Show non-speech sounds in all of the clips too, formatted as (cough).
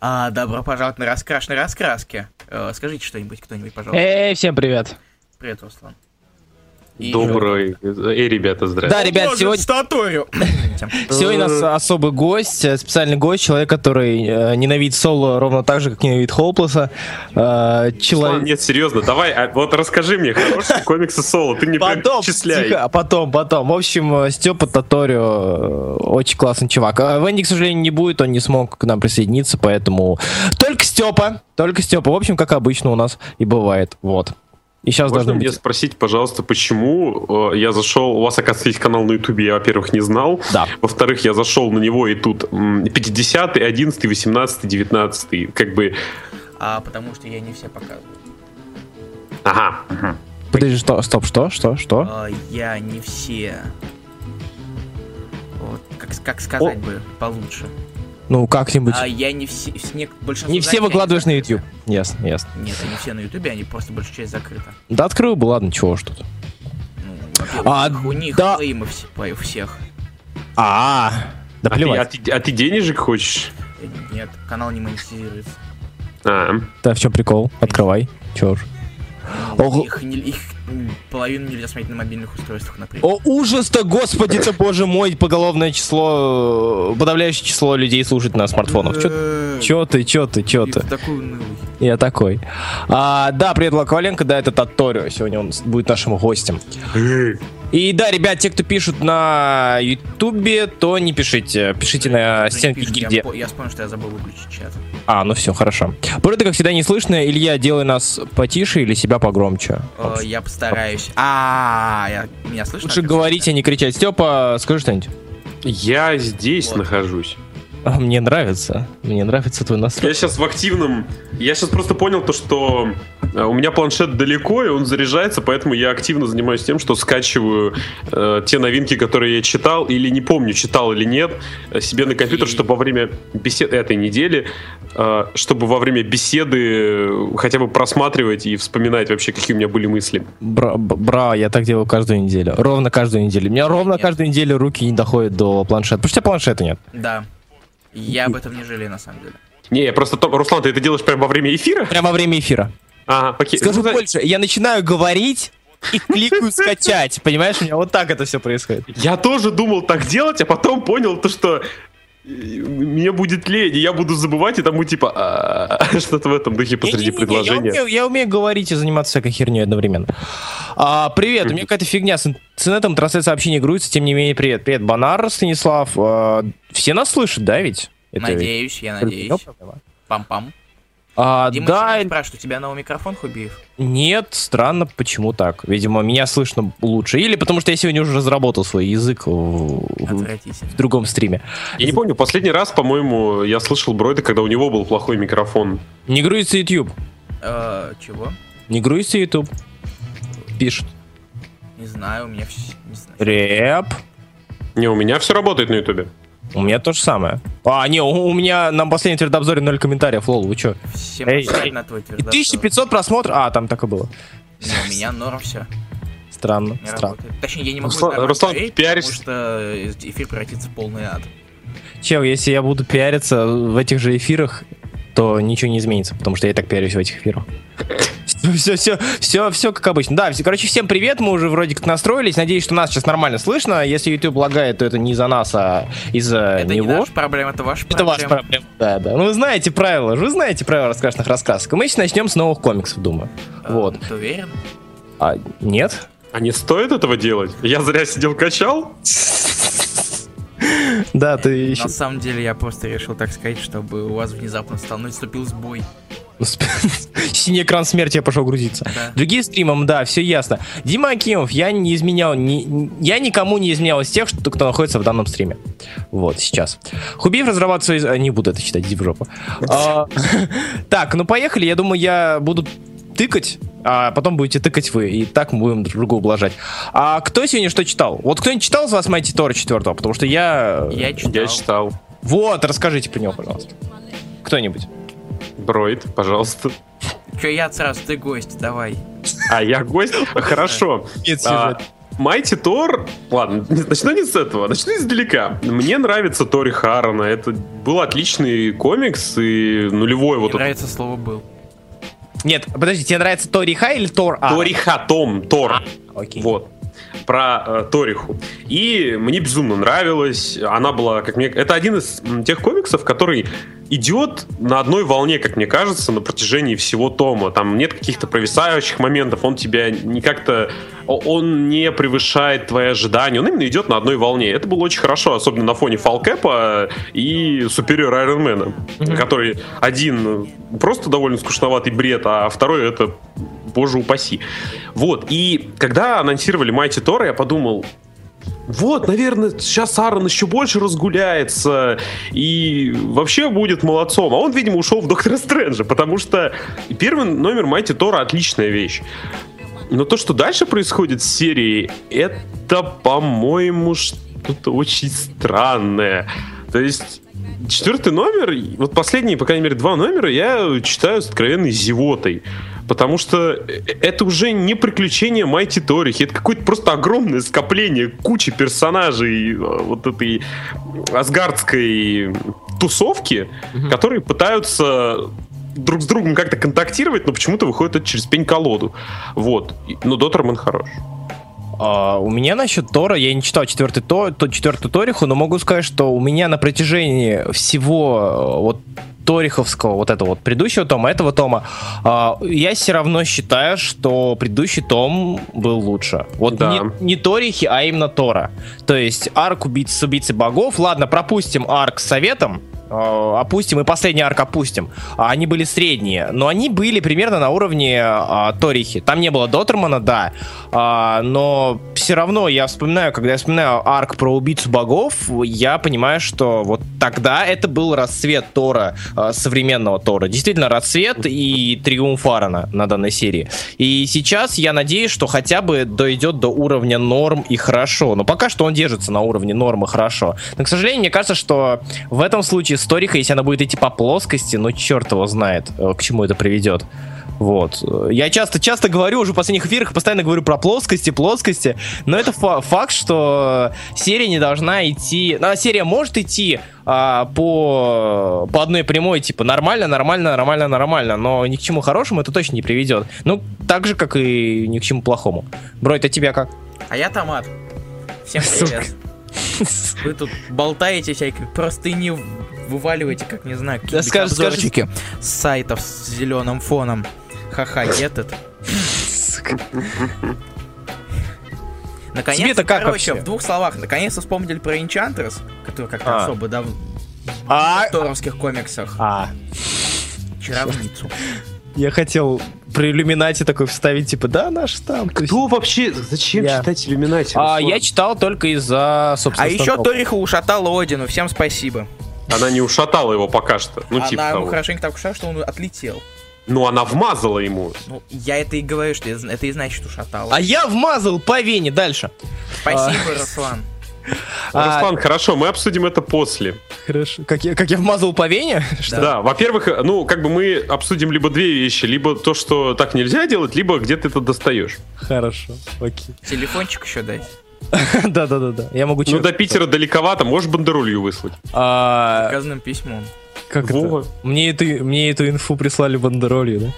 А, добро пожаловать на раскрашенной раскраске. Э, скажите что-нибудь, кто-нибудь, пожалуйста. Эй, всем привет. Привет, Руслан. И- Добрый. Эй, ребята, здрасте. Да, ребят, сегодня, статорию. сегодня у нас особый гость, э, специальный гость, человек, который э, ненавидит соло ровно так же, как ненавидит Хоуплеса. Э, человек... нет, серьезно, давай, а, вот расскажи мне хорошие (laughs) комиксы соло, ты прям Потом, перечисляй. тихо, а потом, потом. В общем, э, Степа Таторио э, очень классный чувак. А Венди, к сожалению, не будет, он не смог к нам присоединиться, поэтому только Степа, только Степа. В общем, как обычно у нас и бывает. Вот. И сейчас Можно мне быть... спросить, пожалуйста, почему э, я зашел, у вас, оказывается, есть канал на ютубе, я, во-первых, не знал. Да. Во-вторых, я зашел на него, и тут м, 50 11 18 19 как бы, А, потому что я не все показываю. ага. мгм. Подожди, что, стоп, что, что, что? А, я не все. Вот, как, как сказать бы получше. Ну, как-нибудь. А я не все, с нек- большинство Не все выкладываешь на. YouTube. Ясно, ясно. Нет, они все на ютубе, они просто большая часть закрыта. Да открыл бы, ладно, чего ж тут. Ну, А, у них- да. клеймы вс- по- у всех. А, да А ты, а, ты, а ты денежек хочешь? Э, Нет, канал не монетизируется. А, Да, в чем прикол? Открывай. Чё ж. Ну, Ого. Их, не- их половину нельзя смотреть на мобильных устройствах, например. О, ужас-то, господи ты, боже мой, поголовное число, э, подавляющее число людей слушает на смартфонах. Чё, Э, чё ты, чё ты, чё ты? Я такой. А, да, привет, Лаковаленко, да, это Таторио, сегодня он будет нашим гостем. И да, ребят, те, кто пишут на Ютубе, то не пишите, пишите на Уже стенке пишут, я где. по- Я вспомнил, что я забыл выключить чат. А, ну все, хорошо. Просто, как всегда, не слышно. Илья, делай нас потише или себя погромче. Я постараюсь. А, я- меня слышно? Лучше говорить, а не кричать. Степа, скажи что-нибудь. Я здесь Вот. нахожусь. А, Мне нравится. Мне нравится твой настрой. Я сейчас в активном... Я сейчас просто понял то, что э, у меня планшет далеко, и он заряжается, поэтому я активно занимаюсь тем, что скачиваю э, те новинки, которые я читал, или не помню, читал или нет, э, себе на компьютер, И- чтобы во время бесед этой недели, э, чтобы во время беседы э, хотя бы просматривать и вспоминать вообще, какие у меня были мысли. Бра, бра, я так делаю каждую неделю. Ровно каждую неделю. У меня ровно Нет. каждую неделю руки не доходят до планшета. Потому что у тебя планшета нет. Да. Я об этом не жалею, на самом деле. Не, я просто... то- Руслан, ты это делаешь прямо во время эфира? Прямо во время эфира. Ага, окей. Скажу Ну, больше, я начинаю говорить и кликаю скачать. Понимаешь, у меня вот так это все происходит. Я тоже думал так делать, а потом понял то, что мне будет лень, и я буду забывать, и тому типа а, (laughs) что-то в этом духе посреди Не-не-не, Я предложения. умею, я умею говорить и заниматься всякой херней одновременно. А, привет, у меня какая-то фигня с интернетом, трансляция сообщений грузится, тем не менее, привет. Привет, Банар, Станислав. А, все нас слышат, да, ведь? Это ведь- Надеюсь, я надеюсь. Пам-пам. А, Дима да, спрашивает, у тебя новый микрофон, Хубиев? нет, странно, почему так? Видимо, меня слышно лучше. Или потому что я сегодня уже разработал свой язык в, в- другом стриме. Я не помню, последний раз, по-моему, я слышал Бройда, когда у него был плохой микрофон. Не грузится YouTube. Э, чего? Не грузится YouTube. Пишет. Не знаю, у меня все... Не знаю. Рэп. Не, у меня все работает на Ютубе. У меня то же самое. А, не, у, у меня на последнем твердообзоре 0 комментариев, лол, вы чё? Всем Эй, эй. на твой И твердоту. 1500 просмотров. А, там так и было. Не, у меня норм все. Странно, Не странно. работает. Точнее, я не могу Руслан- Руслан, пиаришься. потому что эфир превратится в полный ад. Чел, если я буду пиариться в этих же эфирах, то ничего не изменится, потому что я и так пиарюсь в этих эфирах. Все, все, все, все как обычно. Да, все, короче, всем привет, мы уже вроде как настроились. Надеюсь, что нас сейчас нормально слышно. Если YouTube лагает, то это не из-за нас, а из-за Это не него. наша проблема, это ваша Это проблема. ваша проблема. Да, да. Ну вы знаете правила, вы знаете правила раскрашенных рассказок. Мы сейчас начнем с новых комиксов, думаю. Э, Вот. Ты уверен? А, нет? А не стоит этого делать? Я зря сидел качал? (laughs) Да, ты еще... На самом деле, я просто решил так сказать, чтобы у вас внезапно стал наступил сбой. (laughs) Синий экран смерти, я пошел грузиться. Да. Другие стримом, да, все ясно. Дима Акимов, я не изменял, ни- я никому не изменял из тех, что, кто находится в данном стриме. Вот, сейчас. Хубиев разрабатывает свои... а, Не буду это читать, иди в жопу. А, (laughs) Так, ну поехали, я думаю, я буду тыкать, а потом будете тыкать вы, и так мы будем друг друга ублажать. А кто сегодня что читал? Вот кто-нибудь читал из вас Майти Тора 4? Потому что я... Я читал. Я читал. Вот, расскажите про него, пожалуйста. Кто-нибудь. Бройд, пожалуйста. Че, я сразу, ты гость, давай. А, я гость? Хорошо. Нет, А, Майти Тор, ладно, начну не с этого, начну издалека. Мне нравится Тори Харрона, это был отличный комикс и нулевой Мне вот этот нравится слово «был». Нет, подожди, тебе нравится Тори Ха или Тор А? Ториха Том, Тор. Окей. Вот. Про э, Ториху. И мне безумно нравилось. Она была, как мне... Это один из тех комиксов, который идет на одной волне, как мне кажется, на протяжении всего тома. Там нет каких-то провисающих моментов, он тебя не как-то... Он не превышает твои ожидания, он именно идет на одной волне. Это было очень хорошо, особенно на фоне Фалкэпа и Superior Iron Man, который один э, просто довольно скучноватый бред, а второй это боже упаси. Вот, и когда анонсировали Майти Тора, я подумал, вот, наверное, сейчас Аарон еще больше разгуляется и вообще будет молодцом. А он, видимо, ушел в Доктора Стрэнджа, потому что первый номер Майти Тора отличная вещь. Но то, что дальше происходит с серией, это, по-моему, что-то очень странное. То есть четвертый номер, вот последние, по крайней мере, два номера я читаю с откровенной зевотой. Потому что это уже не приключение Майти Торихи, это какое-то просто огромное скопление кучи персонажей э, вот этой асгардской тусовки, которые пытаются друг с другом как-то контактировать, но почему-то выходит это через пень-колоду. Вот. Но Доттерман хорош. А, у меня насчет Тора, я не читал четвертый то, то, четвертую Ториху, но могу сказать, что у меня на протяжении всего э, вот Ториховского, вот этого вот предыдущего тома, этого тома, а, я все равно считаю, что предыдущий том был лучше. Вот Да. не, не Торихи, а именно Тора. То есть арк убийц с убийцей богов. Ладно, пропустим арк с советом, э, опустим и последний арк опустим. А Они были средние, но они были примерно на уровне а, Торихи. Там не было Доттермана, да, а, но все равно я вспоминаю, когда я вспоминаю арк про убийцу богов, я понимаю, что вот тогда это был расцвет Тора, а, современного Тора. Действительно, расцвет и триумф Аарона на данной серии. И сейчас я надеюсь, что хотя бы дойдет до уровня норм и хорошо. Но пока что он держится на уровне норм и хорошо. Но, к сожалению, мне кажется, что в этом случае с Ториха, если она будет идти по плоскости, ну черт его знает, э, к чему это приведет. Вот. Я часто, часто говорю уже в последних эфирах, постоянно говорю про плоскости, плоскости, но это фа- факт, что серия не должна идти... Ну, серия может идти а, по, по одной прямой, типа, нормально, нормально, нормально, нормально, но ни к чему хорошему это точно не приведет. Ну, так же, как и ни к чему плохому. Бро, это тебя как? А я Томат. Всем Сука. привет. Вы тут болтаете всякие простыни, вываливаете, как не знаю, скажи, скажи. обзорчики с сайтов с зеленым фоном. Ха-ха, этот. Наконец, Тебе-то как короче, вообще? в двух словах, наконец-то вспомнили про Enchantress, который как-то А. особо дав... А, в торовских комиксах. а, Чаровницу. я хотел при иллюминате такой вставить, типа, да, наш там. то есть- Кто вообще, зачем Я. читать иллюминати? А, я читал только из-за, собственно, А еще станков. Ториха ушатала Одину, всем спасибо. Она не ушатала его пока что. Ну, типа Она ему того. хорошенько так ушла, что он отлетел. Ну, она вмазала ему. Ну, я это и говорю, что это и значит ушатала. А я вмазал по вене дальше. Спасибо, Руслан. (laughs) А, Руслан, хорошо, мы обсудим это после. Хорошо. Как я, как я вмазал по вене? (laughs) Что? Да, во-первых, ну, как бы мы обсудим либо две вещи, либо то, что так нельзя делать, либо где ты это достаешь. Хорошо, окей. (laughs) Телефончик еще дать. Да-да-да-да. Я могу Ну, до Питера далековато, можешь бандеролью выслать. А, Заказанным письмом. Как Во. это? Мне эту, мне эту инфу прислали бандеролью, да?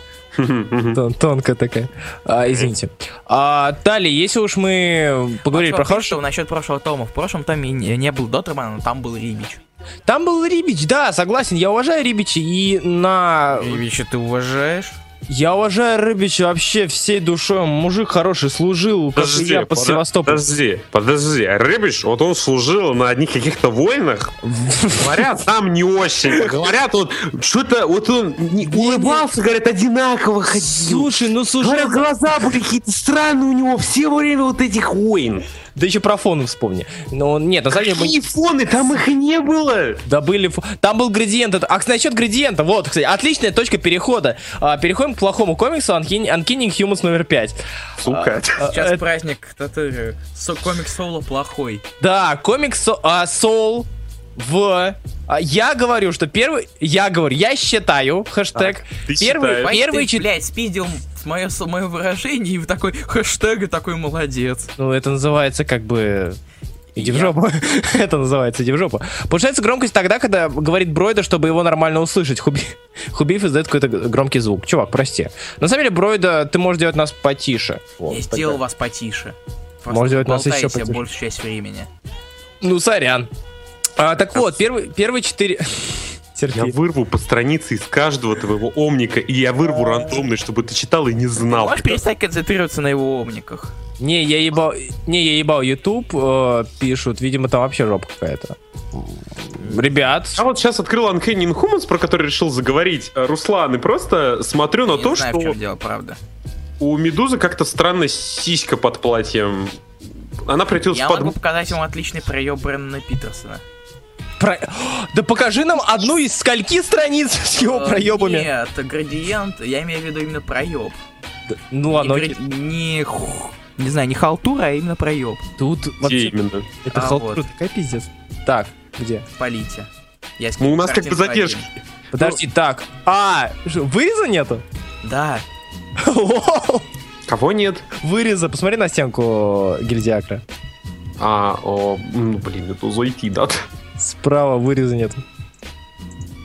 Тон- Тонкая такая. А, извините. А, далее, если уж мы поговорили про хорошее... Что насчет прошлого тома? В прошлом томе не, не был Доттерман, но там был Рибич. Там был Рибич, да, согласен. Я уважаю Рибича и на... Рибича ты уважаешь? Я уважаю Рибича вообще всей душой. Мужик хороший, служил, как и Подожди, я по подо- Севастополю. подожди, подожди. А Рыбич, вот он служил на одних каких-то войнах. Говорят, сам не очень. Говорят, он что-то, вот он улыбался, говорят, одинаково ходил. Слушай, ну слушай, Говорят, глаза были какие-то странные у него все время вот этих войн. Да еще про фон вспомни. Но нет, на самом деле... Какие фоны, там их и не было. Да были... Там был градиент. А, насчет градиента. Вот, кстати, отличная точка перехода. А, переходим к плохому комиксу Uncanny, Uncanny Humans номер 5. Сука. Сейчас это- праздник, татыры. Со- комик Соло плохой. Да, комикс а, Soul в... а, Я говорю, что первый... Я говорю, я считаю, хэштег, Ты первый, считаешь. Первый ты, блядь, спиздил мое, мое выражение и в такой хэштег и такой молодец. Ну, это называется как бы... Иди в жопу. (laughs) это называется иди в жопу. Повышается громкость тогда, когда говорит Бройда, чтобы его нормально услышать. Хуби... (laughs) Хубиев издает какой-то громкий звук. Чувак, прости. На самом деле, Бройда, ты можешь делать нас потише. Вот, Я тогда. сделал вас потише. Просто Может, делать нас еще потише. большую часть времени. Ну, сорян. А, так вот, первый, первые четыре... (laughs) Я Терпи. вырву по странице из каждого твоего омника, и я вырву рандомный, чтобы ты читал и не знал. Можешь перестать концентрироваться на его умниках? Не, я ебал, не, я ебал YouTube, э, пишут, видимо, там вообще жопа какая-то. Ребят, Я вот сейчас открыл Uncanny Inhumans, про который решил заговорить, э, Руслан, и просто смотрю на Не то, знаю, в что чем дело, правда. у Медузы как-то странно сиська под платьем. Она превратилась Я в под... могу показать вам отличный проеб Брэндона Питерсона. Про- да покажи нам одну из скольки страниц с его Э, проебами. Нет, градиент, я имею в виду именно проеб. Да, Ну ладно, не, окей. гра- не, ху- не знаю, не халтура, а именно проеб. тут Где вообще именно? это А, халтура, вот. такая пиздец. Так, где? Полите. Я Ну, у нас как бы задержки. Подожди, так. А, выреза нету? Да. Кого нет? Выреза, посмотри на стенку гильдиакра. А, о, ну, блин, это зайти надо. Справа выреза нет.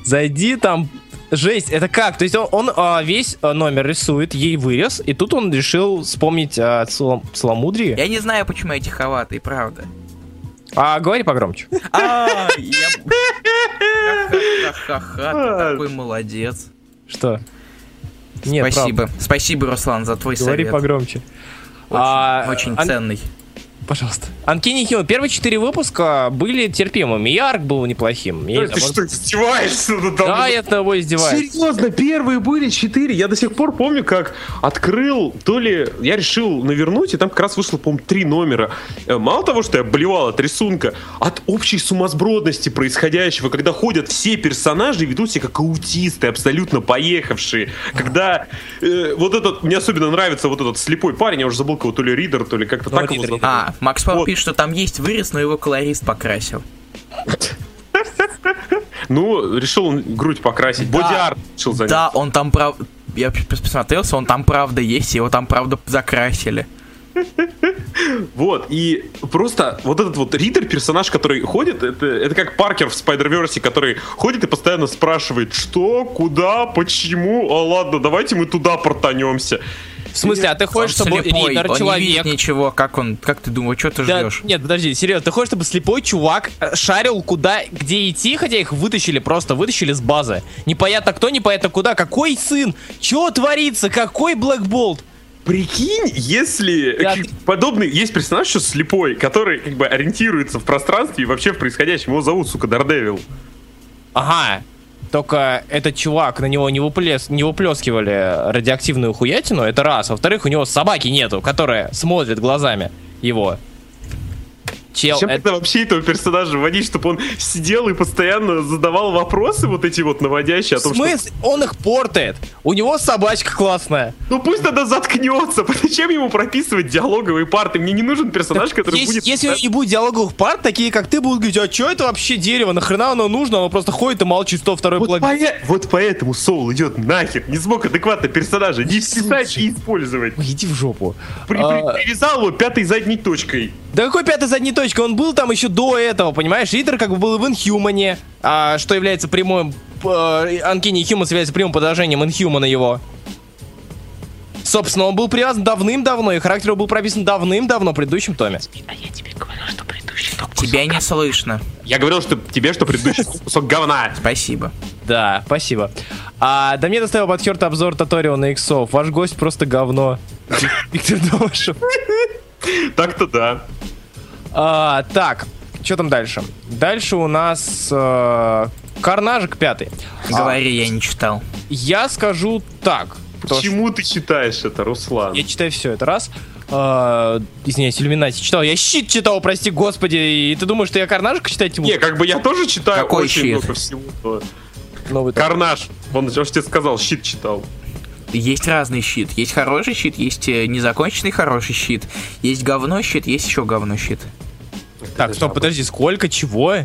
Зайди там. Жесть, это как? То есть он, он, а, весь а, номер рисует, ей вырез, и тут он решил вспомнить о целом- целомудрии. Я не знаю, почему я тиховатый, правда. А говори погромче. А, я... Ха-ха-ха-ха, ты такой молодец. Что? Нет, Спасибо. Спасибо, Руслан, за твой правда. Говори совет. погромче. Очень, А, очень ценный. Пожалуйста. Анкини Хилл. Первые четыре выпуска были терпимыми. И арк был неплохим. Я Ты что, издеваешься? надо Да, я от того издеваюсь. Серьезно, первые были четыре. Я до сих пор помню, как открыл, то ли я решил навернуть, и там как раз вышло, по-моему, три номера. Э, Мало того, что я блевал от рисунка, от общей сумасбродности происходящего, когда ходят все персонажи и ведут себя как аутисты, абсолютно поехавшие. Когда э, вот этот, мне особенно нравится вот этот слепой парень, я уже забыл кого, то ли Ридер, то ли как-то Ну, так его зовут. А, Макс Пауэр Вот. пишет, что там есть вырез, но его колорист покрасил. Ну, решил грудь покрасить. Да. Боди-арт решил занять. Да, он там правда... Я пос- посмотрелся, он там правда есть, его там правда закрасили. Вот, и просто вот этот вот Ридер, персонаж, который ходит, это, это как Паркер в Spider-Verse, который ходит и постоянно спрашивает, что, куда, почему, а ладно, давайте мы туда портанемся. В смысле, а ты хочешь, Он чтобы слепой, Ридер, он не человек... видит ничего, как он, как ты думаешь, что ты Да, ждешь? нет, подожди, серьезно, ты хочешь, чтобы слепой чувак э, шарил куда, где идти, хотя их вытащили просто, вытащили с базы. Непонятно кто, непонятно куда, какой сын, что творится, какой Bolt? Прикинь, если Да, подобный есть персонаж еще слепой, который как бы ориентируется в пространстве и вообще в происходящем. Его зовут, сука, Дардевил. Ага, только этот чувак, на него не, выплес, не выплескивали радиоактивную хуятину, это раз. Во-вторых, у него собаки нету, которая смотрит глазами его. Чел, Зачем это- тогда вообще этого персонажа вводить, чтобы он сидел и постоянно задавал вопросы вот эти вот наводящие о в том, что... смысле? Он их портает. У него собачка классная. Ну пусть тогда заткнется. (laughs) Зачем ему прописывать диалоговые парты? Мне не нужен персонаж, который Если, будет... если не будет диалоговых пар, такие как ты будут говорить, а что это вообще дерево, нахрена оно нужно, оно просто ходит и молчит 102 Вот, пое- вот поэтому Соул идет нахер. Не смог адекватно персонажа не вписать и использовать. Ой, иди в жопу. При- А, при- привязал его пятой задней точкой. Да какой пятый задней точка? Он был там еще до этого, понимаешь? Ридер как бы был в Инхьюмане, а, что является прямым... Анкини Хьюман является прямым подражением Инхьюмана его. Собственно, он был привязан давным-давно, и характер его был прописан давным-давно в предыдущем томе. Тебя не слышно. Я говорил, что тебе, что предыдущий (laughs) кусок говна. Спасибо. Да, спасибо. А, да мне доставил подхерт обзор Таториона иксов. Ваш гость просто говно. (laughs) Виктор. Так-то да. А, так, что там дальше? Дальше у нас э, Карнажик пятый. Говори, я не читал. Я скажу так. то, Почему ты читаешь это, Руслан? Я читаю все, это раз. Э, извиняюсь, Иллюминати читал. Я щит читал, прости господи. И ты думаешь, что я Карнажик читать не буду? Не, как бы я тоже читаю Какой очень щит? много всего. но- Новый. Карнаж. Он же тебе сказал, щит читал. Есть разный щит. Есть хороший щит, есть э, незаконченный хороший щит. Есть говно щит, есть еще говно щит. Так, стоп, подожди, сколько, чего?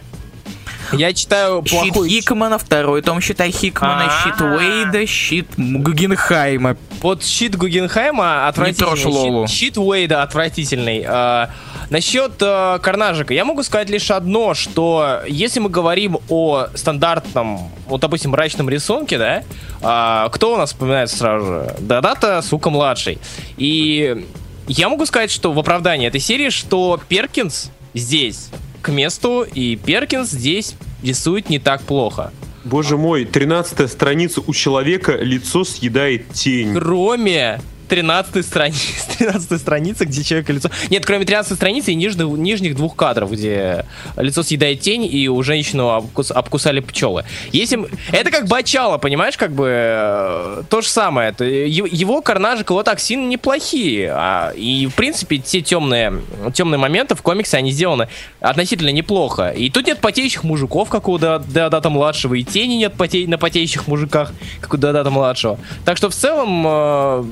Я читаю Щит плохой... Хикмана, второй том считай Хикмана, щит Уэйда, щит Гугенхайма. Вот щит Гугенхайма отвратительный. Лолу. Щит, щит Уэйда отвратительный. А, насчет а, Карнажика, я могу сказать лишь одно, что если мы говорим о стандартном, вот, допустим, мрачном рисунке, да, а, кто у нас вспоминается сразу же? Да-да-то, сука, младший. И я могу сказать, что в оправдании этой серии, что Перкинс здесь к месту, и Перкинс здесь рисует не так плохо. Боже мой, 13 страница у человека лицо съедает тень. Кроме 13 страницы, 13 страницы, где человек лицо... Нет, кроме 13 страницы и нижних, нижних двух кадров, где лицо съедает тень, и у женщину обкус- обкусали пчелы. Если... Это как бачало, понимаешь, как бы э, то же самое. Это, его карнажик, его так сильно неплохие. А, и, в принципе, те темные, темные моменты в комиксе, они сделаны относительно неплохо. И тут нет потеющих мужиков, как у Де- Деодата младшего, и тени нет потей- на потеющих мужиках, как у Деодата младшего. Так что в целом э,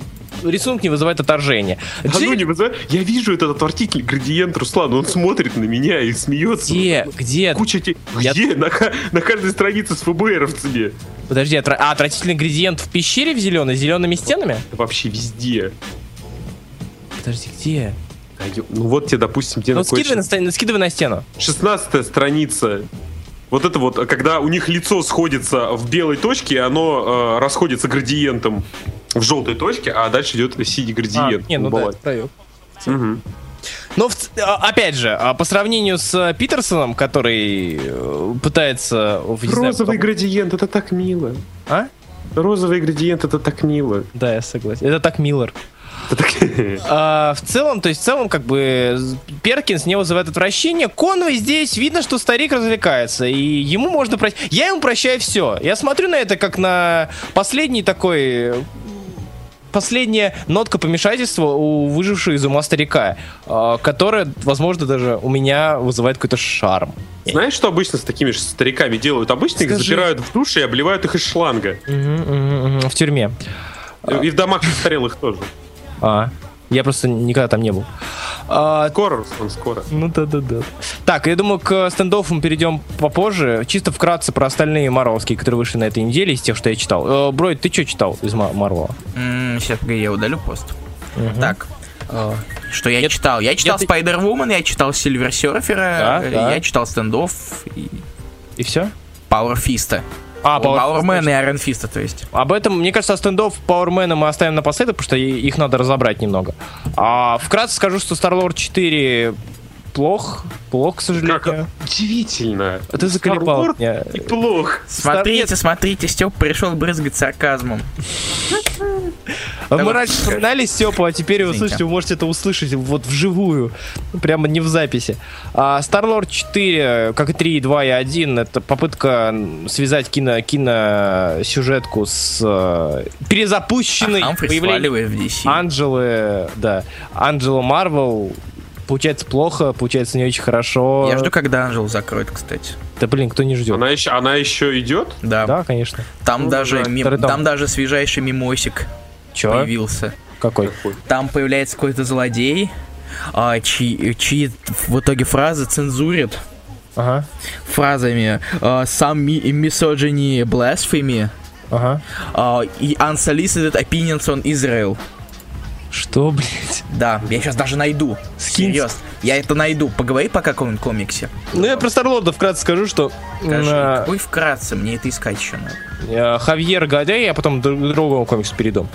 рисунок не вызывает отторжения. А ну Джей- не вызывай- Я вижу этот отвратительный градиент Руслана, он смотрит на меня и смеется. Где? Где? Куча те... Я- Где? На, на каждой странице с ФБРовцами. Подожди, отра- а, отвратительный градиент в пещере в зеленой, зелеными стенами? Вообще везде. Подожди, где? А Ну вот тебе, допустим, где Ну, скидывай на, скидывай на стену. 16 страница. Вот это вот, когда у них лицо сходится в белой точке, и оно э, расходится градиентом в желтой точке, а дальше идет синий градиент. не, ну да, это. Мгм. Но в а, опять же, а, по сравнению с э, Питерсоном, который э, пытается... в- знаю, Розовый потом- градиент, это так мило. А? Розовый градиент, это так мило. Да, я согласен. Это так Миллер. А, в целом, то есть в целом, как бы Перкинс не вызывает отвращения. Конвой здесь видно, что старик развлекается, и ему можно прощать. Я ему прощаю все. Я смотрю на это как на последний такой последняя нотка помешательства у выжившего из ума старика, а, которая, возможно, даже у меня вызывает какой-то шарм. Знаешь, что обычно с такими же стариками делают? Обычно их Скажи. запирают в душе и обливают их из шланга. Мгм, мгм, мгм. В тюрьме. И в домах престарелых тоже. А, я просто никогда там не был. А, Скоро, Руслан, скоро. Ну да, да, да. Так, я думаю, к стендоффу мы перейдем попозже. Чисто вкратце про остальные Марвелские, которые вышли на этой неделе, из тех, что я читал. Э, Бройд, ты что читал из Ма- Марвела? Сейчас, погоди, я удалю пост. Мгм. Так, э, что я Нет, читал? Я читал Spider-Woman, я читал Silver Surfer, Да, э, да. я читал стендофф и И все? Power Fist. А, Power Powerman и Fist, то есть. Об этом, мне кажется, стендов Пауэрмена мы оставим напоследок, потому что их надо разобрать немного. А вкратце скажу, что Star-Lord 4 плох, плох, к сожалению. Как удивительно. А ты заколебал Star-Lord меня. И плохо. Смотрите, смотрите, Степ пришел брызгать сарказмом. А Мы раньше вспоминали Степу, а теперь вы слышите, вы можете это услышать вот вживую, прямо не в записи. А Star-Lord 4, как и 3, 2 и 1, это попытка связать кино, киносюжетку с э, перезапущенной Хамфри появлением в DC. Анджелы, да, Анджела Марвел. Получается плохо, получается не очень хорошо. Я жду, когда Анжел закроет, кстати. Да блин, кто не ждет? Она еще, она еще идет? Да. Да, конечно. Там Ну, даже да, ми- там даже свежайший мимосик Чё? появился. Какой? Там появляется какой-то злодей, а, чьи, чьи в итоге фразы цензурят Ага, фразами а, some mi- misogyny blasphemy ага. а, и unsolicited opinions on Israel. Что, блядь? Да, я сейчас даже найду. Скинь. Серьезно. Я это найду. Поговори по какому-нибудь комиксе. Ну, я про Старлорда вкратце скажу, что Скажи, м, какой вкратце, мне это искать еще надо. э, Хавьер Гадей, я потом к другому комиксу перейду.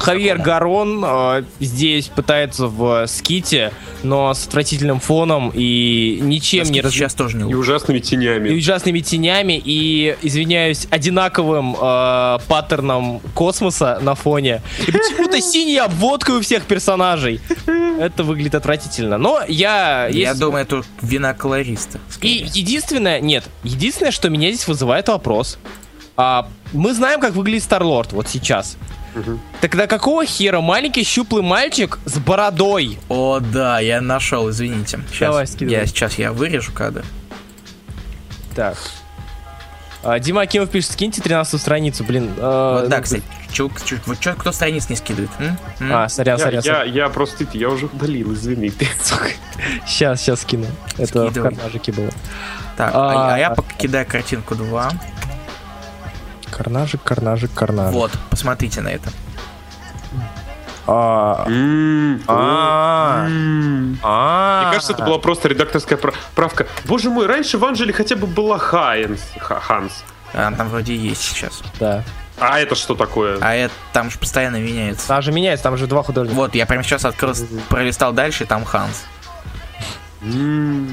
Хавьер Гарон э, здесь пытается в ските, но с отвратительным фоном и ничем не раз... Сейчас тоже не И ужасными и тенями. ужасными тенями и, извиняюсь, одинаковым э, паттерном космоса на фоне. И почему-то (laughs) синяя обводка у всех персонажей. Это выглядит отвратительно. Но я... Я если- думаю, это вина колориста. И единственное, нет, единственное, что меня здесь вызывает вопрос. А, мы знаем, как выглядит Старлорд вот сейчас. Тогда какого хера маленький щуплый мальчик с бородой? О, да, я нашел, извините. Сейчас, Давай, скидывай. я, сейчас я вырежу кадр. Так. А, Дима Акимов пишет, скиньте 13 страницу, блин. а, Вот, да, ну, кстати, чё, чё- вот чё, кто страниц не скидывает? м? М? А, сорян, Я, сорян, я, я просто, я уже удалил, извини. (laughs) Сейчас, сейчас скину. Это в Скидывай. кармажике было. Так, а, а я пока кидаю картинку 2. Карнажик, карнажик, карнажик. Вот, посмотрите на это. А, А. а. Мне кажется, это была просто редакторская пра- правка. Боже мой, раньше в Анжеле хотя бы была Хайнс. Ха- Ханс. Она там вроде есть сейчас. Да. А это что такое? А это там же постоянно меняется. Там же меняется, там же два художника. Вот, я прямо сейчас открыл, пролистал дальше, и там Ханс.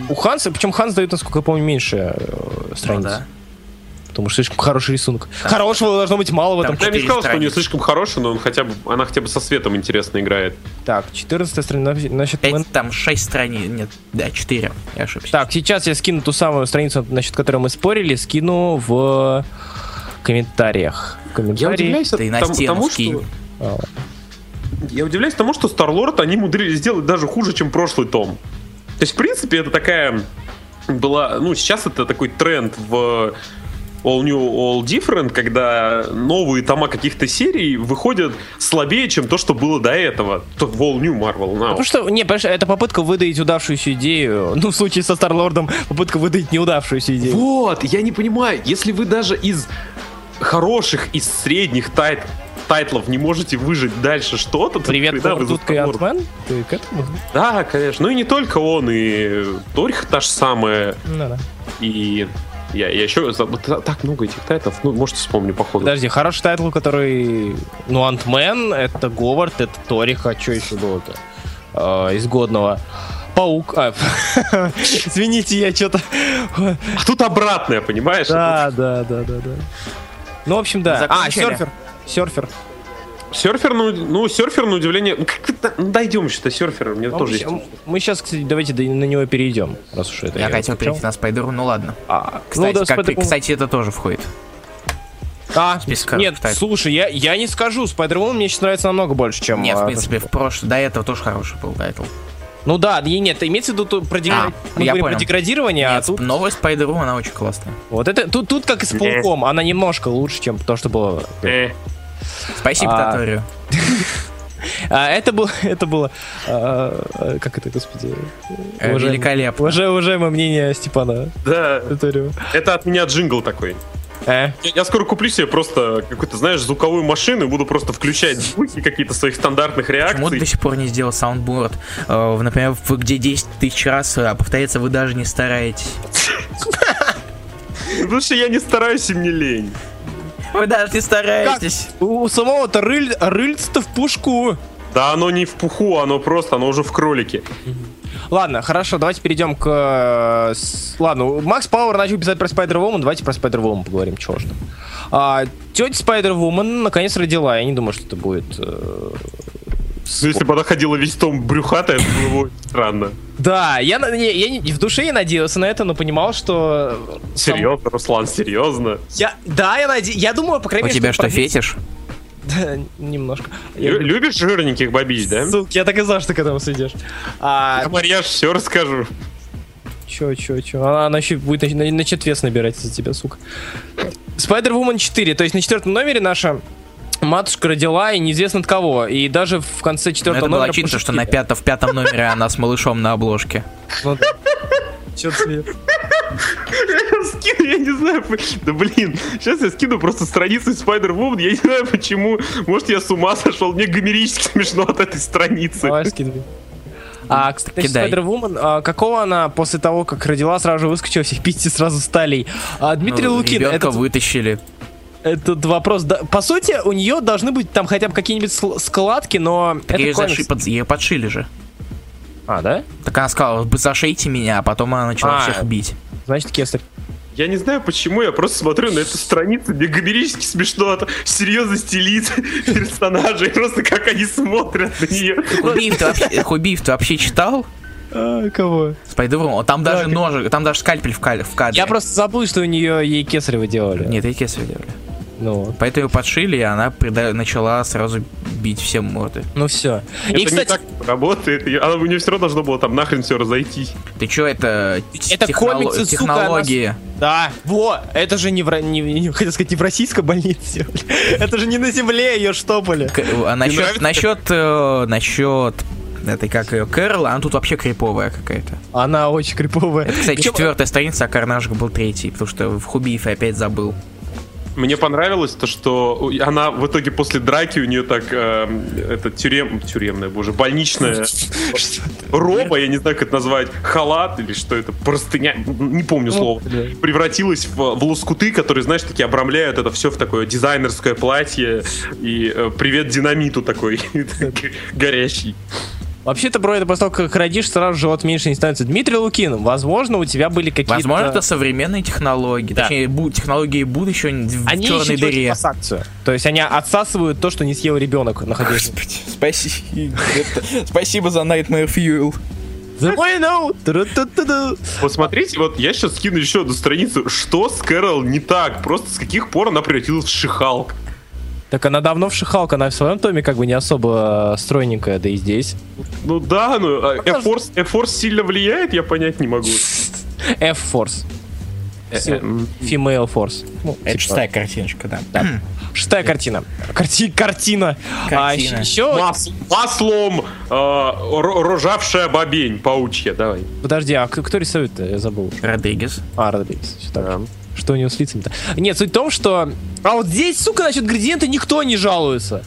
У Ханса, причем Ханс дает, насколько я помню, меньше э, Ну страниц. да. Потому что слишком хороший рисунок. Хорошего должно быть мало в этом. Там Я не сказал, что у нее слишком хороший, но он хотя бы, она хотя бы со светом интересно играет. Так, 14 страница. Значит, мы- Пять, там 6 страниц. Нет, да, 4. Я ошибся. Так, сейчас я скину ту самую страницу, насчет которой мы спорили, скину в комментариях. В Я комментарии. удивляюсь Ты на тому- стену тому, скинь. что... Я удивляюсь тому, что Старлорд они умудрились сделать даже хуже, чем прошлый том. То есть, в принципе, это такая была... Ну, сейчас это такой тренд в All New, All Different, когда новые тома каких-то серий выходят слабее, чем то, что было до этого. То в All New Marvel Now. Потому что, не, понимаешь, это попытка выдать удавшуюся идею. (laughs) Ну, в случае со Старлордом, попытка выдать неудавшуюся идею. Вот, я не понимаю, если вы даже из хороших, из средних тайт тайтлов не можете выжить дальше что-то, то Привет, Туртутка и? Ant-Man? Ты к этому? Да, конечно. Ну и не только он, и Торих та же самая, Ну, да. и я, я еще забыл- та- так много этих тайтлов, ну, может, вспомню, походу. Подожди, хороший тайтл, который... Ну, Ant-Man, это Говард, это Торих, а что еще было-то? А, из годного. Паук. А, (laughs) извините, я что-то... А тут обратное, понимаешь? Да, да, да, да, да. Ну, в общем, да. А, серфер. Серфер. Серфер, ну, ну, серфер, на удивление... ну, как это- ну, дойдем еще до серфера, мне тоже есть. Мы сейчас, кстати, давайте до- на него перейдем, раз уж это Я хотел включал. перейти на Spider-Woman, ну ладно. А, Кстати, ну, да, как Spider-Man- кстати, это тоже входит. А, списка нет, тайтлов. слушай, я, я не скажу, Spider-Man мне сейчас нравится намного больше, чем... Нет, в а, принципе, в прошлом, до этого тоже хороший был тайтл. Ну да, и нет, имеется в виду то- про, дегра- А, мы я говорим понял. про деградирование, а Нет, тут новая Spider-Woman, она очень классная. вот это тут тут как и с пауком, она немножко лучше, чем то, что было. Э, Спасибо, А, Таторию. (laughs) А это было, это было, а, а, как это, господи, Э, уважаемый- великолепно. уважа- уважаемое мнение Степана да, Таторио. это от меня джингл такой. Э, Я, я скоро куплю себе просто какую-то, знаешь, звуковую машину и буду просто включать звуки какие-то своих стандартных Почему ты реакций. до сих пор не сделал soundboard? Э, в- Например, в- где 10 тысяч раз а повторяется, вы даже не стараетесь. (laughs) Потому что я не стараюсь, и мне лень. Вы даже не стараетесь. у у самого-то рыль, рыльца-то в пушку. Да оно не в пуху, оно просто, оно уже в кролике. Ладно, хорошо, давайте перейдем к... э, Ладно, Макс Пауэр начал писать про Спайдер-Вумен, давайте про Спайдер-Вумен поговорим, чего ж там. А, тетя Спайдер-Вумен наконец родила, я не думаю, что это будет... э, Ну, если бы она ходила весь том брюхатая, это было бы странно. Да, я, на- не- я не- в душе я надеялся на это, но понимал, что... сам- Серьезно, Руслан, серьезно. Я, да, я надеюсь, я думаю, по крайней У мере... тебя что, продлится- фетиш? (laughs) Да, немножко. Я Лю- Любишь жирненьких бабич, да? Сука, я так и знал, что ты к этому сведешь. А, Я все расскажу. Чё, чё, чё? Она, она еще будет нач- на- начнет вес набирать из-за тебя, сука. Spider-Woman 4, то есть на четвертом номере наша матушка родила, и неизвестно от кого. И даже в конце Ну, четвертого это было номера... очевидно, что на пятом, в пятом номере она с малышом на обложке. Чё ты? Я скину, я не знаю, да блин, сейчас я скину просто страницу из Spider-Woman, я не знаю почему, может я с ума сошел, мне гомерически смешно от этой страницы. Давай скидывай. А, кстати, Кидай. Spider-Woman, а, какого она после того, как родила, сразу же выскочила всех пяти сразу сталей? А, Дмитрий Ну, Лукин, ребенка этот, вытащили. Этот вопрос, да, по сути, у нее должны быть там хотя бы какие-нибудь складки, но это Ее, заши- под- ее подшили же. А, да? Так она сказала, вы зашейте меня, а потом она начала А. всех бить. Значит, кесарь. Я не знаю почему, я просто смотрю на эту страницу, мне гомерически смешно от серьезности лиц (laughs) персонажей, просто как они смотрят на нее. Хубиев ты вообще, Хубиев ты вообще читал? А, кого? Спайдервум? Там даже ножик, там даже скальпель в, кадре. Я просто забыл, что у нее ей кесарево делали. Нет, и кесарь делали. Ну. Поэтому ее подшили, и она прида- начала сразу бить всем морды. ну все. Это И, кстати, не так работает, и- а у нее все равно должно было там нахрен все разойтись. Ты чё, это, Это техноло- комиксы, сука, технологии. да, во, это же не в, не, не- хотел сказать, не в российской больнице. Это же не на земле ее штопали. К- а насчет, нравится? насчет, э, насчет этой, как ее, Кэрол, она тут вообще криповая какая-то. Она очень криповая. Это, кстати, Причем- четвертая страница, а Карнаж был третий, потому что в Хубиев опять забыл. Мне понравилось то, что она в итоге после драки у нее так э, это тюрем, тюремная, боже, больничная (laughs) роба, я не знаю, как это назвать, халат или что это, простыня, не помню слово, превратилась в, в лоскуты, которые, знаешь, такие обрамляют это все в такое дизайнерское платье и э, привет динамиту такой (laughs) горящий. Вообще-то, бро, это после того, как родишь, сразу живот меньше не становится. Дмитрий Лукин, возможно, у тебя были какие-то... Возможно, это современные технологии. Да. Точнее, бу- технологии будущего в Они черной дыре. акцию. То есть они отсасывают то, что не съел ребенок, находясь. Господи, спасибо. Спасибо за Nightmare Fuel. The I know. Тру-ту-ту-ду. Вот смотрите, вот я сейчас скину еще одну страницу, что с Кэрол не так, просто с каких пор она превратилась в шихалк. Так она давно в шихалка, она в своем томе как бы не особо э, стройненькая, да и здесь. Ну да, ну а F-Force, F-Force сильно влияет, я понять не могу. F-Force. Э, э. Female Force. Ну, Это типа, шестая картиночка, да. Шестая картина. Карти- картина. А, Картина. еще... Мас- маслом э, ро- рожавшая бобень, паучья, давай. Подожди, а кто рисует? Я забыл. Родригес. А, Родригес. Так. Что у него с лицами-то? Нет, суть в том, что... А вот здесь, сука, насчет градиента никто не жалуется.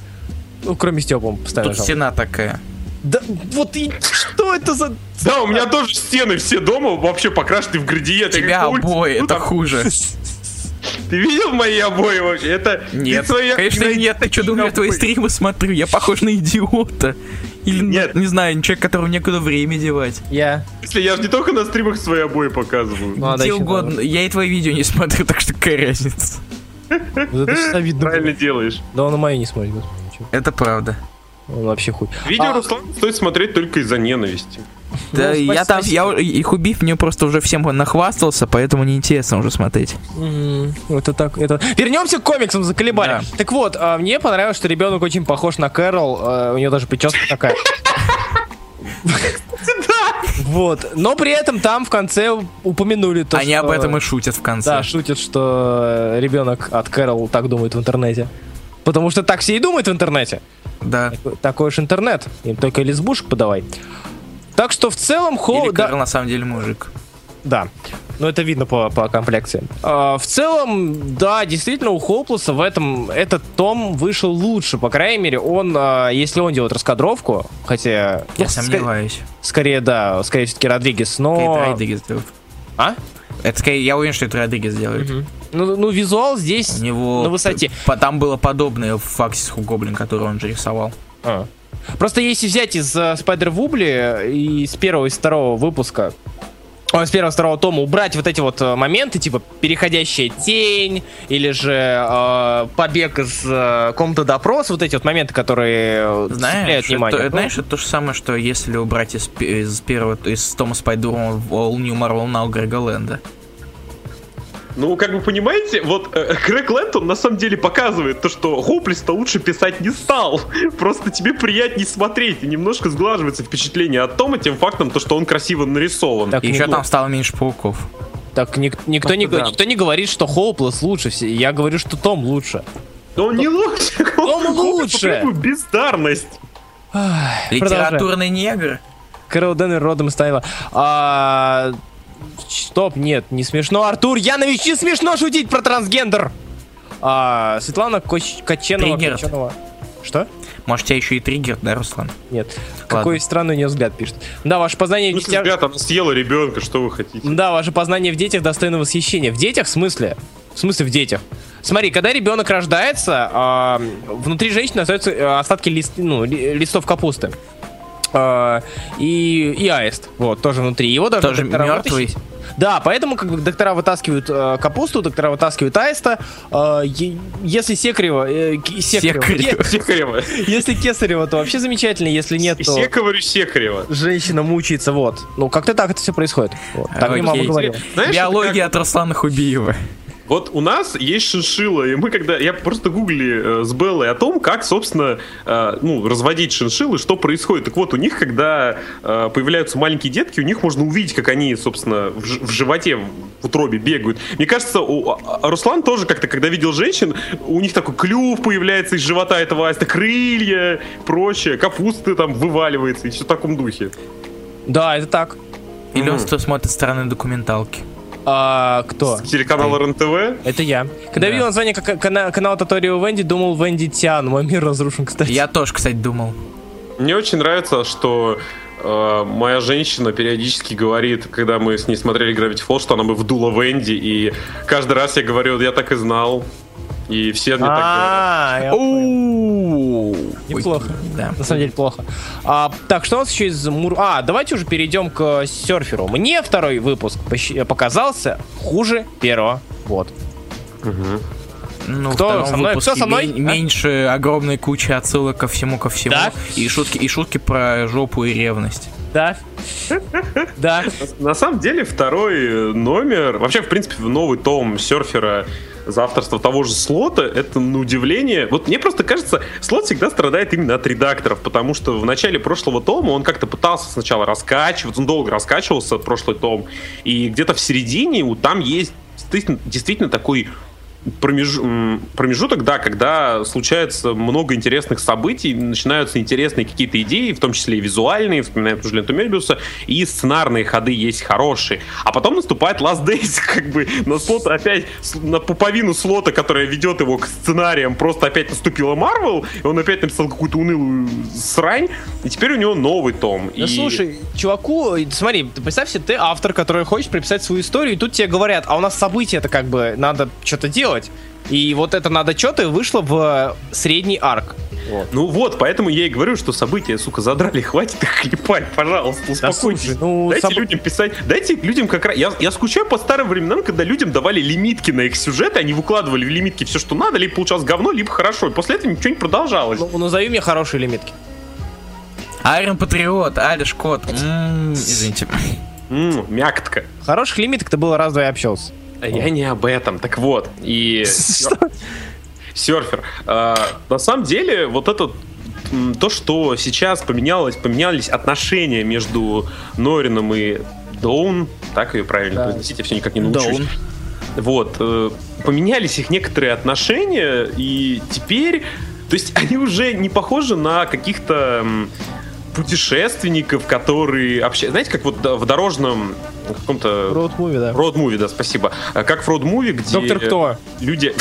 Ну, кроме Степа, он постоянно Тут жалуется. стена такая. Да, вот и что это за... Да, у меня тоже стены все дома вообще покрашены в градиент. Тебя обои, иду, это там- хуже. (laughs) Ты видел мои обои вообще? Это Нет, свои- конечно нет. Ты что, думаешь, я твои стримы смотрю? Я похож на идиота. Или, Нет. не знаю, человек, которому некуда время девать. Я... Если я же не только на стримах свои обои показываю. Ну, надо Где угодно. Я и твои видео не смотрю, (laughs) так что какая разница. Вот это видно. (laughs) Правильно делаешь. Да он и мои не смотрит. Это правда. Он вообще хуй. Видео А- Руслан стоит смотреть только из-за ненависти. Да, Ну, я там, я и Хубив мне просто уже всем нахвастался, поэтому неинтересно уже смотреть. Мгм. Это так, это... Вернемся к комиксам, заколебали. Да. Так вот, а, мне понравилось, что ребенок очень похож на Кэрол, а, у нее даже прическа такая. Вот, но при этом там в конце упомянули то, Они что- об этом и шутят в конце. Да, шутят, что ребенок от Кэрол так думает в интернете. Потому что так все и думают в интернете. Да. Такой уж интернет. Им только лесбушек подавай. Так что в целом Хоу... Или да- Карл на самом деле мужик. Да. Ну, это видно по, по комплекции. А, в целом, да, действительно, у Хоуплеса в этом этот том вышел лучше. По крайней мере, он, а, если он делает раскадровку, хотя... Я ну, сомневаюсь. скорее, да, скорее все-таки Родригес, Это но... Родригес делает. А? Это скорее, я уверен, что это Родригес делает. Ну, ну, визуал здесь У него на высоте. по- Там было подобное в Факсис Гоблин, который он же рисовал. А. Просто если взять из э, Спайдер Вубли и с первого и с второго выпуска, ой, с первого и второго тома убрать вот эти вот э, моменты, типа переходящая тень, или же э, побег из э, комнаты допрос, вот эти вот моменты, которые э, Знаешь, внимание. это, Ну, знаешь, это то же самое, что если убрать из, из первого, из Тома Спайдерма All New Marvel Now Грега Лэнда. Ну, как вы понимаете, вот э, Грег Лэнтон на самом деле показывает то, что Хоплис-то лучше писать не стал. (laughs) Просто тебе приятнее смотреть, и немножко сглаживается впечатление от Тома тем фактом, то, что он красиво нарисован. Так И еще там стало меньше пауков. Так ник- никто, не, Да. никто не говорит, что Хоуплес лучше. все- Я говорю, что Том лучше. Но он не лучше. (laughs) Он Хоплис лучше. бездарность. Литературный негр. Кэрол Денвер родом из Тайва. А, Стоп, нет, не смешно. Артур Янович, не смешно шутить про трансгендер. А, Светлана Коч- Каченова. Триггер. Каченова. Что? Может, тебя еще и триггер, да, Руслан? Нет. Какой странный у нее взгляд пишет. Да, ваше познание в Ну, детях... ребята, она съела ребенка, что вы хотите? Да, ваше познание в детях достойно восхищения. В детях в смысле? В смысле в детях? Смотри, когда ребенок рождается, а, внутри женщины остаются э, остатки лист, ну, ли- листов капусты. А, и, и аист, вот, тоже внутри. Его даже Тоже мертвый. Да, поэтому как бы доктора вытаскивают э, капусту, доктора вытаскивают аиста. Э, е- если секрево, э, секрево, Секрево. е- Секарева. если кесарево, то вообще замечательно, если нет, то Сековарю Секарева. женщина мучается, вот. Ну, как-то так это все происходит. Вот. Так мне мама Окей. говорила. Знаешь, Биология это от Руслана Хубиева. Вот у нас есть шиншилла, и мы когда... Я просто гугли э, с Беллой о том, как, собственно, э, ну, разводить шиншиллы, что происходит. Так вот, у них, когда э, появляются маленькие детки, у них можно увидеть, как они, собственно, в, ж- в животе, в утробе бегают. Мне кажется, у, а- а Руслан тоже как-то, когда видел женщин, у них такой клюв появляется из живота этого аиста, крылья, прочее, капуста там вываливается, и все в таком духе. Да, это так. Или он Мгм. что смотрит стороны документалки? А, кто? С телеканала РЕН-ТВ. Это я. Когда я Да. видел название ка- кана- канала Таторио Венди, думал Венди Тиан. Мой мир разрушен, кстати. Я тоже, кстати, думал. Мне очень нравится, что э, моя женщина периодически говорит, когда мы с ней смотрели Gravity Falls, что она бы вдула Венди, и каждый раз я говорю, я так и знал. И все мне так говорят. А, понял. Неплохо. Да. На самом деле плохо. А, так, что у нас еще из Мур... А, давайте уже перейдем к серферу. Мне второй выпуск показался хуже первого. Вот. Ну, Кто со мной? Кто со мной? мен- А? Меньше огромной кучи отсылок ко всему, ко всему. Да? И шутки, и шутки про жопу и ревность. Да. Да. На самом деле второй э, номер, вообще в принципе новый том серфера за авторство того же слота, это на удивление. Вот мне просто кажется, слот всегда страдает именно от редакторов, потому что в начале прошлого тома он как-то пытался сначала раскачиваться, он долго раскачивался, прошлый том, и где-то в середине у- там есть действительно такой промеж- промежуток, да, когда случается много интересных событий, начинаются интересные какие-то идеи, в том числе и визуальные, вспоминаем ту же ленту Мельбиуса, и сценарные ходы есть хорошие. А потом наступает Last Days, (laughs) как бы на слот опять, на пуповину слота, которая ведет его к сценариям, просто опять наступила Марвел, и он опять написал какую-то унылую срань, и теперь у него новый том. Ну и... слушай, чуваку, смотри, представь себе, ты автор, который хочет приписать свою историю, и тут тебе говорят, а у нас события-то как бы надо что-то делать. И вот это надо что-то вышло в средний арк. Ну вот, поэтому я и говорю, что события, сука, задрали, хватит их клепать, пожалуйста, успокойтесь. слушай, ну, дайте соб- людям писать, дайте людям как раз... Я, я скучаю по старым временам, когда людям давали лимитки на их сюжеты, они выкладывали в лимитки все, что надо, либо получалось говно, либо хорошо, и после этого ничего не продолжалось. Ну, назови мне хорошие лимитки. Айрон Патриот, Алиш Кот. Извините. Мякотка. Хороших лимиток-то было раз-два и общался. А Я не об этом, так вот. И (laughs) серфер. А, на самом деле, вот это то, что сейчас поменялось, поменялись отношения между Норином и Доун, так ее правильно Да. произносить, я все никак не научусь. Доун. Вот, э, поменялись их некоторые отношения, и теперь, то есть (laughs) они уже не похожи на каких-то путешественников, которые общаются, знаете, как вот в дорожном каком-то Роуд-муви, да. Роуд-муви, да, спасибо. А Как в роуд-муви, где... Доктор кто? Люди,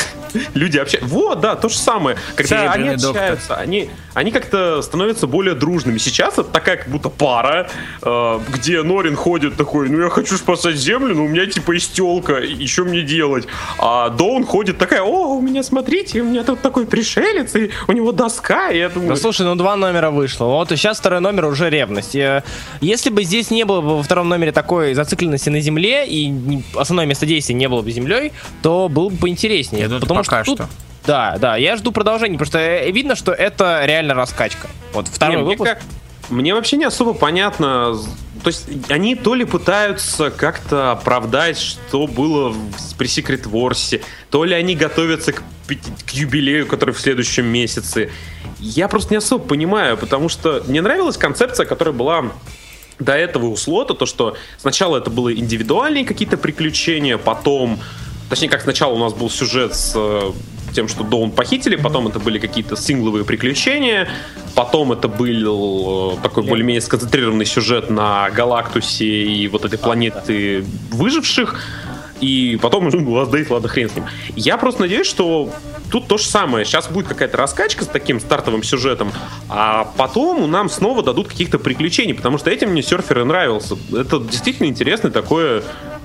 люди общаются. Вот, да, то же самое. Когда они Серебряный доктор. общаются, они, они как-то становятся более дружными. Сейчас это такая как будто пара, э, где Норин ходит такой, ну я хочу спасать землю, но у меня типа есть телка, и что мне делать? А Доун ходит такая, о, у меня, смотрите, у меня тут такой пришелец, и у него доска, и я думаю... Да слушай, ну два номера вышло. Вот и сейчас второй номер уже ревность. Э, Если бы здесь не было бы во втором номере такой зацикленности на земле и основное место действия не было бы землей, то было бы поинтереснее. Я думаю, потому пока что, тут- Да, да, я жду продолжения, потому что э, видно, что это реально раскачка. Вот второй Не, мне, выпуск. как- мне вообще не особо понятно. То есть они то ли пытаются как-то оправдать, что было при Secret Wars, то ли они готовятся к, к юбилею, который в следующем месяце. Я просто не особо понимаю, потому что мне нравилась концепция, которая была до этого у слота, то что сначала это было индивидуальные какие-то приключения, потом, точнее как сначала у нас был сюжет с э, тем, что Доун похитили, потом это были какие-то сингловые приключения, потом это был э, такой более-менее сконцентрированный сюжет на Галактусе и вот этой планеты выживших, и потом уже ну, Last Days, ладно, хрен с ним. Я просто надеюсь, что тут то же самое. Сейчас будет какая-то раскачка с таким стартовым сюжетом, а потом нам снова дадут каких-то приключений, потому что этим мне серфер и нравился. Это действительно интересный такой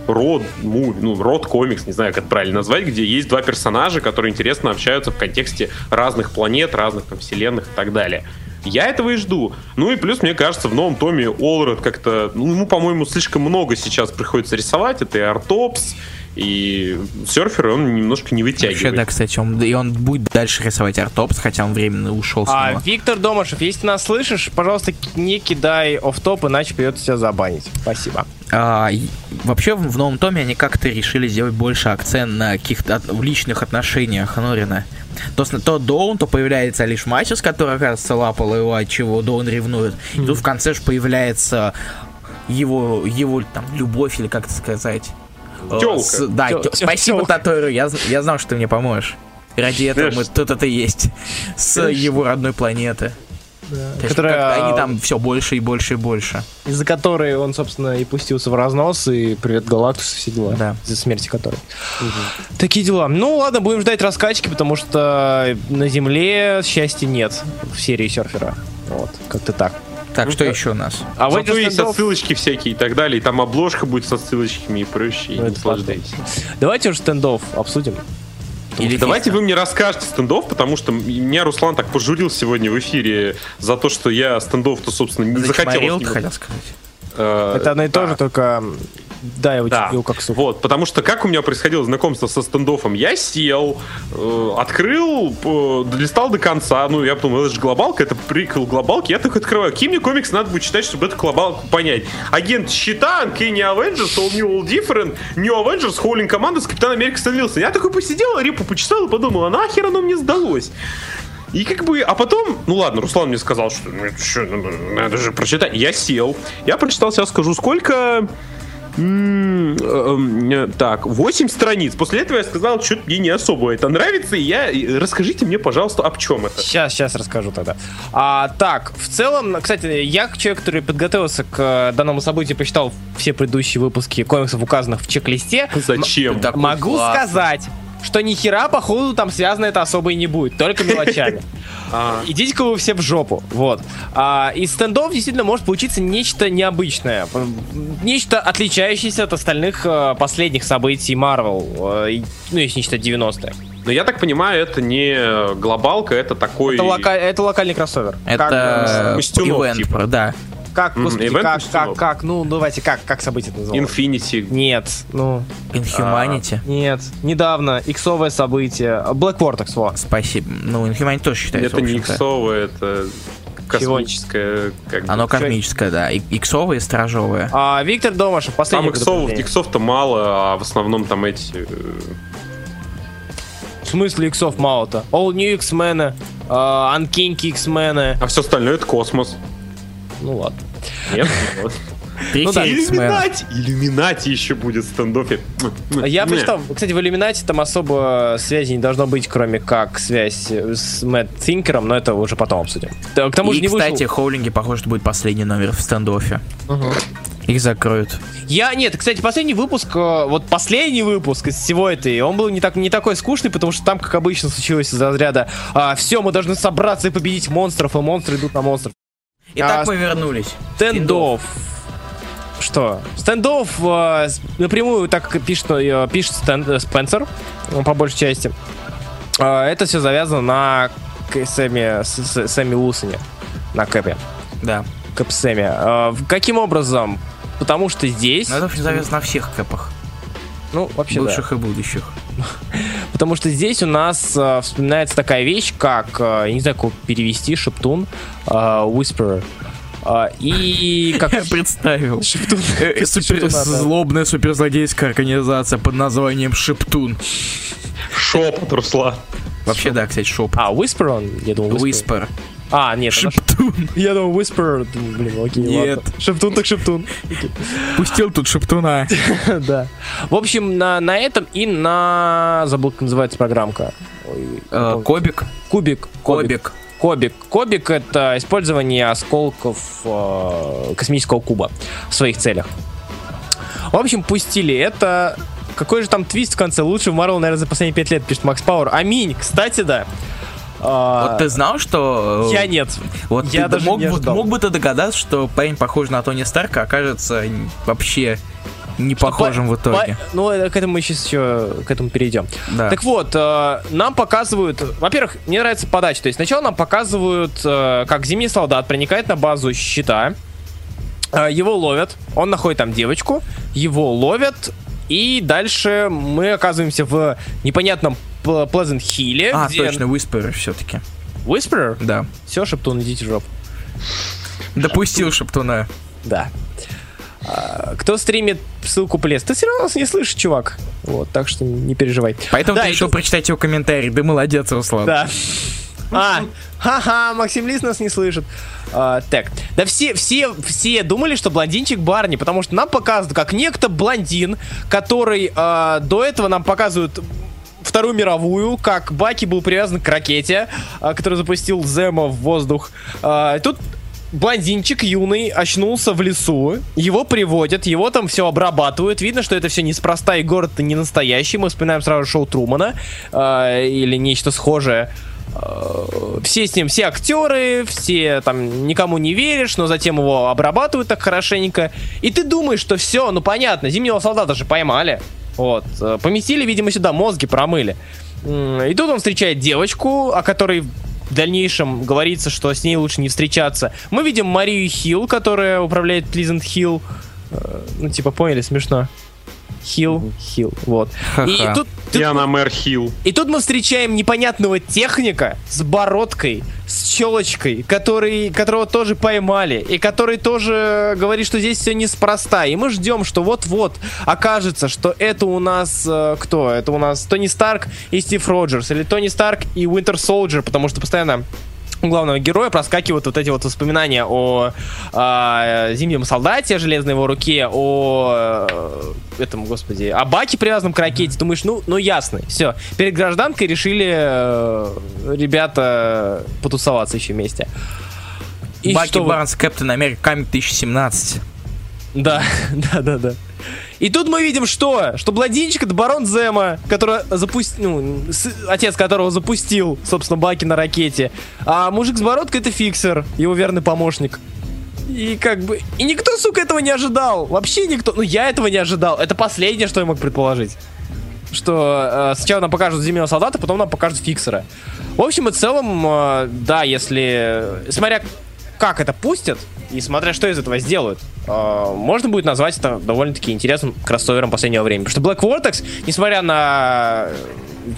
род, ну, род комикс, не знаю, как это правильно назвать, где есть два персонажа, которые интересно общаются в контексте разных планет, разных там вселенных и так далее. Я этого и жду. Ну и плюс, мне кажется, в новом томе Олред как-то, ну, ему, по-моему, слишком много сейчас приходится рисовать. Это и Артопс, и серфер, он немножко не Вообще, вытягивает. да, кстати, он, и он будет дальше рисовать артопс, хотя он временно ушел с А, него. Виктор Домашев, если ты нас слышишь, пожалуйста, не кидай оф-топ, иначе придется тебя забанить. Спасибо. А, и вообще в в новом томе они как-то решили сделать больше акцент на каких-то личных отношениях Норина. То, то Доун, то появляется лишь Мачес, который, кажется, лапал его, от чего Доун ревнует. И тут в конце же появляется его, его там любовь, или как это сказать. Э, Тёлка. с- да, Тё- тё- спасибо, тёлка. Татору, я, я знал, что ты мне поможешь. Ради этого Знаешь, мы тут это есть. С знаешь, его родной планеты. То есть Которая- как-то они там все больше и больше и больше. из-за которой он, собственно, и пустился в разнос, и привет Галактус, и все дела. Да. Из-за смерти которой. Такие дела. Ну ладно, будем ждать раскачки, потому что на Земле счастья нет в серии серфера. Вот, как-то так. Так, Ну, что да. еще у нас? А Зато Avengers есть Standoff- отсылочки всякие и так далее. И там обложка будет со ссылочками и прочее. Ну, и это наслаждайтесь. Давайте уже стендов обсудим. Или Давайте фишка? вы мне расскажете стендов, потому что меня Руслан так пожурил сегодня в эфире за то, что я стендов-то, собственно, не захотел. Ты хотел сказать. Э, Это одно и то же, только да, его, Да. его как суп. Вот, потому что как у меня происходило знакомство со стендофом? Я сел, э, открыл, э, листал до конца. Ну, я подумал, это же глобалка, это прикол глобалки. Я так открываю. Какие мне комиксы надо будет читать, чтобы эту глобалку понять? Агент Щита, Uncanny Avengers, All New, All Different, New Avengers, Howling Commandos, Капитан Америка Стэн Вилсон. Я такой посидел, репу почитал и подумал, а нахер оно мне сдалось? И как бы, а потом, ну ладно, Руслан мне сказал, что ну, чё, ну, надо же прочитать. Я сел, я прочитал, сейчас скажу, сколько... М, эм, э, Так, 8 страниц. После этого я сказал, что мне не особо это нравится. И я расскажите мне, пожалуйста, об чем это. Сейчас, сейчас расскажу тогда. А, так, в целом, кстати, я, человек, который подготовился к э, данному событию, посчитал все предыдущие выпуски комиксов, указанных в чек-листе, Зачем? Могу сказать, что ни хера, походу, там связано это особо и не будет, только мелочами. (laughs) А, Идите-ка вы все в жопу, вот. А, из стендов действительно может получиться нечто необычное, нечто отличающееся от остальных э, последних событий Marvel, э, ну, если не считать 90-е. Но я так понимаю, это не глобалка, это такой... Это, лока- это локальный кроссовер. Как, Это э, Костюмов, ивент, типа. да. Как, господи, ивент как, как, как, ну, давайте, как, как событие называлось? Infinity. Нет, ну, Inhumanity. нет, недавно, иксовое событие, Black Vortex, во. Спасибо. Ну, Inhumanity тоже считается, Это не иксовое, это космическое. Как бы. Оно космическое, да. И- Иксовое и стражовое. А, Виктор Домашев, Там последний иксов, предупреждение. иксов-то мало, а в основном там эти... э, В смысле иксов мало-то? All New X-Men, а, Uncanny X-Men, А все остальное это космос. ну ладно. Нет? (laughs) Вот. Ну да. Иллюминати! Иллюминати еще будет в стендофе. Я прочитал, кстати, в Иллюминате там особо связи не должно быть, кроме как связь с Мэтт Тинкером, но это уже потом обсудим. К тому же И, не вышел- кстати, Хоулинги, похоже, что будет последний номер в стендофе. Их закроют. Я, нет, кстати, последний выпуск, э, вот последний выпуск из всего этой, он был не, так, не такой скучный, потому что там, как обычно, случилось из разряда все, мы должны собраться и победить монстров, и монстры идут на монстров. Итак, А, мы вернулись. Стендов. Что? Стендов э, напрямую так пишет, э, пишет Стен- э, Спенсер, ну, по большей части. Э, это все завязано на К- Сэме, С- С- Сэме Уилсоне, на Кэпе. Да. Кэп Сэме. Э, каким образом? Потому что здесь... Но это завязано на всех кэпах. Ну, вообще да. Бывших и будущих. (laughs) Потому что здесь у нас э, вспоминается такая вещь, как, э, я не знаю, как перевести, шептун, э, whisperer. Э, и (laughs) как... Я представил. Шептун. Э, супер- Шептуна, да. Злобная суперзлодейская организация под названием Шептун. Шепот, Руслан. Вообще, да, кстати, шоп. А, Whisper он? Я думал, Whisper. Whisper. А, нет, она Шептун. (laughs) я думал Whisper. Блин, окей, Нет. ладно. Шептун так шептун. Пустил тут Шептуна. (laughs) да. В общем, на, на этом и на... Забыл, как называется программка. Ой, помню. Кобик. Кубик. Кобик. Кобик. Кобик — это использование осколков э, космического куба в своих целях. В общем, пустили это. Какой же там твист в конце? Лучше в Marvel, наверное, за последние пять лет, пишет Макс Пауэр. Аминь, кстати, да. А, Вот ты знал, что... э, Я нет. Вот я ты даже мог, не ожидал. мог бы ты догадаться, что парень похож на Тони Старка, окажется н- вообще не похожим в итоге. По- Ну, э, к этому мы сейчас еще к этому перейдем. Да. Так вот, э, нам показывают. Во-первых, мне нравится подача. То есть сначала нам показывают, э, как зимний солдат проникает на базу щита. Э, Его ловят. Он находит там девочку. Его ловят. И дальше мы оказываемся в непонятном Pleasant Hill. а, где... точно, Whisperer все-таки. Whisperer? Да. Все, Шептун, идите в жопу. Допустил Шептуна. Да. А, Кто стримит, ссылку полез. Ты все равно нас не слышишь, чувак. Вот, так что не переживай. Поэтому Да, ты решил тут- прочитать его комментарий. Да молодец, Руслан. Да. А, ха-ха, Максим Лис нас не слышит. А, так, да все, все, все думали, что блондинчик Барни, потому что нам показывают, как некто блондин, который а, до этого нам показывают Вторую мировую, как Баки был привязан к ракете, а, который запустил Зема в воздух. А, Тут блондинчик юный очнулся в лесу, его приводят, его там все обрабатывают, видно, что это все неспроста и город-то не настоящий, мы вспоминаем сразу шоу Трумана а, или нечто схожее. Все с ним, все актеры, все там никому не веришь, но затем его обрабатывают так хорошенько. И ты думаешь, что все, ну понятно, зимнего солдата же поймали. Вот. э, Поместили, видимо, сюда, мозги промыли. И тут он встречает девочку, о которой в дальнейшем говорится, что с ней лучше не встречаться. Мы видим Марию Хилл, которая управляет Плизент Хилл. Э, Ну, типа, поняли, смешно. Хилл, Хилл, вот. И Ха-ха. тут, И тут она мэр Хилл. и тут мы встречаем непонятного техника с бородкой, с челочкой, который, которого тоже поймали, и который тоже говорит, что здесь все неспроста. И мы ждем, что вот-вот окажется, что это у нас э, кто? Это у нас Тони Старк и Стив Роджерс, или Тони Старк и Уинтер Солджер, потому что постоянно главного героя проскакивают вот эти вот воспоминания о а, зимнем солдате, о железной его руке, о э, этом, господи, о баке, привязанном к ракете. Думаешь, ну, ну ясно, все. Перед гражданкой решили э, ребята потусоваться еще вместе. И Баки что Барнс, Кэптен Америка, Камик 2017. (laughs) Да, да, да, да. И тут мы видим что? Что блондинчик это барон Зема, который запустил, ну, с- отец которого запустил, собственно, баки на ракете. А мужик с бородкой это фиксер, его верный помощник. И как бы... И никто, сука, этого не ожидал. Вообще никто. Ну, я этого не ожидал. Это последнее, что я мог предположить. Что э, сначала нам покажут зимнего солдата, потом нам покажут фиксера. В общем и целом, э, да, если... Смотря как это пустят, и смотря что из этого сделают, э, можно будет назвать это довольно-таки интересным кроссовером последнего времени. Потому что Black Vortex, несмотря на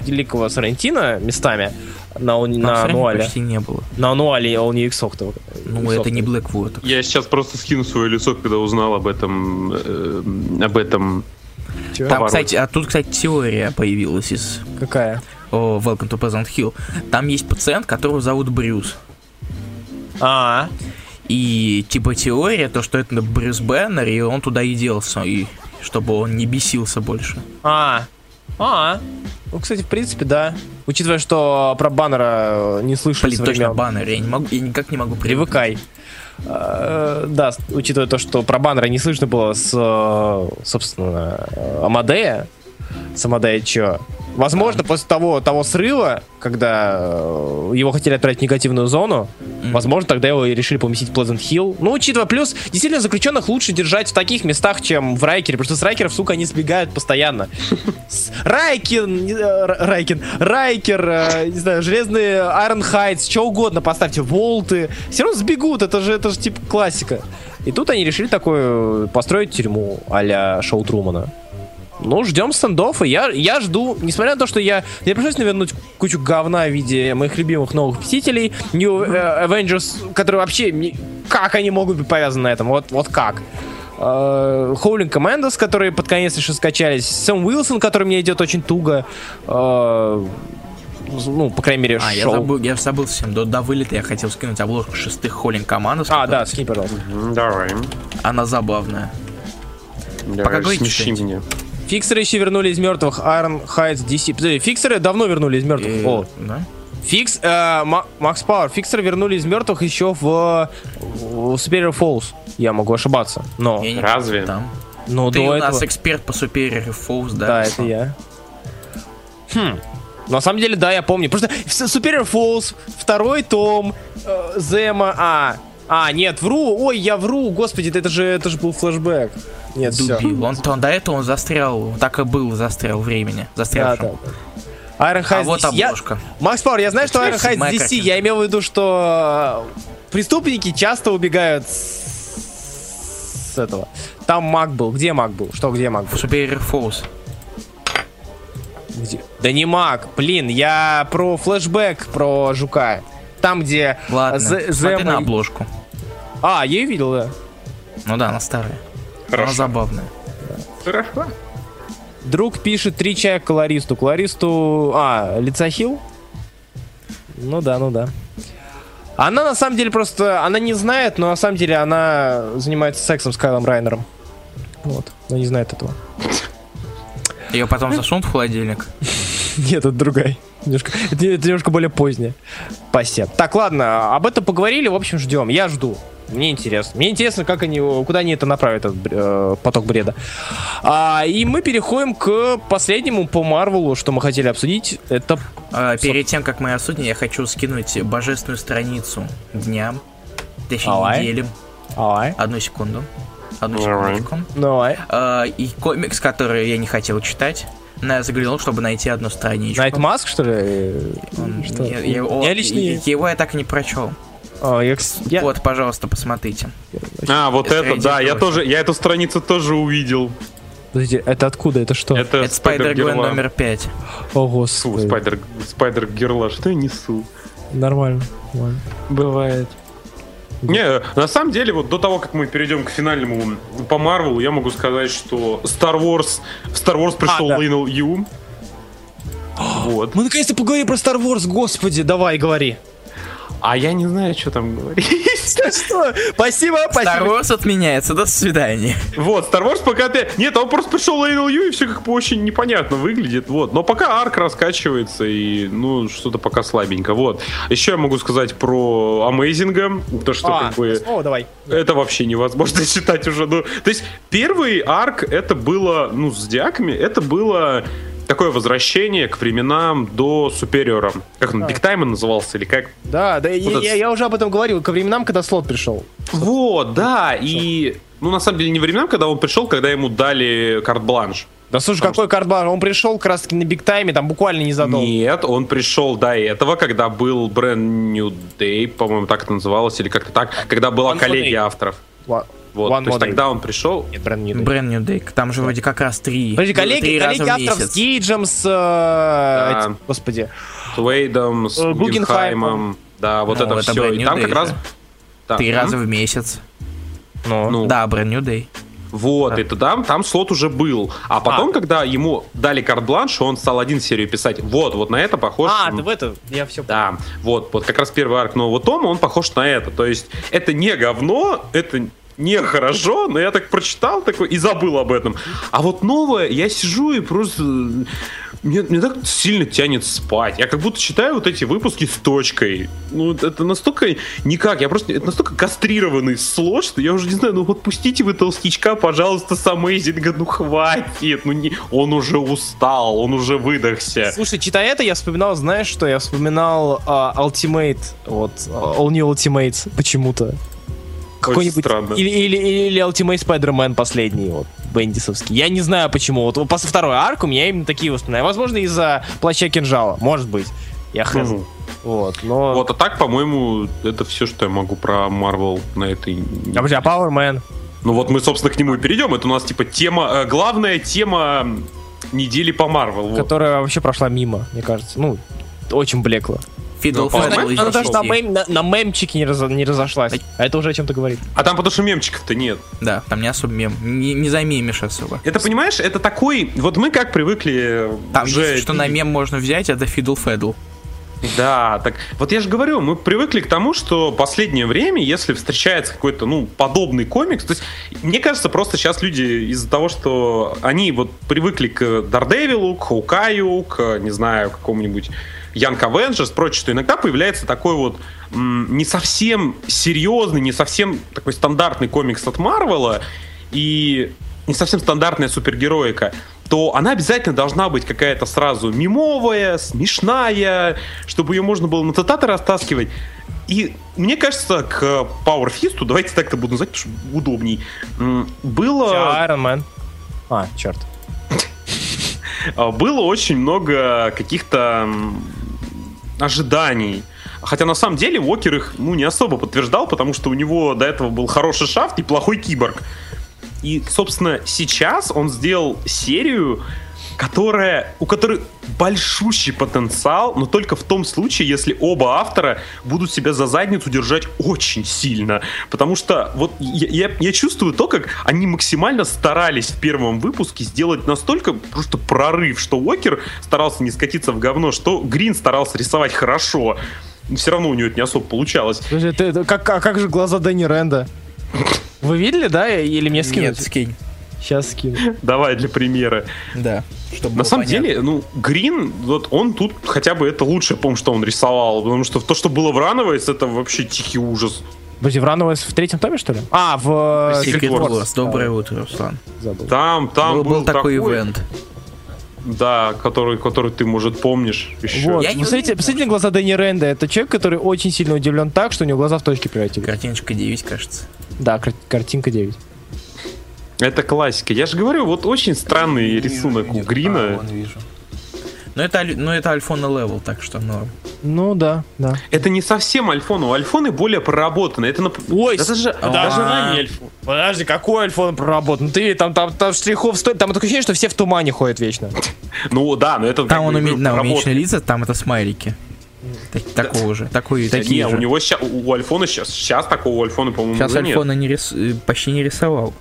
великого Сарантино местами, на, он- Там на ануале, почти не было. на ануале All New X Ну, это не Blackwood. Я сейчас просто скину свое лицо, когда узнал об этом, э, об этом. Там, кстати, а тут, кстати, теория появилась из Какая? о, Welcome to Pleasant Hill. Там есть пациент, которого зовут Брюс. А, И типа теория, то, что это Брюс Беннер, и он туда и делся, и чтобы он не бесился больше. а, а. Ну, кстати, в принципе, да. Учитывая, что про баннера э, не слышали Блин, точно баннер, я, не могу, я никак не могу привыкнуть. Привыкай. Э, Да, учитывая то, что про баннера не слышно было с, э, собственно, Амадея. С Амадея чё? Возможно, после того, того срыва, когда э, его хотели отправить в негативную зону, возможно, тогда его и решили поместить в Pleasant Hill. Ну, учитывая, плюс, действительно, заключенных лучше держать в таких местах, чем в Райкере, потому что с Райкеров, сука, они сбегают постоянно. (laughs) Райкин, э, Райкин, Райкер, э, не знаю, железные Heights, что угодно поставьте, Волты, все равно сбегут, это же, это же типа классика. И тут они решили такое построить тюрьму а-ля Шоу Трумана. Ну, ждем стендов, и я, я жду, несмотря на то, что я не пришлось навернуть кучу говна в виде моих любимых новых Мстителей, New э, Avengers, которые вообще, не- как они могут быть повязаны на этом, вот, вот как. Хоулинг Командос, которые под конец еще скачались, Сэм Уилсон, который мне идет очень туго, э, ну, по крайней мере, А, я шоу. забыл, я забыл совсем, до, до вылета я хотел скинуть обложку шестых Холлин команд. А, да, скинь, пожалуйста. Давай. Она забавная. Давай, говорите смеши что-нибудь. меня. Фиксеры еще вернули из мертвых, Iron Heights, DC. Подожди, фиксеры давно вернули из мертвых. И- О, да? Фикс, э, Ма- Макс Пауэр, фиксеры вернули из мертвых еще в, в Superior Falls. Я могу ошибаться. Но, Я не Разве? Там. но Ты до у этого... нас эксперт по Superior Falls, да? Да, это я. Хм. На самом деле, да, я помню. Просто Superior Falls, второй том, э, Зема, а, а, нет, вру, ой, я вру, господи, это же, это же был флешбэк. Нет. Дубил. Он, он до этого он застрял, так и был, застрял времени. Да, Застрял. да. Iron А вот DC. Я- обложка. Макс Пауэр, я знаю, что Iron Седьмая DC, картина. я имел в виду, что э, преступники часто убегают с, с этого. Там маг был. Где маг был? Что, где маг был? Superior Falls. Где? Да не маг, блин, я про флешбэк, про жука. Там, где... Ладно, смотри Зема на обложку. А, я ее видел, да. Ну да, она старая. Она Хорошо. забавная. Хорошо. Друг пишет три чая колористу. Колористу... А, лицахил? Ну да, ну да. Она на самом деле просто... Она не знает, но на самом деле она занимается сексом с Кайлом Райнером. Вот. Но не знает этого. Ее потом засунут в холодильник. (laughs) Нет, это другая. Немножко, это, это немножко более поздняя. Спасибо. Так, ладно, об этом поговорили, в общем, ждем. Я жду. Мне интересно. Мне интересно, как они, куда они это направят, этот э, поток бреда. А, и мы переходим к последнему по Марвелу, что мы хотели обсудить. Это А, перед тем, как мы осудим, я хочу скинуть божественную страницу дням. Точнее, Давай. неделям. Давай. Одну секунду. Одну секундочку. Давай. А, и комикс, который я не хотел читать. Я заглянул, чтобы найти одну страничку. Найт Маск, что ли? Он- Что? я- я его, Я лично его я так и не прочел. А, я, Вот, пожалуйста, посмотрите. А, вот Это это, да, я тоже, я эту страницу тоже увидел. Подождите, это откуда? Это что? Это, Это Гвен Герла. номер 5. О, Фу, господи. Спайдер, Спайдер Герла, что я несу? Нормально. нормально. Бывает. Не, на самом деле, вот до того, как мы перейдем к финальному по Марвелу, я могу сказать, что Star Wars, в Star Wars пришел да. Лейнел Ю. Вот. Мы наконец-то поговорим про Star Wars, господи, давай, говори. А я не знаю, что там говорить. Что? Спасибо, Star спасибо. Wars отменяется, до свидания. Вот, Star Wars пока ты... Нет, он просто пришел Ю, и все как бы очень непонятно выглядит, вот. Но пока арк раскачивается, и, ну, что-то пока слабенько, вот. Еще я могу сказать про Амейзинга, то, что А, как бы... О, давай. Это вообще невозможно (laughs) читать уже. Ну, то есть первый арк это было, ну, с диаками, это было такое возвращение к временам до Супериора. Как он. Биг Тайм назывался или как? Да, да, я, этот- я- я уже об этом говорил, ко временам, когда слот пришел. Вот, да, и... Ну, на самом деле, не временам, когда он пришел, когда ему дали карт-бланш. Да слушай, Потому какой картбар? Он пришел как раз таки на Биг Тайме, там буквально незадолго. Нет, он пришел до этого, когда был Brand New Day, по-моему, так это называлось, или как-то так, когда была One коллегия авторов. Ла- Вот, One то есть тогда он пришел, Нет, Brand New Day. Brand New Day. Там же вроде как раз три. Подожди, коллеги, три раза коллеги в авторов с месяц. Кейджем, с... э, Да. этим, господи. с Уэйдом, с Э, Гугенхаймом. Да, вот Ну, это, это все. Brand И там Day как раз... же. да, Три м? раза в месяц. Ну, Ну, Да, Brand New Day. вот, и тогда там слот уже был. А потом, когда ему дали карт-бланш, он стал один серию писать. Вот, вот на это похож. А, ты в это, я все Да, вот, вот как раз первый арк нового тома, он похож на это. То есть это не говно, это не хорошо, но я так прочитал такой и забыл об этом. А вот новое, я сижу и просто... э, Мне, мне так сильно тянет спать. Я как будто читаю вот эти выпуски с точкой. Ну, это настолько никак. Я просто... Это настолько кастрированный слот, что я уже не знаю, ну вот пустите вы толстячка, пожалуйста, с Амейзинга, ну хватит. Ну, не... Он уже устал, он уже выдохся. Слушай, читая это, я вспоминал, знаешь что? Я вспоминал а, Ultimate, вот, а, All New Ultimate, почему-то. Какой-нибудь... Или, или, или Ultimate Spider-Man последний, вот, бендисовский. Я не знаю почему. Вот после второй арк у меня именно такие воспоминания. Возможно, из-за плаща кинжала, может быть. Я хз. Мгм. Вот, но... Вот, а так, по-моему, это все, что я могу про Марвел на этой... А, подожди, а Power Man? Ну вот мы, собственно, к нему и перейдем. Это у нас, типа, тема... э, главная тема недели по Марвел. Вот. которая вообще прошла мимо, мне кажется. Ну, очень блекло. Фидл Ну, из Она даже на, мем- на- на мемчике не, разо- не разошлась. А это уже о чем-то говорит. А там потому что мемчиков-то нет. Да, там не особо мем. Не, не замемишь особо. Это, понимаешь, это такой... Вот мы как привыкли Там, уже... единственное, что на мем можно взять, это Фидл Фэдл. Да, так вот я же говорю, мы привыкли к тому, что последнее время, если встречается какой-то, ну, подобный комикс, то есть, мне кажется, просто сейчас люди из-за того, что они вот привыкли к Дардевилу, к Хаукаю, к, не знаю, какому-нибудь Янг Авенджерс, прочее, что иногда появляется такой вот не совсем серьезный, не совсем такой стандартный комикс от Марвела, и не совсем стандартная супергероика, то она обязательно должна быть какая-то сразу мимовая, смешная, чтобы ее можно было на цитаты растаскивать. И мне кажется, к Power Fist, давайте так-то буду называть, потому что удобней, было... Iron Man. А, черт. (laughs) Было очень много каких-то ожиданий. Хотя на самом деле Уокер их ну, не особо подтверждал, потому что у него до этого был хороший шафт и плохой киборг. И, собственно, сейчас он сделал серию, которая, у которой большущий потенциал, но только в том случае, если оба автора будут себя за задницу держать очень сильно. Потому что вот я, я- я чувствую то, как они максимально старались в первом выпуске сделать настолько просто прорыв, что Уокер старался не скатиться в говно, что Грин старался рисовать хорошо. Все равно у него это не особо получалось. Подожди, ты- ты- как, а как же глаза Дэнни Ренда? Вы видели, да? Или мне скинуть? Нет, скинь. Сейчас скину. Давай для примера. Да. Чтобы На самом понятно. деле, ну, Грин, вот он тут хотя бы это лучшее, по что он рисовал. Потому что то, что было в Runaways, это вообще тихий ужас. Подожди, в Runaways в третьем томе, что ли? А, в... Secret Secret Wars. Wars. Доброе утро, Руслан. Забыл. Там, там был, был такой ивент. Да, который, который ты, может, помнишь еще. Вот, Я посмотрите, посмотрите на глаза Дэнни Рэнда. Это человек, который очень сильно удивлен так, что у него глаза в точки превратились. Картиночка 9, кажется. Да, кар- картинка 9. Это классика. Я же говорю, вот очень странный рисунок у А, Грина. вон вижу. Но это, но это Альфона level, так что норм. Ну да, да. Это не совсем Альфона, у Альфоны более проработаны. Это нап- Ой, Да даже, а- даже ранний Альфона. Подожди, какой Альфона проработан? Ты там, там, там штрихов стоит. Там такое ощущение, что все в тумане ходят вечно. (laughs) Ну да, но это Там он умеет, да, уменьшенные лица, там это смайлики. Так- такого же. Такой, Да такие не, же. у него ща- у, у альфона сейчас, сейчас такого альфона, по-моему, Сейчас альфона не рис- э, почти не рисовал.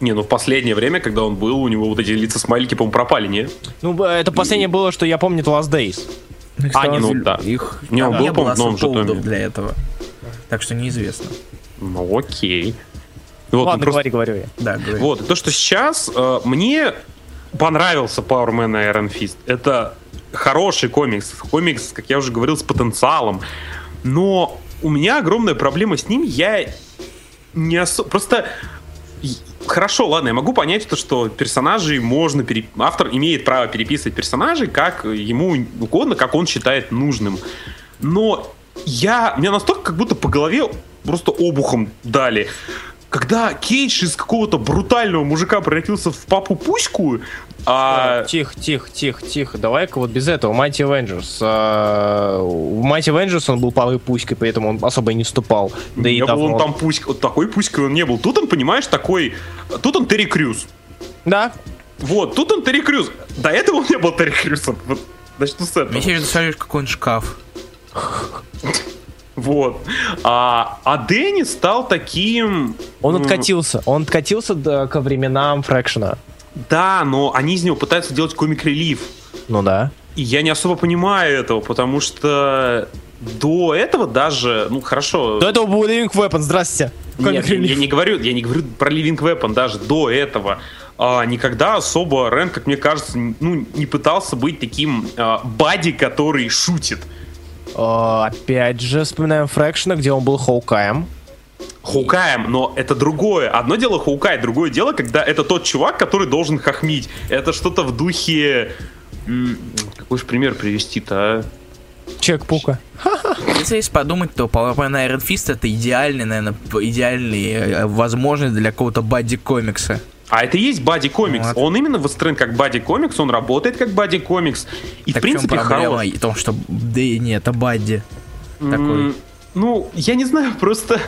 Не, ну в последнее время, когда он был, у него вот эти лица смайлики, по-моему, пропали, не? Ну, это последнее было, что я помню, это Last Days. А, не, ну, да. Их Не, он там был, не по-моему, в новом же для этого. Так что неизвестно. Ну окей. Вот, ну, Ладно, просто- говори, говорю я. Да, говорю. Вот, и то, что сейчас э, мне понравился Power Man Iron Fist. Это хороший комикс. Комикс, как я уже говорил, с потенциалом. Но у меня огромная проблема с ним. Я не особо... Просто... Хорошо, ладно, я могу понять то, что персонажей можно... пере- Автор имеет право переписывать персонажей, как ему угодно, как он считает нужным. Но я... Меня настолько как будто по голове просто обухом дали. Когда Кейдж из какого-то брутального мужика превратился в папу Пуську, а... Тихо, тихо, тихо, тихо. Давай-ка вот без этого. Mighty Avengers. А, В Mighty Avengers он был палой пуськой, поэтому он особо и не вступал. Да и не был давно. он там пуська, вот такой пуськой он не был. Тут он, понимаешь, такой... Тут он Терри Крюс. Да. Вот, тут он Терри Крюс. До этого он не был Терри Крюсом. Вот, начну с этого. Мне сейчас представляешь, какой он шкаф. (laughs) Вот. А, а Дэнни стал таким... Он откатился. Он откатился до, ко временам Фрэкшена. Да, но они из него пытаются делать комик-релив. Ну да. И я не особо понимаю этого, потому что до этого даже, ну хорошо. До этого был Living Weapon, здрасте. Нет, я, не говорю, я не говорю про Living Weapon даже до этого. А, никогда особо Рен, как мне кажется, ну, не пытался быть таким а, бади, который шутит. А, Опять же, вспоминаем Фрэкшена, где он был Хоукаем. Хоукаем, но это другое. Одно дело Хоукай, другое дело, когда это тот чувак, который должен хохмить. Это что-то в духе... Какой же пример привести-то, а? Чек Пука. Если если подумать, то Iron Fist это идеальный, наверное, идеальный э, возможность для какого-то бадди комикса. А это и есть Бади комикс. Вот. Он именно выстроен как Бади комикс, он работает как Бади комикс. И Так в принципе проблема хорош. в том, что да и нет, это бадди. такой. Ну, я не знаю, просто...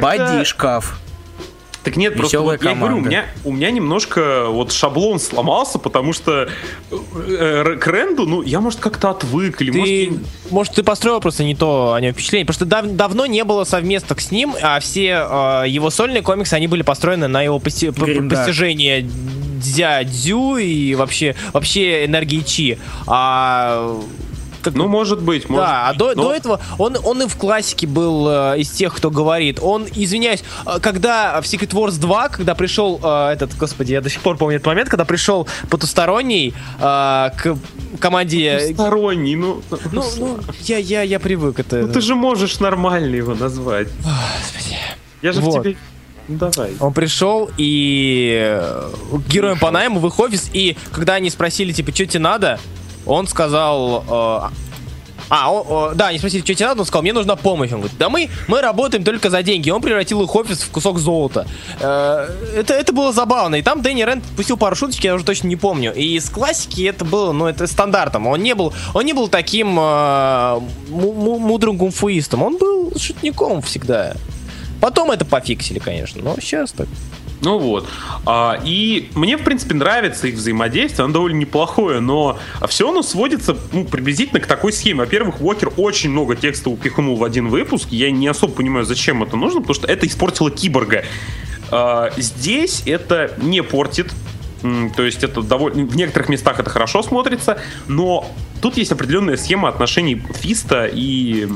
Бадди и шкаф. Так нет, просто Веселая вот я говорю, у меня, у меня немножко вот шаблон сломался, потому что э, к Ренду, ну, я, может, как-то отвык, или, может, Ты, я- может, ты построил просто не то о нем впечатление. Потому что дав- давно не было совместок с ним, а все э, его сольные комиксы, они были построены на его пости- п- п- Гримдарк. постижение дядю и вообще, вообще энергии Чи. А как- ну, может быть, может да, а до, но- до этого он, он и в классике был э, из тех, кто говорит. Он, извиняюсь, э, когда в Secret Wars 2, когда пришел э, этот, господи, я до сих пор помню этот момент, когда пришел потусторонний э, к команде... Сторонний, ну, Ну, ну, я, я, я привык это. ну, ты же можешь нормально его назвать. Я же в Вот. тебе... Ну, давай. Он пришел и э, к героям по найму в их офис, и когда они спросили, типа, что тебе надо, он сказал... э, а, о- о, да, они спросили, что тебе надо, он сказал, мне нужна помощь. Он говорит, да мы, мы работаем только за деньги. Он превратил их офис в кусок золота. Э, это, это было забавно. И там Дэнни Рент пустил пару шуточек, я уже точно не помню. И из классики это было, ну, это стандартом. Он не был, он не был таким э, му- му- мудрым кунфуистом. Он был шутником всегда. Потом это пофиксили, конечно, но сейчас так. Ну вот. А, и мне, в принципе, нравится их взаимодействие, оно довольно неплохое, но все оно сводится ну, приблизительно к такой схеме. Во-первых, Уокер очень много текста упихнул в один выпуск. Я не особо понимаю, зачем это нужно, потому что это испортило киборга. А, здесь это не портит. То есть это довольно... В некоторых местах это хорошо смотрится, но тут есть определенная схема отношений Фиста и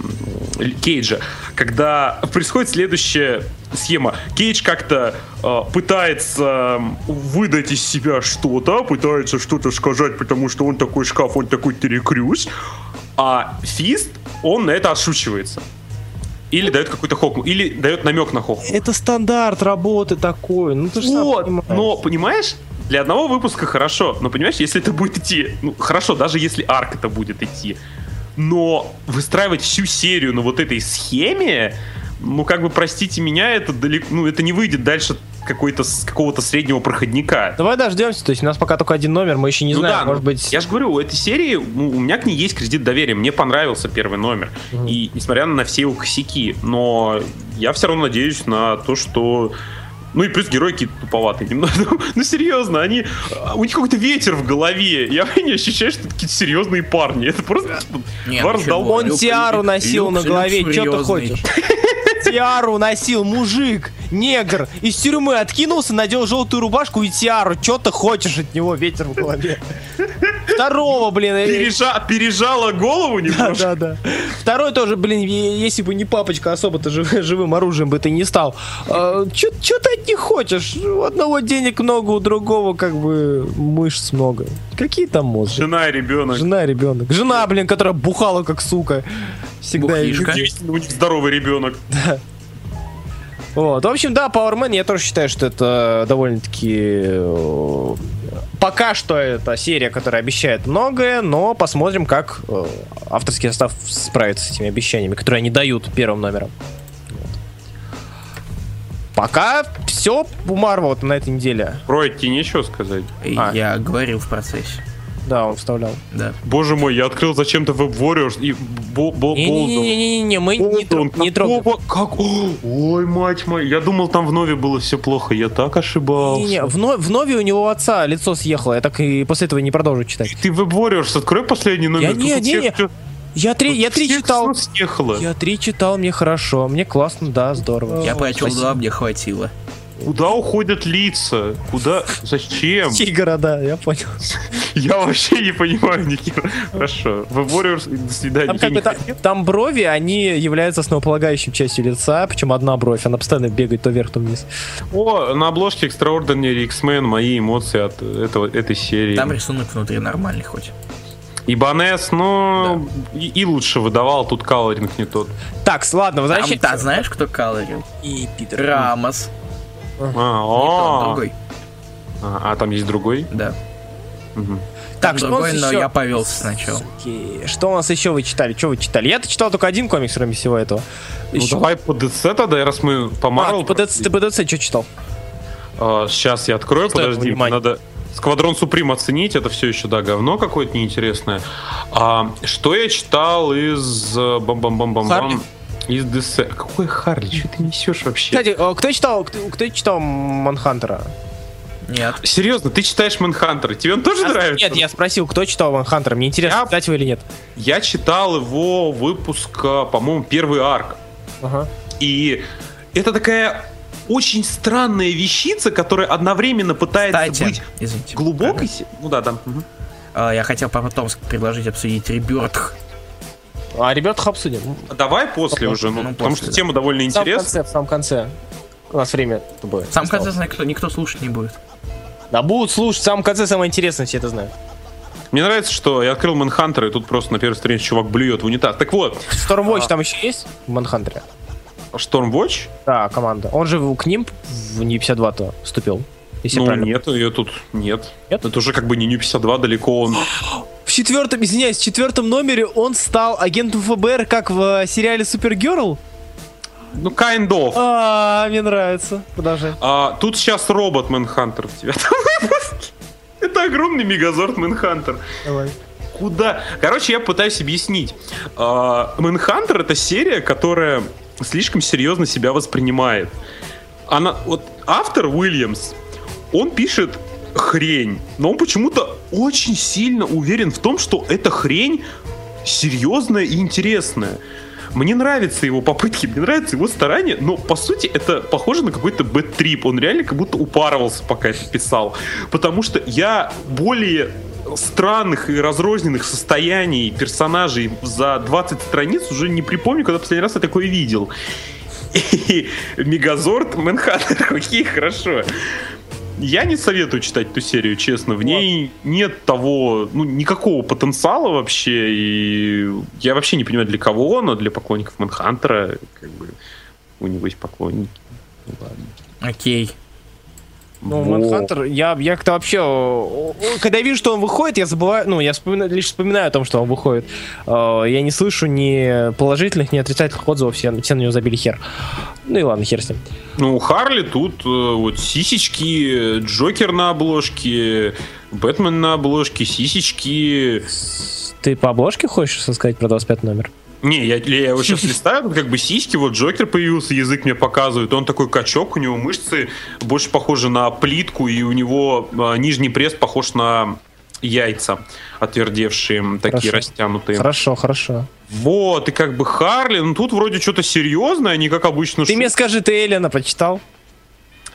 Кейджа, когда происходит следующая схема. Кейдж как-то э, пытается выдать из себя что-то, пытается что-то сказать, потому что он такой шкаф, он такой терекрюс, а Фист, он на это отшучивается. Или дает какой-то хок, или дает намек на хок. Это стандарт работы такой. Ну ты же сам Вот, понимаешь. но понимаешь, для одного выпуска хорошо, но понимаешь, если это будет идти, ну хорошо, даже если арк это будет идти, но выстраивать всю серию на вот этой схеме, ну как бы простите меня, это далеко, ну это не выйдет дальше какой-то с какого-то среднего проходника. Давай дождемся, то есть у нас пока только один номер, мы еще не ну знаем, да, может ну, быть... я же говорю, у этой серии ну, у меня к ней есть кредит доверия. Мне понравился первый номер. И несмотря на все его косяки, но я все равно надеюсь на то, что ну и плюс герои какие-то туповатые немного. (laughs) Ну серьезно, они... У них какой-то ветер в голове. Я (laughs) не ощущаю, что это какие-то серьезные парни. Это просто типа, Нет, ну чего, раздолбая. Он тиару носил на голове, что ты хочешь? (laughs) Тиару носил мужик, негр, из тюрьмы откинулся, надел желтую рубашку и тиару. Что ты хочешь от него, ветер в голове? Второго, блин, Пережа- Пережала голову Да, немножко. да, да. Второй тоже, блин, если бы не папочка особо-то жив- живым оружием бы ты не стал. Че ты от них хочешь? У одного денег много, у другого как бы мышц много. Какие там мозги? Жена и ребенок. Жена и ребенок. Жена, блин, которая бухала как сука. Всегда. Естественно, У них здоровый ребенок. (laughs) Вот. В общем, да, Power Man, я тоже считаю, что это довольно-таки... э, Пока что это серия, которая обещает многое, но посмотрим, как э, авторский состав справится с этими обещаниями, которые они дают первым номером. Пока все у Марвел вот на этой неделе. Про тебе нечего сказать. А. Я говорил в процессе. Да, он вставлял. Да. Боже мой, я открыл зачем-то Web Warriors и Бо- Бо-. Не-не-не, мы не, тро- не трогаем. Как? Ой, мать моя. Я думал, там в Нове было все плохо. Я так ошибался. Не-не, в, Но- в Нове у него отца лицо съехало, я так и после этого не продолжу читать. Ты Web Warriors, открой последний номер. Я не- не- не. Я три, я три читал. Я три читал, мне хорошо, мне классно, да, здорово. Я прочел Спасибо. два, мне хватило. Куда уходят лица? Куда? Зачем? Какие города, я понял. Я вообще не понимаю, Никита. Хорошо. Web Warriors, до свидания. Там, как бы, там брови, они являются основополагающей частью лица, причем одна бровь, она постоянно бегает то вверх, то вниз. О, на обложке Extraordinary X-Men мои эмоции от этого, этой серии. Там рисунок внутри нормальный хоть. Ибанес, ну, и, и лучше выдавал, тут калоринг не тот. Так, ладно, Там, возвращайтесь. да, знаешь, кто колорил? И Питер. Рамос. А, другой. а, а там есть другой? Да. Так, что другой, но я повелся сначала. Что у нас еще вы читали? Что вы читали? Я-то читал только один комикс, кроме всего этого. Ну, давай по DC тогда, раз мы по А, ты по ты по DC что читал? сейчас я открою, подожди, надо Сквадрон Суприм оценить, это все еще, да, говно какое-то неинтересное. А, что я читал из э, бам-бам-бам-бам-бам? Харли? Из DC. Какой Харли? Что ты несешь вообще? Кстати, э, кто читал, кто, кто читал Манхантера? Нет. Серьезно, ты читаешь Мэнхантера, тебе он тоже Я- нравится? Нет, я спросил, кто читал Манхантера. Мне интересно, Я- читать его или нет. Я читал его выпуск, э, по-моему, первый арк. Ага. И это такая очень странная вещица, которая одновременно пытается Кстати, быть извините. глубокой. се- Ну да, да. А, Я хотел потом предложить обсудить Реберт. А ребят обсудим. Давай после уже, ну, ну, потому после, что да. тема довольно В самом интересная. конце, в самом конце. У нас время тобой. В самом конце осталось. знаю, кто, никто слушать не будет. Да будут слушать, в самом конце самое интересное, все это знают. Мне нравится, что я открыл Мэнхантер, и тут просто на первой странице чувак блюет в унитаз. Так вот, Stormwatch А. там еще есть в Манхантере? Stormwatch? Да, команда. Он же к ним в не 52-то вступил. Если Ну, правильно. нет, ее тут нет. Нет? Это уже как бы не Нью 52 далеко он. (gasps) Четвертом, извиняюсь, в четвертом номере он стал агентом ФБР, как в э, сериале Супергерл. Ну, kind of. А, мне нравится. Продолжай. А, тут сейчас робот Мэнхантер в выпуске. (laughs) Это огромный мегазорд Мэнхантер. Давай. Куда? Короче, я пытаюсь объяснить. А, Мэнхантер это серия, которая слишком серьезно себя воспринимает. Она, вот автор Уильямс, он пишет хрень, но он почему-то очень сильно уверен в том, что эта хрень серьезная и интересная. мне нравятся его попытки, мне нравятся его старания, но по сути это похоже на какой-то бэт-трип. Он реально как будто упарывался, пока это писал. Потому что я более странных и разрозненных состояний персонажей за 20 страниц уже не припомню, когда последний раз я такое видел. (laughs) И Мегазорд, Мэнхаттер, (laughs) окей, хорошо. Я не советую читать эту серию, честно. В ней нет того, ну, никакого потенциала вообще. И я вообще не понимаю, для кого, но для поклонников Мэнхантера, как бы, у него есть поклонники. Ну, ладно. Окей. Ну. Манхантер, я, я как-то вообще... Когда я вижу, что он выходит, я забываю... Ну, я вспоминаю- лишь вспоминаю о том, что он выходит. Э, Я не слышу ни положительных, ни отрицательных отзывов, все, все на него забили хер. Ну и ладно, хер с ним. Ну, у Харли тут э, вот сисечки, Джокер на обложке, Бэтмен на обложке, сисечки. Ты по обложке хочешь сказать про 25 номер? Не, я, я его сейчас листаю, тут как бы сиськи, вот Джокер появился, язык мне показывает, он такой качок, у него мышцы больше похожи на плитку, и у него э, нижний пресс похож на яйца отвердевшие, такие Хорошо. растянутые. Хорошо, хорошо. Вот, и как бы Харли, ну тут вроде что-то серьезное, не как обычно. Ты шу- мне скажи, ты Эллина прочитал?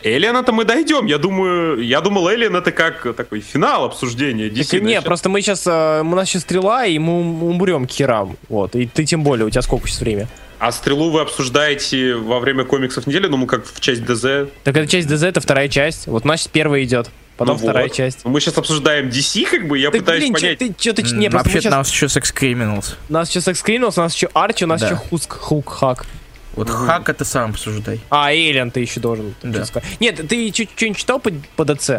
Эллиан это мы дойдем. Я думаю, я думал, Эллиан это как такой финал обсуждения DC. Так, не, просто мы сейчас... У нас сейчас стрела, и мы ум- умрем к херам. Вот, и ты тем более, у тебя сколько сейчас времени? А стрелу вы обсуждаете во время комиксов недели, ну, как в часть ДЗ. Так это часть ДЗ, это вторая часть. Вот, значит, первая идет. Потом Ну вторая вот. часть. Мы сейчас обсуждаем DC, как бы, я Так, пытаюсь блин, чё понять. ты, чё ты, не, просто мы Вообще-то щас- у нас еще Sex Criminals. У нас сейчас экскринус, у нас еще Арчи, у нас Да. еще Хуск, Хук, Хак. Вот хак это сам обсуждай. А, Эйлен ты еще должен. Да. сказать. Нет, ты что-нибудь читал по, по ДЦ?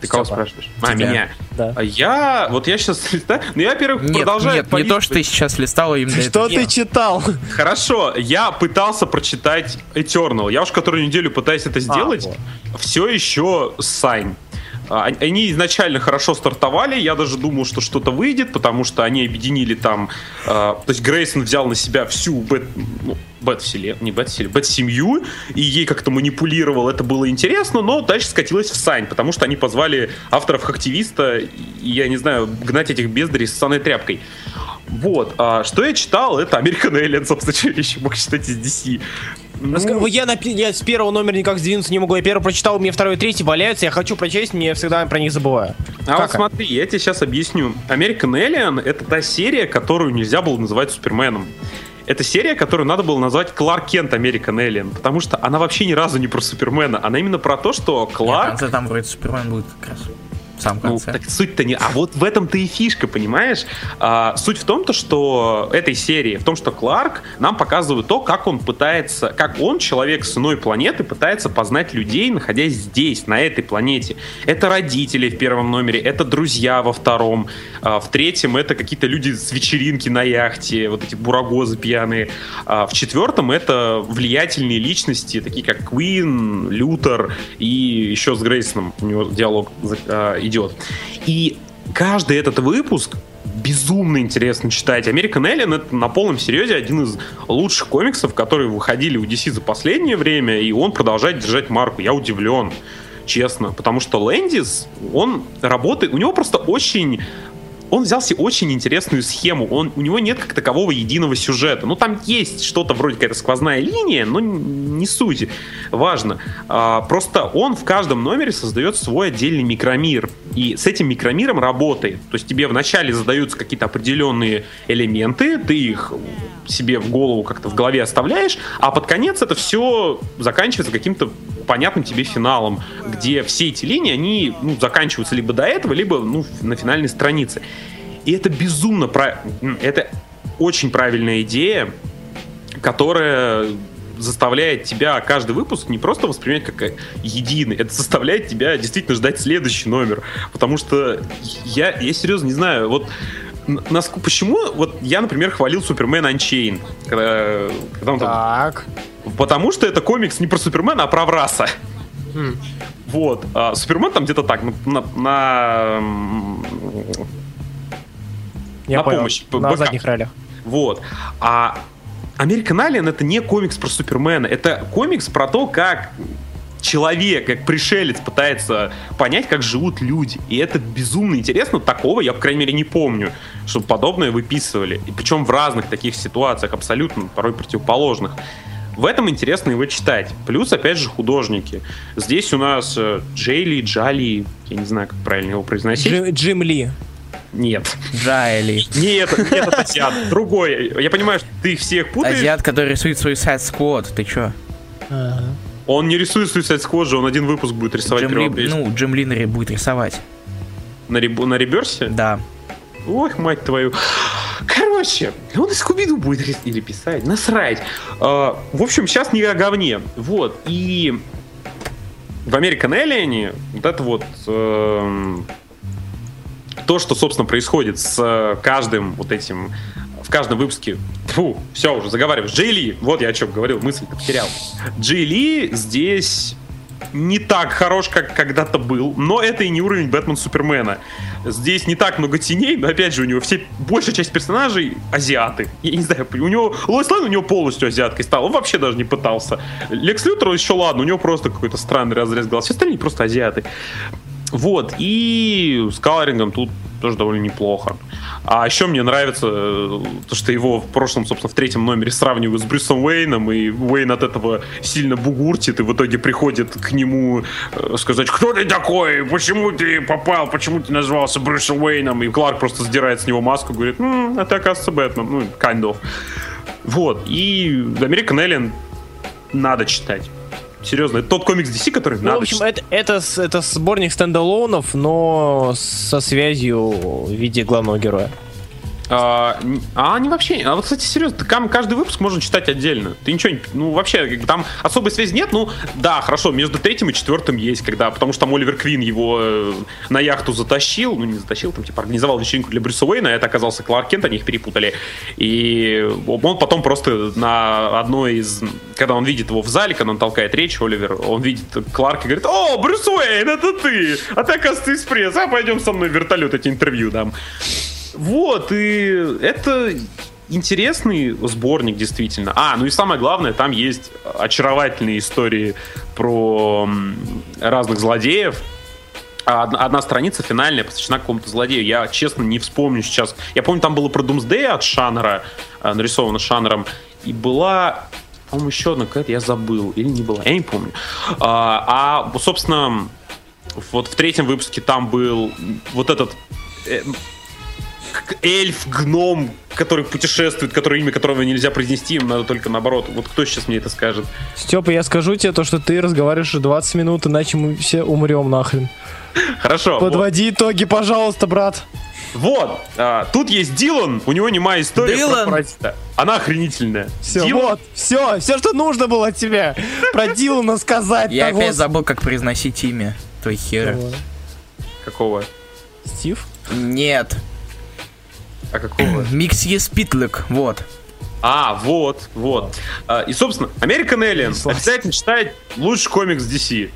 Ты кого спрашиваешь? А, Тебя. меня. Да. А я, вот я сейчас листаю, ну я, во-первых, Нет, продолжаю нет, не то, что ты сейчас листал, а именно Что это. ты читал? Хорошо, я пытался прочитать Eternal. Я уж которую неделю пытаюсь это сделать. вот. Все еще Сайн. А, Они изначально хорошо стартовали, я даже думал, что что-то выйдет, потому что они объединили там, э, то есть Грейсон взял на себя всю бет, ну, бет-вселенную, не бет-вселенную, бет-семью, и ей как-то манипулировал, это было интересно, но дальше скатилось в Сайн, потому что они позвали авторов Активиста, и, я не знаю, гнать этих бездарей с саной тряпкой. Вот, а что я читал, это American Alien, собственно, (laughs) что я еще мог читать из DC. Ну, Раска- Я, напи- я с первого номера никак сдвинуться не могу. Я первый прочитал, мне второй и третий валяются. Я хочу прочесть, мне всегда про них забываю. А вот Как? смотри, я тебе сейчас объясню. American Alien — это та серия, которую нельзя было называть Суперменом. Это серия, которую надо было назвать Кларк Кент American Alien, потому что она вообще ни разу не про Супермена, она именно про то, что Нет, Кларк... конце там вроде Супермен будет как раз. В самом Ну, конце. так суть-то не... А вот в этом-то и фишка, понимаешь? А, суть в том, то, что этой серии, в том, что Кларк нам показывает то, как он пытается, как он, человек с иной планеты, пытается познать людей, находясь здесь, на этой планете. Это родители в первом номере, это друзья во втором, а, в третьем это какие-то люди с вечеринки на яхте, вот эти бурагозы пьяные. А, в четвертом это влиятельные личности, такие как Куин, Лютер и еще с Грейсоном у него диалог а, идет. И каждый этот выпуск безумно интересно читать. American Alien это на полном серьезе один из лучших комиксов, которые выходили у DC за последнее время, и он продолжает держать марку. Я удивлен, честно, потому что Лэндис, он работает, у него просто очень он взял себе очень интересную схему. Он, у него нет как такового единого сюжета. Ну, там есть что-то вроде какая-то сквозная линия, но не суть. Важно. А, просто он в каждом номере создает свой отдельный микромир. И с этим микромиром работает. То есть тебе вначале задаются какие-то определенные элементы, ты их себе в голову как-то в голове оставляешь, а под конец это все заканчивается каким-то понятным тебе финалом, где все эти линии, они ну, заканчиваются либо до этого, либо ну, на финальной странице. И это безумно прав... Это очень правильная идея, которая заставляет тебя каждый выпуск не просто воспринимать как единый, это заставляет тебя действительно ждать следующий номер. Потому что я, я серьезно не знаю, вот н- наск- почему вот я, например, хвалил Супермен Unchained, когда, когда он там Так. Потому что это комикс не про Супермена, а про Враса. Хм. Вот. А Супермен там где-то так, на, на, на, м, Я На понял. помощь, На БК. задних ролях. Вот. А American Alien это не комикс про Супермена, это комикс про то, как человек, как пришелец пытается понять, как живут люди. И это безумно интересно. Такого я, по крайней мере, не помню, чтобы подобное выписывали. И причем в разных таких ситуациях, абсолютно порой противоположных. В этом интересно его читать. Плюс, опять же, художники. Здесь у нас э, Джейли, Джали, я не знаю, как правильно его произносить. Джим, Джим Ли. Нет. Джайли. Не это, не этот азиат, другой. Я понимаю, что ты их всех путаешь. Азиат, который рисует Suicide Squad, ты чё? Он не рисует Suicide Squad же, он один выпуск будет рисовать Джим Ли, ну, Джим Ли будет рисовать. На, реб- на реберсе? Да. Ох, мать твою. Короче, он из Скубиду будет рис- или писать, насрать. А, в общем, сейчас не о говне. Вот, и в American Alien вот это вот эм, то, что, собственно, происходит с э, каждым вот этим в каждом выпуске, фу, все, уже заговариваешь, Джей Ли, вот я о чем говорил, мысль-то потерял. Джей Ли здесь не так хорош, как когда-то был, но это и не уровень Бэтмен Супермена. Здесь не так много теней, но опять же у него все, большая часть персонажей азиаты. Я не знаю, у него, Лоис Лейн у него полностью азиаткой стал, он вообще даже не пытался. Лекс Лютер еще ладно, у него просто какой-то странный разрез глаз, все остальные просто азиаты. Вот, и с колорингом тут тоже довольно неплохо. А еще мне нравится э, то, что его в прошлом, собственно, в третьем номере сравнивают с Брюсом Уэйном, и Уэйн от этого сильно бугуртит, и в итоге приходит к нему э, сказать, кто ты такой, почему ты попал, почему ты назвался Брюсом Уэйном, и Кларк просто сдирает с него маску, говорит, «М, а ты, оказывается, Бэтмен, ну, kind of. Вот, и American Alien надо читать. Серьезно, это тот комикс DC, который Ну, надо в общем, это, это, это сборник стендалонов, но со связью в виде главного героя. А, а они вообще... А вот, кстати, серьезно, там каждый выпуск можно читать отдельно. Ты ничего не... Ну, вообще, там особой связи нет. Ну, да, хорошо, между третьим и четвертым есть, когда... Потому что там Оливер Квин его э, на яхту затащил. Ну, не затащил, там, типа, организовал вечеринку для Брюса Уэйна. Это оказался Кларк Кент, они их перепутали. И он потом просто на одной из... Когда он видит его в зале, когда он толкает речь, Оливер, он видит Кларка и говорит, о, Брюс Уэйн, это ты! А ты, оказывается, из пресс. А пойдем со мной в вертолет эти интервью дам. Вот, и это интересный сборник, действительно. А, ну и самое главное, там есть очаровательные истории про разных злодеев. А Одна, одна страница финальная посвящена какому-то злодею. Я, честно, не вспомню сейчас. Я помню, там было про Думсдея от Шаннера, э, нарисовано Шаннером. И была, по-моему, еще одна какая-то, я забыл. Или не была, я не помню. А, а, собственно, вот в третьем выпуске там был вот этот э, эльф, гном, который путешествует, который имя которого нельзя произнести, им надо только наоборот. Вот кто сейчас мне это скажет? Степа, я скажу тебе то, что ты разговариваешь 20 минут, иначе мы все умрем нахрен. Хорошо. вот. Подводи итоги, пожалуйста, брат. Вот, а, тут есть Дилан, у него немая история Дилан? про паразита. Она охренительная. Все, Дилан- вот, все, все, что нужно было от тебя. Про Дилана сказать. Я того опять забыл, как произносить имя. Твой хер. Какого? Стив? Нет. А какого? (clears throat) Миксье Спитлик. Вот. А, вот, вот. А, и, собственно, American Alien. Обязательно читать лучший комикс DC.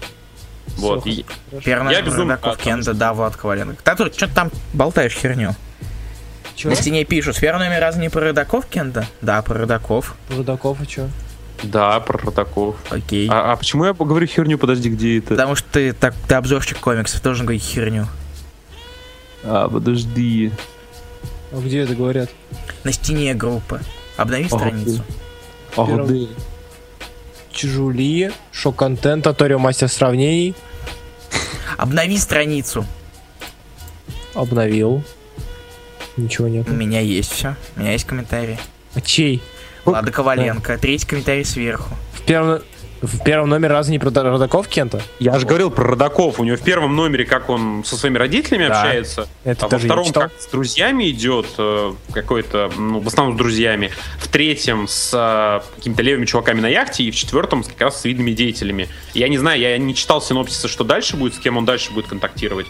Вот. И- Первый Я безумно Родаков рад, Кенда, да, Влад Коваленко. Который, что ты там болтаешь херню? Чё? На стене пишут, сфера номер раз не про Родаков Кенда? Да, про Родаков. Рудаков, и чё? Да, про Ротаков. Окей. А, а почему я говорю херню? Подожди, где это? Потому что ты, так, ты обзорщик комиксов, должен говорить херню. А, подожди. А где это говорят? На стене группы. Обнови Ага, страницу. Ах, да. Чужули, шок-контент, Аторио мастер сравнений. Обнови страницу. Обновил. Ничего нет. У меня есть все. У меня есть комментарий. А чей? Влада Коваленко. Третий комментарий сверху. В первом, в первом номере разве не про Родаков Кента? Я же говорил про Родаков. У него в первом номере, как он со своими родителями Да. общается. Это а во втором, как с друзьями идет, э, какой-то, ну, в основном с друзьями. В третьем с э, какими-то левыми чуваками на яхте. И в четвертом как раз с видными деятелями. Я не знаю, я не читал синопсиса, что дальше будет, с кем он дальше будет контактировать.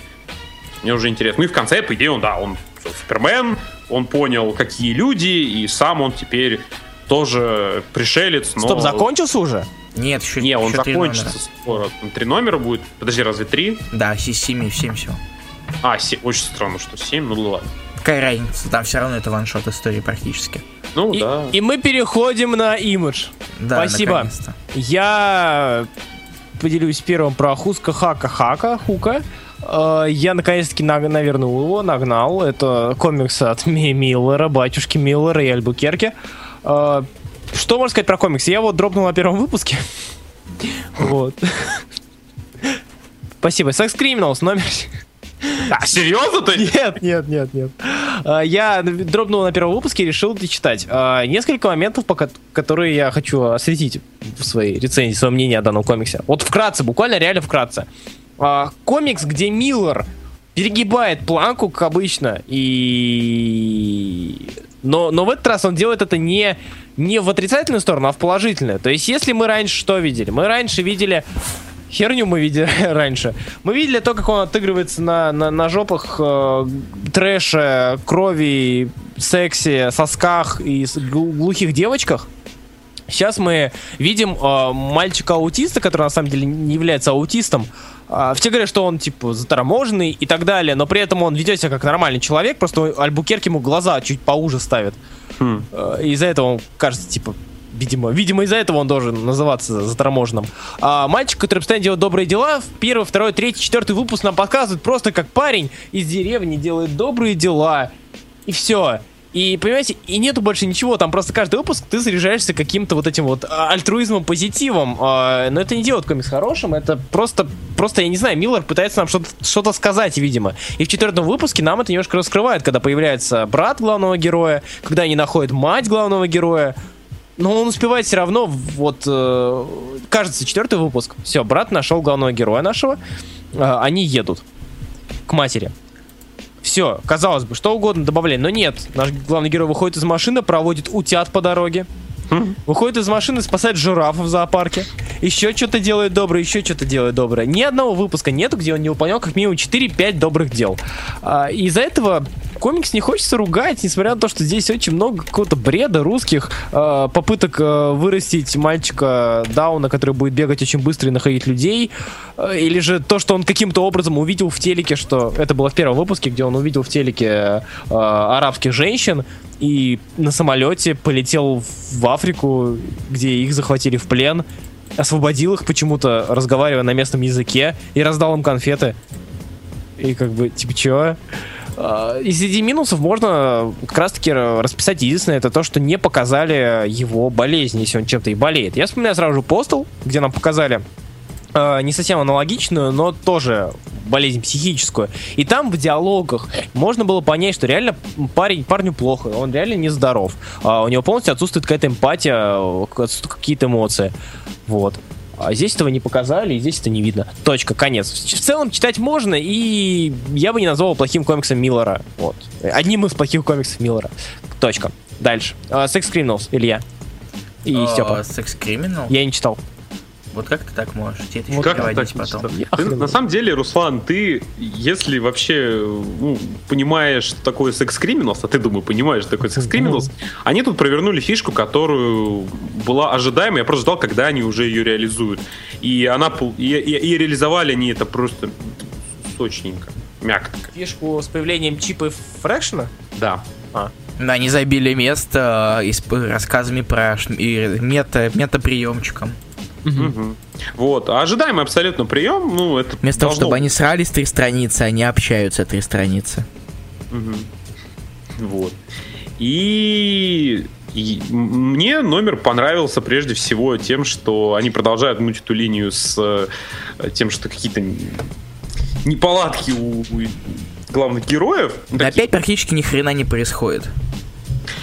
Мне уже интересно. Ну и в конце, по идее, он, да, он Супермен, он понял, какие люди, и сам он теперь тоже пришелец, но... Стоп, закончился уже? Нет, еще Не, он еще закончится скоро. Там Три номера будет. Подожди, разве три? Да, с 7 всем все. А, се- очень странно, что семь, ну ладно. Какая разница? Там все равно это ваншот истории практически. Ну И, да. и мы переходим на имидж. Да, Спасибо. Я поделюсь первым про Хуска Хака Хака Хука. Э, Я наконец-таки, на- наверное, его нагнал. Это комикс от Ми- Миллера, батюшки Миллера и Альбукерки. Что можно сказать про комикс? Я вот дропнул на первом выпуске. Вот. Спасибо. Sex Criminals номер... (laughs) А, серьезно? Есть? Нет, нет, нет, нет. А, Я дропнул на первом выпуске и решил дочитать. А, Несколько моментов, которые я хочу осветить в своей рецензии, свое мнение о данном комиксе. Вот вкратце, буквально реально вкратце. А, Комикс, где Миллер перегибает планку, как обычно, и... Но, но в этот раз он делает это не, не в отрицательную сторону, а в положительную. То есть, если мы раньше что видели? Мы раньше видели Херню мы видели (laughs) раньше. Мы видели то, как он отыгрывается на, на, на жопах э, трэша, крови, сексе, сосках и глухих девочках. Сейчас мы видим э, мальчика-аутиста, который на самом деле не является аутистом. А, все говорят, что он типа заторможенный и так далее, но при этом он ведет себя как нормальный человек, просто Альбукерки ему глаза чуть поуже ставит. Хм. Э, Из-за этого он кажется, типа, видимо, видимо, из-за этого он должен называться заторможенным. А мальчик, который постоянно делает добрые дела, в первый, второй, третий, четвертый выпуск нам показывает просто как парень из деревни делает добрые дела. И все. И, понимаете, и нету больше ничего, там просто каждый выпуск ты заряжаешься каким-то вот этим вот а, альтруизмом, позитивом. А, Но это не делает комикс хорошим, это просто, просто, я не знаю, Миллер пытается нам что-то что сказать, видимо. И в четвертом выпуске нам это немножко раскрывает, когда появляется брат главного героя, когда они находят мать главного героя. Но он успевает все равно, вот, э, кажется, четвертый выпуск. Все, брат нашел главного героя нашего. Э, они едут к матери. Все, казалось бы, что угодно добавляй, но нет. Наш главный герой выходит из машины, проводит утят по дороге. Выходит из машины, спасает жирафа в зоопарке. Еще что-то делает доброе, еще что-то делает доброе. Ни одного выпуска нету, где он не выполнял как минимум 4-5 добрых дел. А, из-за этого комикс не хочется ругать, несмотря на то, что здесь очень много какого-то бреда русских, а, попыток а, вырастить мальчика Дауна, который будет бегать очень быстро и находить людей, а, или же то, что он каким-то образом увидел в телеке, что это было в первом выпуске, где он увидел в телеке а, арабских женщин, и на самолете полетел в Африку, где их захватили в плен, освободил их почему-то, разговаривая на местном языке, и раздал им конфеты. И как бы, типа, чё? А, И среди минусов можно как раз-таки расписать единственное, это то, что не показали его болезнь, если он чем-то и болеет. Я вспоминаю сразу же Постел, где нам показали э, не совсем аналогичную, но тоже болезнь психическую. И там в диалогах можно было понять, что реально парень, парню плохо, он реально нездоров. А у него полностью отсутствует какая-то эмпатия, какие-то эмоции. Вот. А здесь этого не показали, и здесь это не видно. Точка, конец. В целом читать можно, и я бы не назвал плохим комиксом Миллера. Вот. Одним из плохих комиксов Миллера. Точка. Дальше. А, Sex Criminals, Илья. И А, Степа. Секс Криминал? Я не читал. Вот как ты так можешь? Тебе это Вот еще Как так потом. Ты, на самом деле, Руслан, ты, если вообще ну, понимаешь, что такое секс криминалс, а ты, думаю, понимаешь, что такое секс криминалс, они тут провернули фишку, которую была ожидаема, я просто ждал, когда они уже ее реализуют. И она пол- и, и- и реализовали они это просто сочненько, мягко. Фишку с появлением чипа Фрэкшена? Да. Да, они забили место э, и с рассказами про мета, метаприемчиком. Мгм. Вот. А ожидаемый абсолютно прием, ну, это Вместо того, должно чтобы они срались три страницы, они общаются три страницы. Мгм. Вот. И, и мне номер понравился прежде всего тем, что они продолжают гнуть эту линию с э, тем, что какие-то неполадки у, у главных героев. Да Такие- опять практически ни хрена не происходит.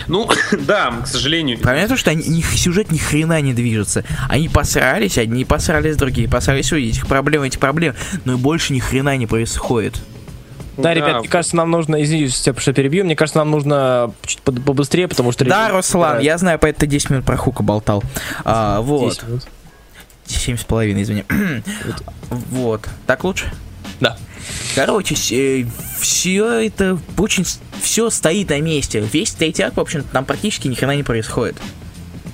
Ну, (laughs) да, к сожалению. Помимо того, что они, их сюжет ни хрена не движется. Они посрались, одни посрались, другие посрались, у этих проблем, этих проблем, но и больше ни хрена не происходит. Да, ребят, мне кажется, нам нужно, извините, Степ, что перебью, мне кажется, нам нужно чуть побыстрее, потому что... Да, Руслан, я знаю, поэтому ты 10 минут про Хука болтал. А, вот. 10 минут. Семь с половиной, извини. вот. Так лучше? Да. Короче, все это очень... Все стоит на месте. Весь третий акт, в общем там практически ни хрена не происходит.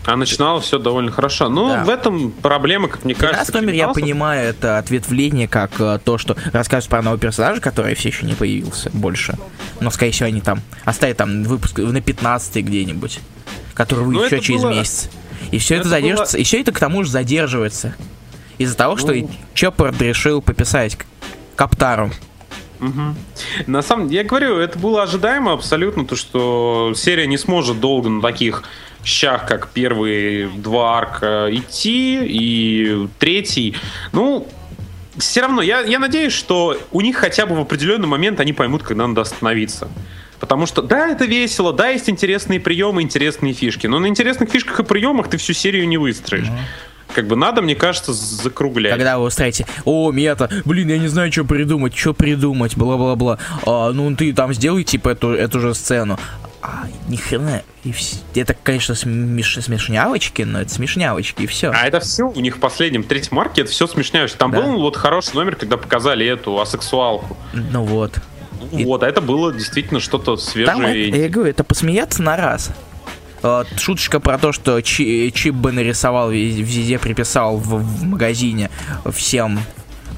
А начинало все довольно хорошо. Ну, Да. в этом проблема, как мне кажется. Раз номер я понимаю, это ответвление, как э, то, что рассказывают про нового персонажа, который все еще не появился больше. Но, скорее всего, они там оставят там выпуск на 15 где-нибудь, который выйдет Ну, еще через было- месяц. И все это, это задержится, и все это к тому же задерживается. Из-за того, что Ну. Чоппорд решил пописать Каптару. Мгм. На самом деле, я говорю, это было ожидаемо абсолютно, то, что серия не сможет долго на таких щах, как первые два арка идти, и третий. Ну, все равно, я, я надеюсь, что у них хотя бы в определенный момент они поймут, когда надо остановиться. Потому что, да, это весело, да, есть интересные приемы, интересные фишки, но на интересных фишках и приемах ты всю серию не выстроишь. Как бы надо, мне кажется, закруглять. Когда вы устраиваете, о, мета, блин, я не знаю, что придумать, что придумать, бла-бла-бла. А, ну, ты там сделай, типа, эту, эту же сцену. А, ни хрена. И вс- Это, конечно, смеш... смешнявочки, но это смешнявочки, и все. А это все у них в последнем, третьем марке, это все смешняешь. Там Да. был вот хороший номер, когда показали эту асексуалку. Ну вот. И- Вот, а это было действительно что-то Там, это, свежее. я говорю, это посмеяться на раз. Вот, шуточка про то, что Чи- Чип бы нарисовал, вез- везде приписал в, магазине всем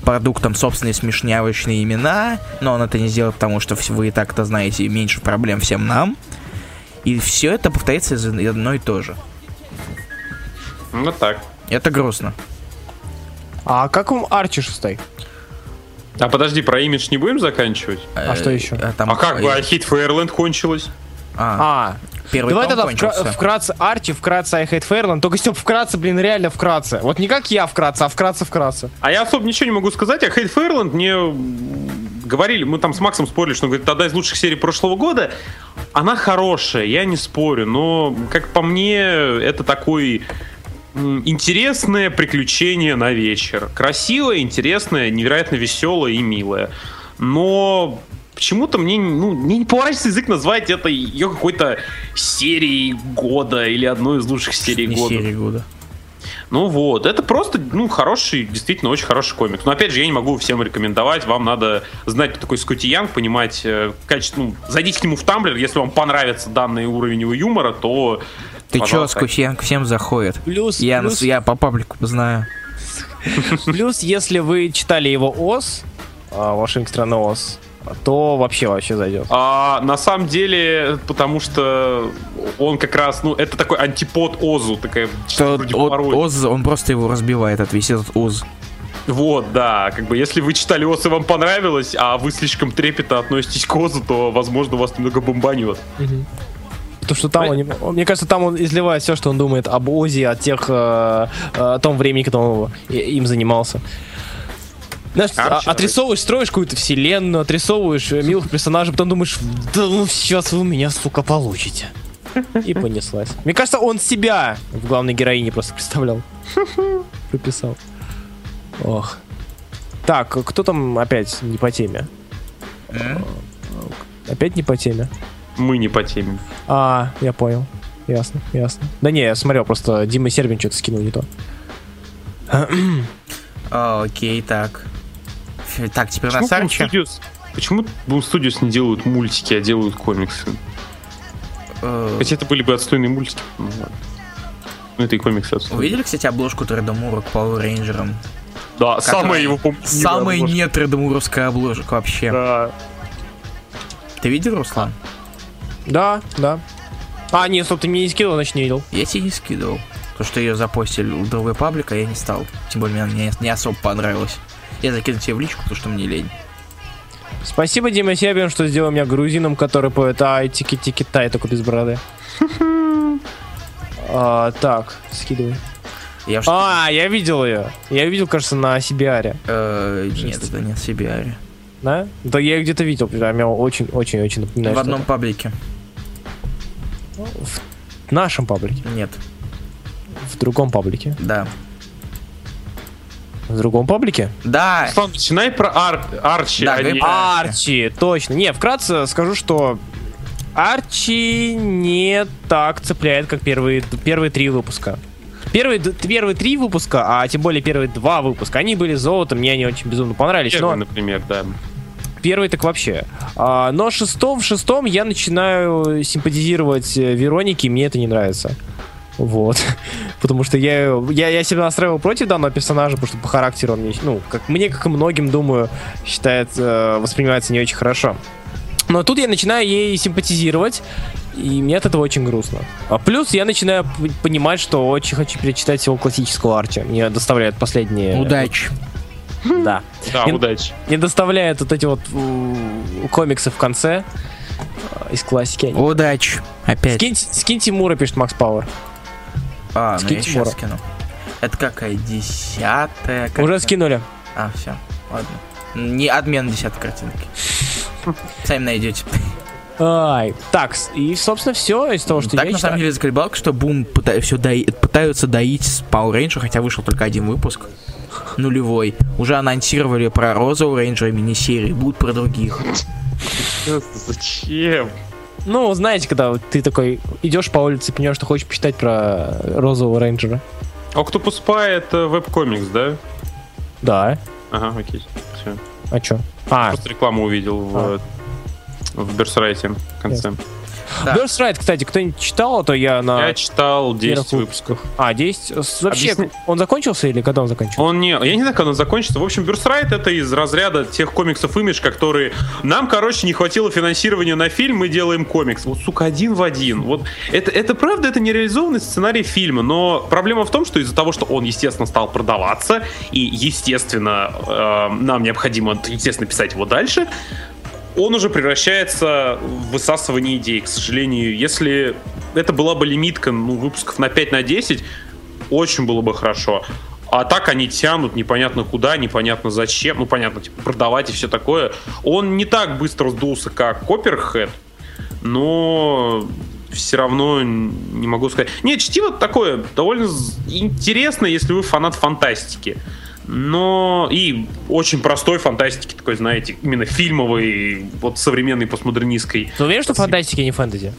продуктам собственные смешнявочные имена, но он это не сделал, потому что вы и так-то знаете, меньше проблем всем нам. И все это повторяется из одно и то же. Ну так. Это грустно. А как вам Арчи шестой? А подожди, про имидж не будем заканчивать? А что еще? там, а как э, бы I Hate Fairland кончилась? А, А, первый давай том тогда вкра- вкратце Арчи, вкратце I Hate Fairland. Только Степ, вкратце, блин, реально вкратце. Вот не как я вкратце, а вкратце-вкратце. А я особо ничего не могу сказать. А Hate Fairland мне говорили, мы там с Максом спорили, что он говорит, одна из лучших серий прошлого года. Она хорошая, я не спорю, но, как по мне, это такой интересное приключение на вечер. Красивое, интересное, невероятно веселое и милое. Но почему-то мне, ну, мне не поворачивается язык назвать это ее какой-то серией года или одной из лучших серий Не года. серии года. Ну вот, это просто, ну, хороший, действительно очень хороший комикс. Но опять же, я не могу всем рекомендовать. Вам надо знать, кто такой Скотти Янг, понимать э, качество. Ну, зайдите к нему в Тамблер, если вам понравится данный уровень его юмора, то. Ты чё, пожалуйста. Скучьянг всем заходит? Плюс, Я, плюс, я по паблику знаю. плюс, если вы читали его ОС, страны ОС, то вообще вообще зайдет. А, на самом деле, потому что он как раз, ну, это такой антипод Озу, такая Что О-. Оз, он просто его разбивает, от весь этот Оз. Вот, да, как бы если вы читали Оз и вам понравилось, а вы слишком трепетно относитесь к Озу, то, возможно, вас немного бомбанет. Потому что там, он, он- мне кажется, там он изливает все, что он думает об Ози, о тех, э, о том времени, когда он им занимался. Знаешь, а- отрисовываешь, строишь какую-то вселенную, отрисовываешь э, милых персонажей, потом думаешь, да ну сейчас вы меня, сука, получите. И понеслась. Мне кажется, он себя в главной героине просто представлял. (laughs) Прописал. Ох. Так, кто там опять не по теме? Опять не по теме? Мы не по теме. А, я понял. Ясно, ясно. Да не, я смотрел, просто Дима Сербин что-то скинул не то. А, окей, так. Так, теперь на Почему Boom Сарче. Studios, почему Boom Studios не делают мультики, а делают комиксы? Э, Хотя это были бы отстойные мультики. Ну, ладно. Ну, это и комиксы отстойные. Увидели, кстати, обложку Тредомура к Power Рейнджерам? Да, самая его. Самая не Тредомуровская обложка вообще. Да. Ты видел, Руслан? Да, да. А, нет, стоп, ты мне не скинул, значит не видел. Я тебе не скидывал. То, что ее запостили у другой паблика, я не стал. Тем более, мне не, не особо понравилось. Я закину тебе в личку, потому что мне лень. Спасибо, Дима Сербин, что сделал меня грузином, который поет ай тики тики тай только без бороды. (laughs) А, так, скидывай. Я уж... А, я видел ее. Я видел, кажется, на Сибиаре. э, нет, это не Сибиари. Да? Да я ее где-то видел, прям я очень-очень-очень напоминаю. В одном что-то. паблике. В нашем паблике. Нет, В другом паблике. да. В другом паблике? Да, Руслан, начинай про Ар- Арчи, Да, а не- про- Арчи, точно. Не, вкратце скажу, что Арчи не так цепляет, как первые, первые три выпуска. Первые, первые три выпуска, а тем более первые два выпуска, они были золотом, мне они очень безумно понравились. Первый, Но например, да. первый так вообще. А, но шестом, в шестом я начинаю симпатизировать э, Веронике, и мне это не нравится. Вот. (laughs) Потому что я, я, я себя настраивал против данного персонажа, потому что по характеру он мне, ну, как мне, как и многим, думаю, считает, э, воспринимается не очень хорошо. Но тут я начинаю ей симпатизировать, И мне от этого очень грустно. А плюс я начинаю понимать, что очень хочу перечитать всего классического Арчи. Мне доставляют последние... Удачи. (laughs) Да. Да, И- удачи. Не доставляют вот эти вот комиксы в конце э, из классики. Удачи. Опять. Скиньте, скиньте Мура, пишет Макс Пауэр. А, ну я скиньте сейчас скину. Это какая? Десятая? как Уже скинули. А, все. Ладно. Не отмена десятой картинки. (laughs) Сами найдете. Ай, так, и, собственно, все из того, что так, я на самом деле, заколебалка, что Бум пыта- все пытаются доить с Power Ranger, хотя вышел только один выпуск. Нулевой. Уже анонсировали про Розового Рейнджера мини-серии, будут про других. (laughs) Зачем? Ну, знаете, когда ты такой идешь по улице понимаешь, что хочешь почитать про розового рейнджера. Octopus Spy это веб-комикс, да? Да. Ага, окей. Все. А чё? А, Просто рекламу увидел в, в Берсрайте в конце. Да. Ride, кстати, кто-нибудь читал, а то я на Я читал 10 первых выпусков. А, 10? С- Вообще, Объясни- он закончился или когда он закончился? Он не, я не знаю, когда он закончится. В общем, Бюрсрайт это из разряда тех комиксов имидж, которые нам, короче, не хватило финансирования на фильм, мы делаем комикс. Вот, сука, один в один. Вот это, это правда, это нереализованный сценарий фильма, но проблема в том, что из-за того, что он, естественно, стал продаваться, и, естественно, э, нам необходимо, естественно, писать его дальше, он уже превращается в высасывание идей, к сожалению. Если это была бы лимитка ну, выпусков на 5 на 10, очень было бы хорошо. А так они тянут непонятно куда, непонятно зачем. Ну, понятно, типа, продавать и все такое. Он не так быстро сдулся, как Копперхед, но все равно не могу сказать. Нет, чтиво такое довольно интересно, если вы фанат фантастики. Но и очень простой фантастики, такой, знаете, именно фильмовой, вот современной постмодернистской. Ты уверен, что фантастики, а не фэнтези?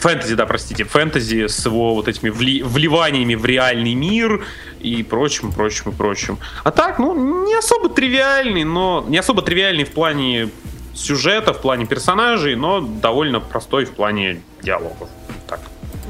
Фэнтези, да, простите, фэнтези с его вот этими вли- вливаниями в реальный мир и прочим, прочим и прочим. А так, ну, не особо тривиальный, но не особо тривиальный в плане сюжета, в плане персонажей, но довольно простой в плане диалогов.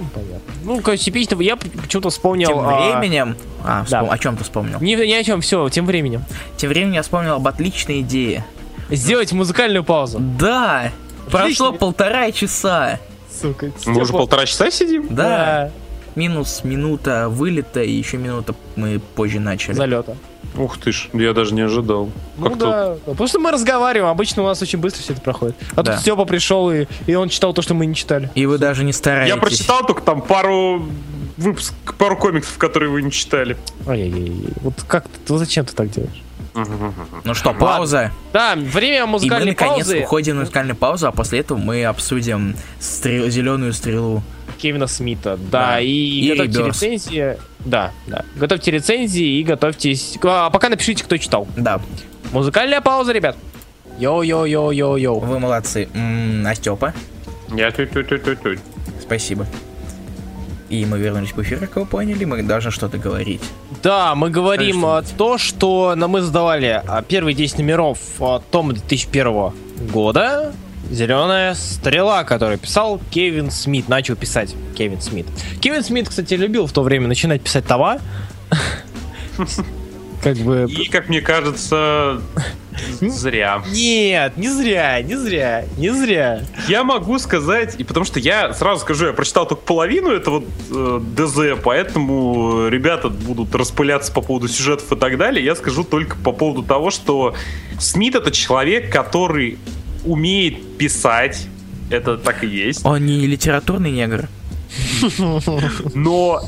Ну, понятно. Ну, короче, типично, я почему-то вспомнил... Тем а, временем... А, да. вспом- о чем ты вспомнил? Ни, ни о чем, все, тем временем. Тем временем я вспомнил об отличной идее. Сделать музыкальную паузу. Да! Прошло Отлично. полтора часа. Сука. Мы уже полтора часа сидим? Да. Минус минута вылета и еще минута мы позже начали. Залета. Ух ты ж, я даже не ожидал. Ну Как да, потому что мы разговариваем, обычно у нас очень быстро все это проходит. А Да. тут Степа пришел, и, и он читал то, что мы не читали. И вы даже не стараетесь. Я прочитал только там пару выпуск, пару комиксов, которые вы не читали. Ай-яй-яй. Вот как ты, ну зачем ты так делаешь? Ну что, пауза. Да, время И мы музыкальной наконец паузы уходим на музыкальную паузу, а после этого мы обсудим стрел- зеленую стрелу. Кевина Смита. Да, Да. и, И готовьте Rebirth. рецензии. Да, да. Готовьте рецензии и готовьтесь. А пока напишите, кто читал. Да, Музыкальная пауза, ребят. Йоу-йоу-йоу-йоу-йоу. вы молодцы. М, А Степа? Я тю-тю-тю-тю-тю. Спасибо. И мы вернулись в эфир, как вы поняли, мы должны что-то говорить. Да, мы говорим а, то, что нам мы сдавали а, первые 10 номеров а, тома 2001 года. Зеленая стрела, которую писал Кевин Смит. Начал писать Кевин Смит. Кевин Смит, кстати, любил в то время начинать писать тома. (laughs) Как бы... И, как мне кажется, зря. Нет, не зря, не зря, не зря. Я могу сказать, и потому что я сразу скажу, я прочитал только половину этого э, ДЗ, поэтому ребята будут распыляться по поводу сюжетов и так далее. Я скажу только по поводу того, что Смит это человек, который умеет писать. Это так и есть. Он не литературный негр. Но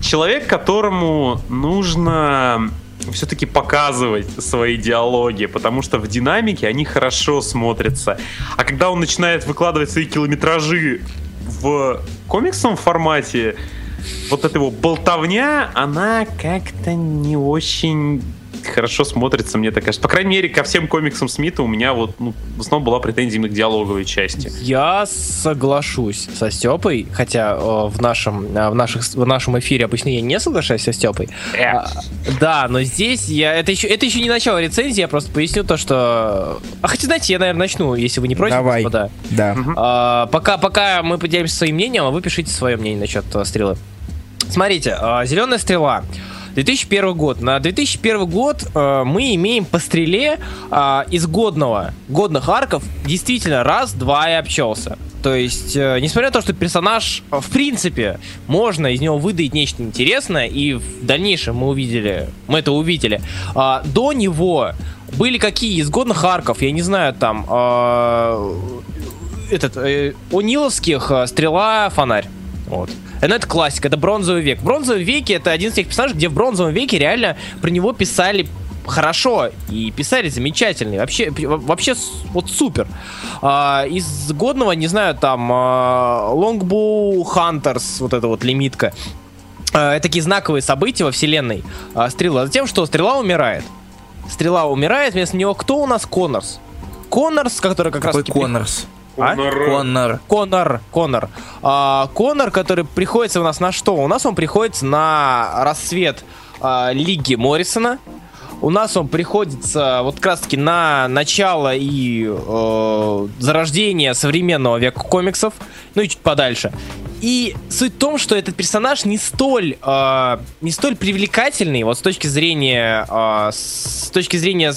человек, которому нужно все-таки показывать свои диалоги, потому что в динамике они хорошо смотрятся. А когда он начинает выкладывать свои километражи в комиксовом формате, вот эта его болтовня, она как-то не очень хорошо смотрится, мне так кажется. По крайней мере, ко всем комиксам Смита у меня вот ну, в основном была претензия именно к диалоговой части. Я соглашусь со Степой, хотя э, в, нашем, э, в, наших, в нашем эфире обычно я не соглашаюсь со Степой. А, да, но здесь я. Это еще, это еще не начало рецензии, я просто поясню то, что. А хотя, знаете, я, наверное, начну, если вы не против, Давай. господа. Да. А, пока, пока мы поделимся своим мнением, а вы пишите свое мнение насчет э, стрелы. Смотрите, зеленая стрела. 2001 год. На 2001 год э, мы имеем по стреле э, из годного, годных арков действительно раз-два и обчелся. То есть, э, несмотря на то, что персонаж, в принципе, можно из него выдать нечто интересное, и в дальнейшем мы увидели, мы это увидели, э, до него были какие из годных арков, я не знаю, там, э, этот, э, у Ниловских э, стрела, фонарь. Вот. Ну, это классика, это бронзовый век. В бронзовом веке это один из тех персонажей, где в бронзовом веке реально про него писали хорошо и писали замечательно. Вообще, вообще вот супер. А, из годного, не знаю, там а, Longbow Hunters, вот эта вот лимитка. А, это такие знаковые события во вселенной а, Стрела. Затем, что Стрела умирает. Стрела умирает, вместо него кто у нас? Коннорс. Коннорс, который как Какой раз... Коннорс? А? Коннор. Конор, Конор. А, Конор, который приходится у нас на что? У нас он приходится на рассвет а, Лиги Моррисона. У нас он приходится вот как раз таки на начало и э, зарождение современного века комиксов, ну и чуть подальше. И суть в том, что этот персонаж не столь, э, не столь привлекательный, вот с точки зрения, э, с точки зрения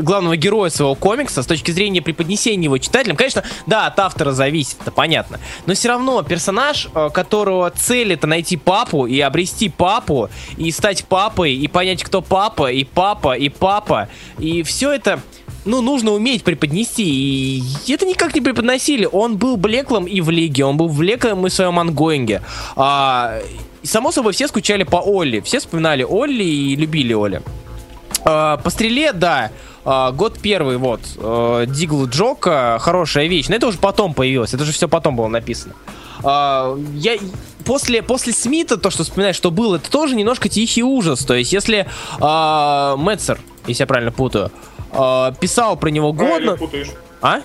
главного героя своего комикса с точки зрения преподнесения его читателям. Конечно, да, от автора зависит, это понятно. Но все равно персонаж, э, которого цель это найти папу и обрести папу, и стать папой, и понять, кто папа, и папа, и папа, и все это ну, нужно уметь преподнести. И это никак не преподносили. Он был Блеклом и в Лиге, он был Блеклом и в своем ангоинге. А, само собой, все скучали по Олли. Все вспоминали Олли и любили Олли. А, по стреле, да. А, год первый, вот. А, Дигл Джока, хорошая вещь. Но это уже потом появилось. Это же все потом было написано. Я после, после Смита, то, что вспоминаешь, что было, это тоже немножко тихий ужас. То есть, если а, Метцер, если я правильно путаю, а, писал про него Правильно годно... путаешь. А?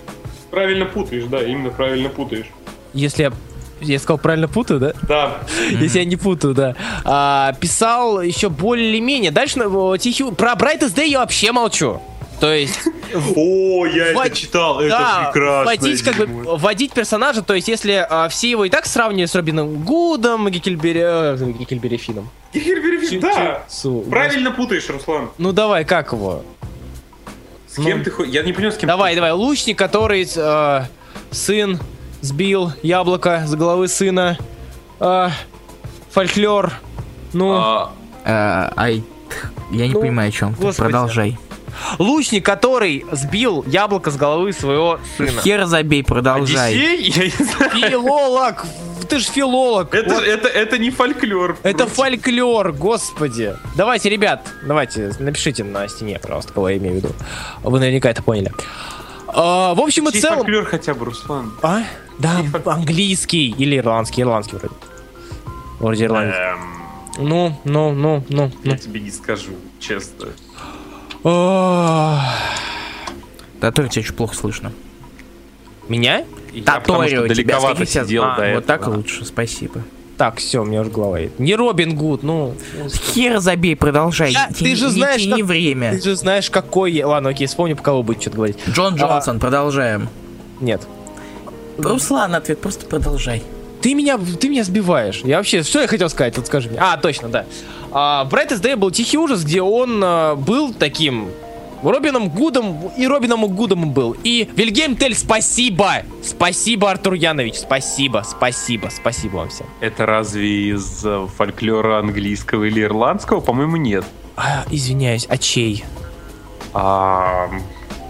Правильно путаешь, да, именно правильно путаешь. Если я я сказал правильно путаю, да? Да. (laughs) Если я не путаю, да. А, писал еще более-менее. Дальше ну, тихий... Про Brightest Day я вообще молчу. То есть... (laughs) О, я Ввод- это читал, это да, прекрасно. вводить, как бы, вводить персонажа, то есть если а, все его и так сравнивают с Робином Гудом, Гекельбери, э, Гекельбери Финном. Да. Су- Правильно путаешь, Руслан. Ну давай, как его? С кем ты хо- Я не понял, с кем Давай, давай, лучник, который э, сын сбил яблоко с головы сына. Э, фольклор. Ну, А, Э, Ай, я не Ну, понимаю, о чем ты. господи. Продолжай. лучник, который сбил яблоко с головы своего сына. Хер забей, продолжай. Одиссей? (laughs) Филолог! Ты ж филолог! Это, Вот. это, это не фольклор. Это Просто. фольклор, господи. Давайте, ребят, давайте, напишите на стене, пожалуйста, кого я имею в виду. Вы наверняка это поняли. А, в общем и Чей целом... фольклор хотя бы, Руслан? А? Да, английский или ирландский, ирландский вроде. Вроде ирландский. Эм, Ну, ну, ну, ну, ну. я тебе не скажу, честно. Да, тоже тебя очень плохо слышно. Меня? Тебя далековато сидел А, до Вот этого. так лучше, спасибо. Так, все, у меня уже голова едет. Не Робин Гуд, ну. Хер забей, продолжай. Я- Не ты тяни- же не знаешь, тяни как- время. Ты же знаешь, какой... я- Ладно, окей, вспомню, по кого будет что-то говорить. Джон А. Джонсон, продолжаем. Нет. Руслан, ответ, просто продолжай. Ты меня, ты меня сбиваешь. Я вообще, что я хотел сказать, вот скажи мне. А, точно, да. А, Brightest Day был Тихий Ужас, где он а, был таким Робином Гудом, и Робином Гудом был. И Вильгельм Тель, спасибо! Спасибо, Артур Янович, спасибо, спасибо, спасибо вам всем. Это разве из э, фольклора английского или ирландского? По-моему, нет. А, извиняюсь, а чей? А,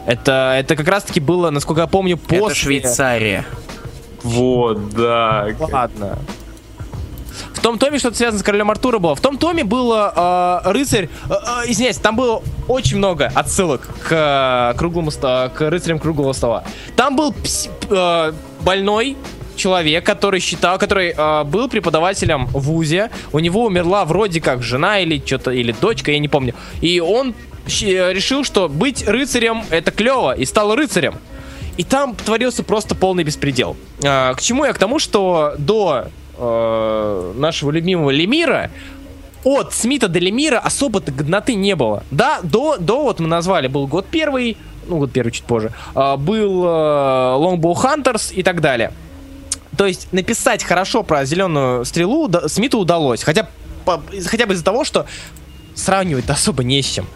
Это, это как раз-таки было, насколько я помню, после... Это Швейцария. вот, да. Ладно. В том томе что-то связано с королем Артура было. В том томе было э, рыцарь. э, э, извиняюсь, там было очень много отсылок к э, круглому к рыцарям круглого стола. Там был пс- э, больной человек, который считал, который э, был преподавателем в ВУЗе. У него умерла вроде как жена или что-то, или дочка, я не помню. И он решил, что быть рыцарем это клево, и стал рыцарем. И там творился просто полный беспредел. А, к чему я? К тому, что до э, нашего любимого Лемира от Смита до Лемира особо-то годноты не было. Да, до, до вот мы назвали, был год первый, ну год первый чуть позже, а, был э, Longbow Hunters и так далее. То есть написать хорошо про зеленую стрелу да- Смиту удалось. Хотя по- хотя бы из-за того, что сравнивать особо не с чем.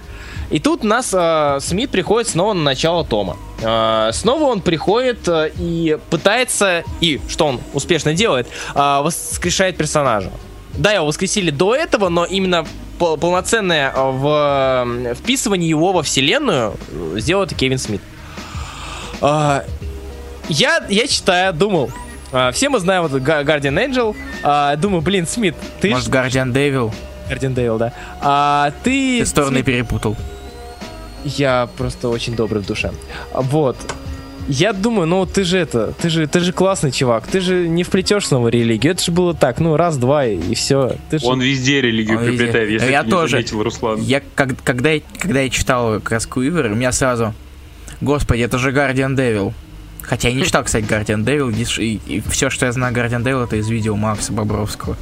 И тут нас э, Смит приходит снова на начало Тома. Э, снова он приходит э, и пытается, и что он успешно делает, э, воскрешает персонажа. Да, его воскресили до этого, но именно пол- полноценное э, в, э, вписывание его во вселенную э, сделал это Кевин Смит. А, я, я читаю, думал, а, все мы знаем вот Guardian Angel, а, думаю, блин, Смит, ты Может, Guardian Devil? Guardian Devil, да, а, ты... Ты стороны Смит, перепутал. Я просто очень добрый в душе. Вот. Я думаю, ну ты же это, ты же, ты же классный чувак, ты же не вплетешь снова религию. Это же было так, ну раз-два и, и все. Ты же... Он везде религию Он везде. приплетает, если Я ты не тоже. заметил, Руслан. Я, как, когда, я, когда я читал как раз Куивер, у меня сразу... Господи, это же Guardian Devil. Хотя я не читал, кстати, Guardian Devil, и, все, что я знаю Guardian Devil, это из видео Макса Бобровского.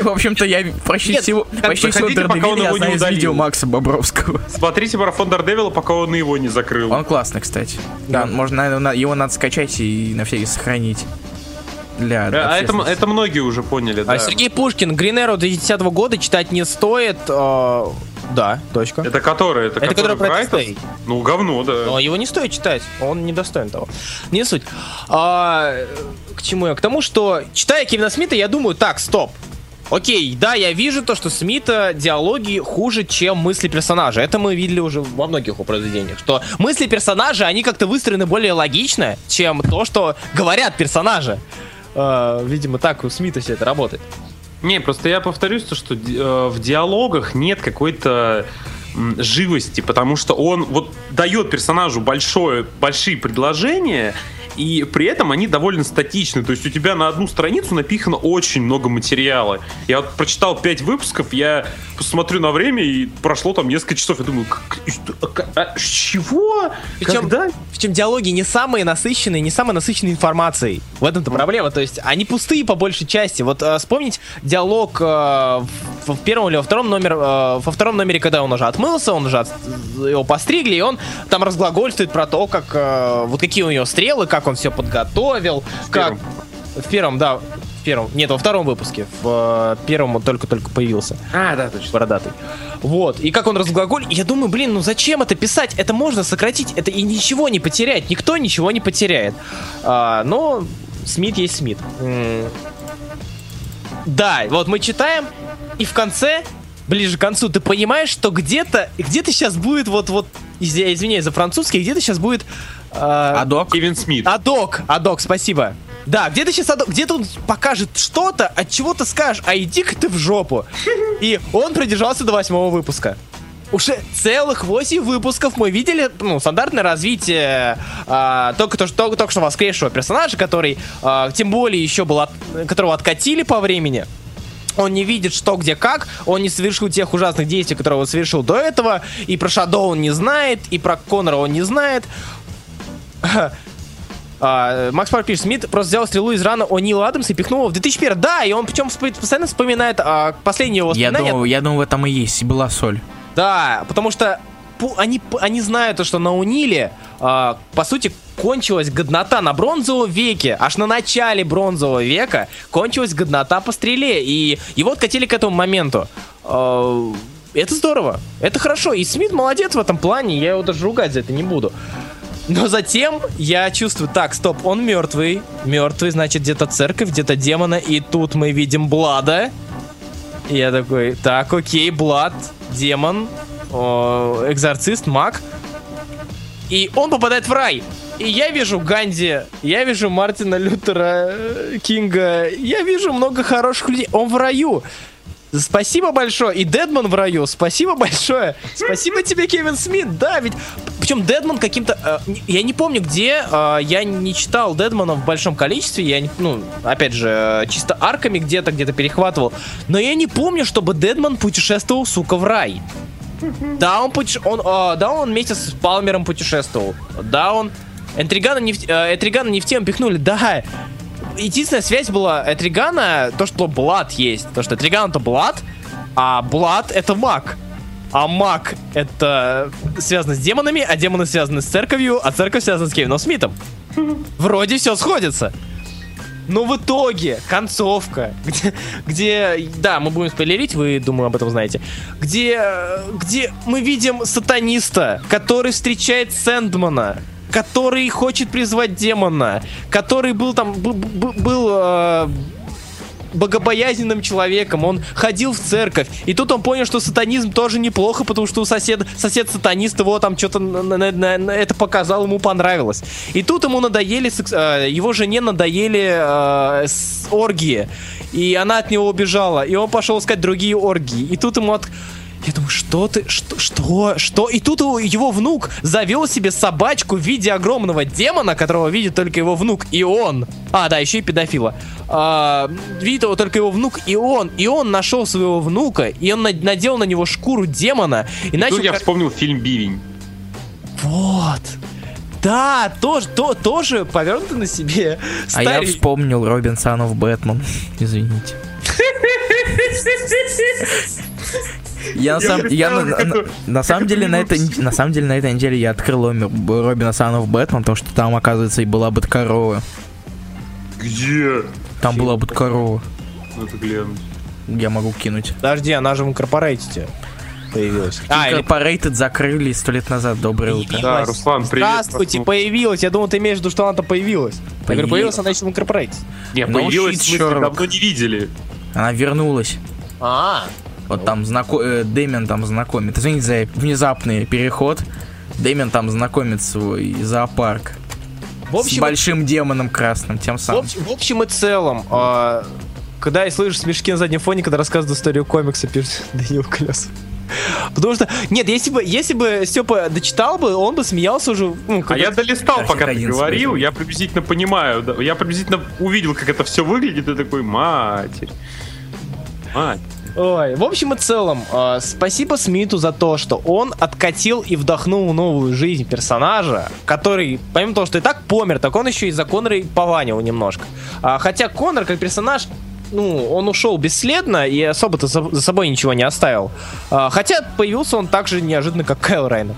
В общем-то, я почти Нет, всего, почти всего проходите, пока он Дардевиля я его не знаю из видео Макса Бобровского. Смотрите марафон Дардевила, пока он его не закрыл. Он классный, кстати. Да, можно, наверное, на- его надо скачать и на всякий сохранить. Для А это, это многие уже поняли, да. А Сергей Пушкин, Green Arrow 2010 года читать не стоит. э, да, точка. Это который? Это, Это который про Брайтон? Ну, говно, да. Но его не стоит читать, он не достоин того. Не суть. А, к чему я? К тому, что читая Кевина Смита, я думаю, так, стоп. Окей, да, я вижу то, что Смита диалоги хуже, чем мысли персонажа. Это мы видели уже во многих его произведениях. Что мысли персонажа, они как-то выстроены более логично, чем то, что говорят персонажи. А, видимо, так у Смита все это работает. Не, просто я повторюсь, то, что э, в диалогах нет какой-то живости, потому что он вот дает персонажу большое, большие предложения, и при этом они довольно статичны. То есть у тебя на одну страницу напихано очень много материала. Я вот прочитал пять выпусков, я посмотрю на время, и прошло там несколько часов. Я думаю, а- а- чего? Причем- Когда? Причем диалоги не самые насыщенные, не самые насыщенные информацией. В этом-то проблема. То есть они пустые по большей части. Вот э, вспомнить диалог э, в, в первом или во втором номере, э, во втором номере, когда он уже отмылся, он уже от- его постригли, и он там разглагольствует про то, как э, вот какие у него стрелы, как он все подготовил, как первом. в первом, да, в первом, нет, во втором выпуске, в э, первом он только-только появился А, да, точно. бородатый. Вот. И как он разглаголь. Я думаю, блин, ну зачем это писать? Это можно сократить. Это и ничего не потерять. Никто ничего не потеряет. А, но Смит есть Смит. М. Да, вот мы читаем, и в конце, ближе к концу, ты понимаешь, что где-то, где-то сейчас будет вот, вот, из- я извиняюсь за французский, где-то сейчас будет... а, Адок? Кевин Смит. Адок, Адок, спасибо. Да, где-то сейчас Адок, где-то он покажет что-то, от чего ты скажешь, а иди-ка ты в жопу. И он продержался до восьмого выпуска. Уже целых 8 выпусков мы видели, ну, стандартное развитие а, только, то, что, только, только что воскресшего персонажа, который, а, тем более, еще был, от- которого откатили по времени. Он не видит, что, где, как. Он не совершил тех ужасных действий, которые он совершил до этого. И про Шадоу он не знает, и про Конора он не знает. (laughs) А, Макс Парк пишет, Смит просто взял стрелу из рана О'Нила Адамса и пихнул его в 2001. Да, и он причем постоянно вспоминает а, последние его Я думаю, я думаю, в этом и есть, была соль. Да, потому что они, они знают, то, что на Униле, а, по сути, кончилась годнота на бронзовом веке. Аж на начале бронзового века кончилась годнота по стреле. И его откатили к этому моменту. А, это здорово. Это хорошо. И Смит молодец в этом плане. Я его даже ругать за это не буду. Но затем я чувствую, так, стоп, он мертвый. Мертвый, значит, где-то церковь, где-то демона. И тут мы видим Блада. И я такой, так, окей, Блад, демон, о, экзорцист, маг. И он попадает в рай. И я вижу Ганди, я вижу Мартина Лютера э, Кинга, я вижу много хороших людей. Он в раю. Спасибо большое. И Дедман в раю. Спасибо большое. Спасибо тебе, Кевин Смит. Да, ведь... Причем Дедман каким-то... э, я не помню, где. э, я не читал Дедмана в большом количестве. Я, не- ну, опять же, э, чисто арками где-то, где-то перехватывал. Но я не помню, чтобы Дедман путешествовал, сука, в рай. Да, он, путеше- он, э, да, он вместе с Палмером путешествовал. Да, он... Энтригана не в, э, Энтригана не в тему пихнули. Да, единственная связь была Этригана, то, что Блад есть. То, что Этриган это Блад, а Блад это маг. А маг это связано с демонами, а демоны связаны с церковью, а церковь связана с Кевином Смитом. (laughs) Вроде все сходится. Но в итоге концовка, где, где, да, мы будем спойлерить, вы, думаю, об этом знаете, где, где мы видим сатаниста, который встречает Сэндмана, который хочет призвать демона, который был там, был, был э, богобоязненным человеком, он ходил в церковь, и тут он понял, что сатанизм тоже неплохо, потому что у соседа, сосед сатанист его там что-то это показал, ему понравилось. И тут ему надоели, э, его жене надоели э, оргии, и она от него убежала, и он пошел искать другие оргии, и тут ему от я думаю, что ты, что, что, что? И тут его внук завел себе собачку в виде огромного демона, которого видит только его внук, и он. А, да, еще и педофила. А, видит его только его внук, и он. И он нашел своего внука, и он надел на него шкуру демона. И, и начал... Тут я вспомнил фильм «Бивень». Вот. Да, тоже, то, тоже повернуто на себе. А я вспомнил Робинсонов Бэтмен. Извините. (laughs) Я на, сам, я на, самом деле на этой на самом деле на этой неделе я открыл Робина Санов Бэтмен, потому что там оказывается и была бы корова. Где? Там была бы корова. Надо глянуть. Я могу кинуть. Подожди, она же в Инкорпорейтите появилась. А, Incorporated закрыли сто лет назад. Доброе утро. Да, Руслан, привет. Здравствуйте, появилась. Я думал, ты имеешь в виду, что она-то появилась. Я говорю, появилась она еще в Incorporated. Не, появилась, в смысле, давно не видели. Она вернулась. А, вот там знако... э, Дэмин там знакомит. Извините за внезапный переход. Дэмин там знакомит свой зоопарк. В общем, с большим демоном красным, тем самым. В общем, в общем и целом, э, когда я слышу смешки на заднем фоне, когда рассказывают историю комикса, пишет Данил Колесов. Потому что, нет, если бы, если бы Степа дочитал бы, он бы смеялся уже. Ну, а я долистал, пока ты говорил, я приблизительно понимаю, да, я приблизительно увидел, как это все выглядит, и такой, матерь. Мать. Ой, в общем и целом, э, спасибо Смиту за то, что он откатил и вдохнул новую жизнь персонажа, который, помимо того, что и так помер, так он еще и за Коннора пованил немножко. А, хотя Коннор как персонаж ну, он ушел бесследно и особо-то за, за собой ничего не оставил. А, хотя появился он так же неожиданно, как Кайл Райнер.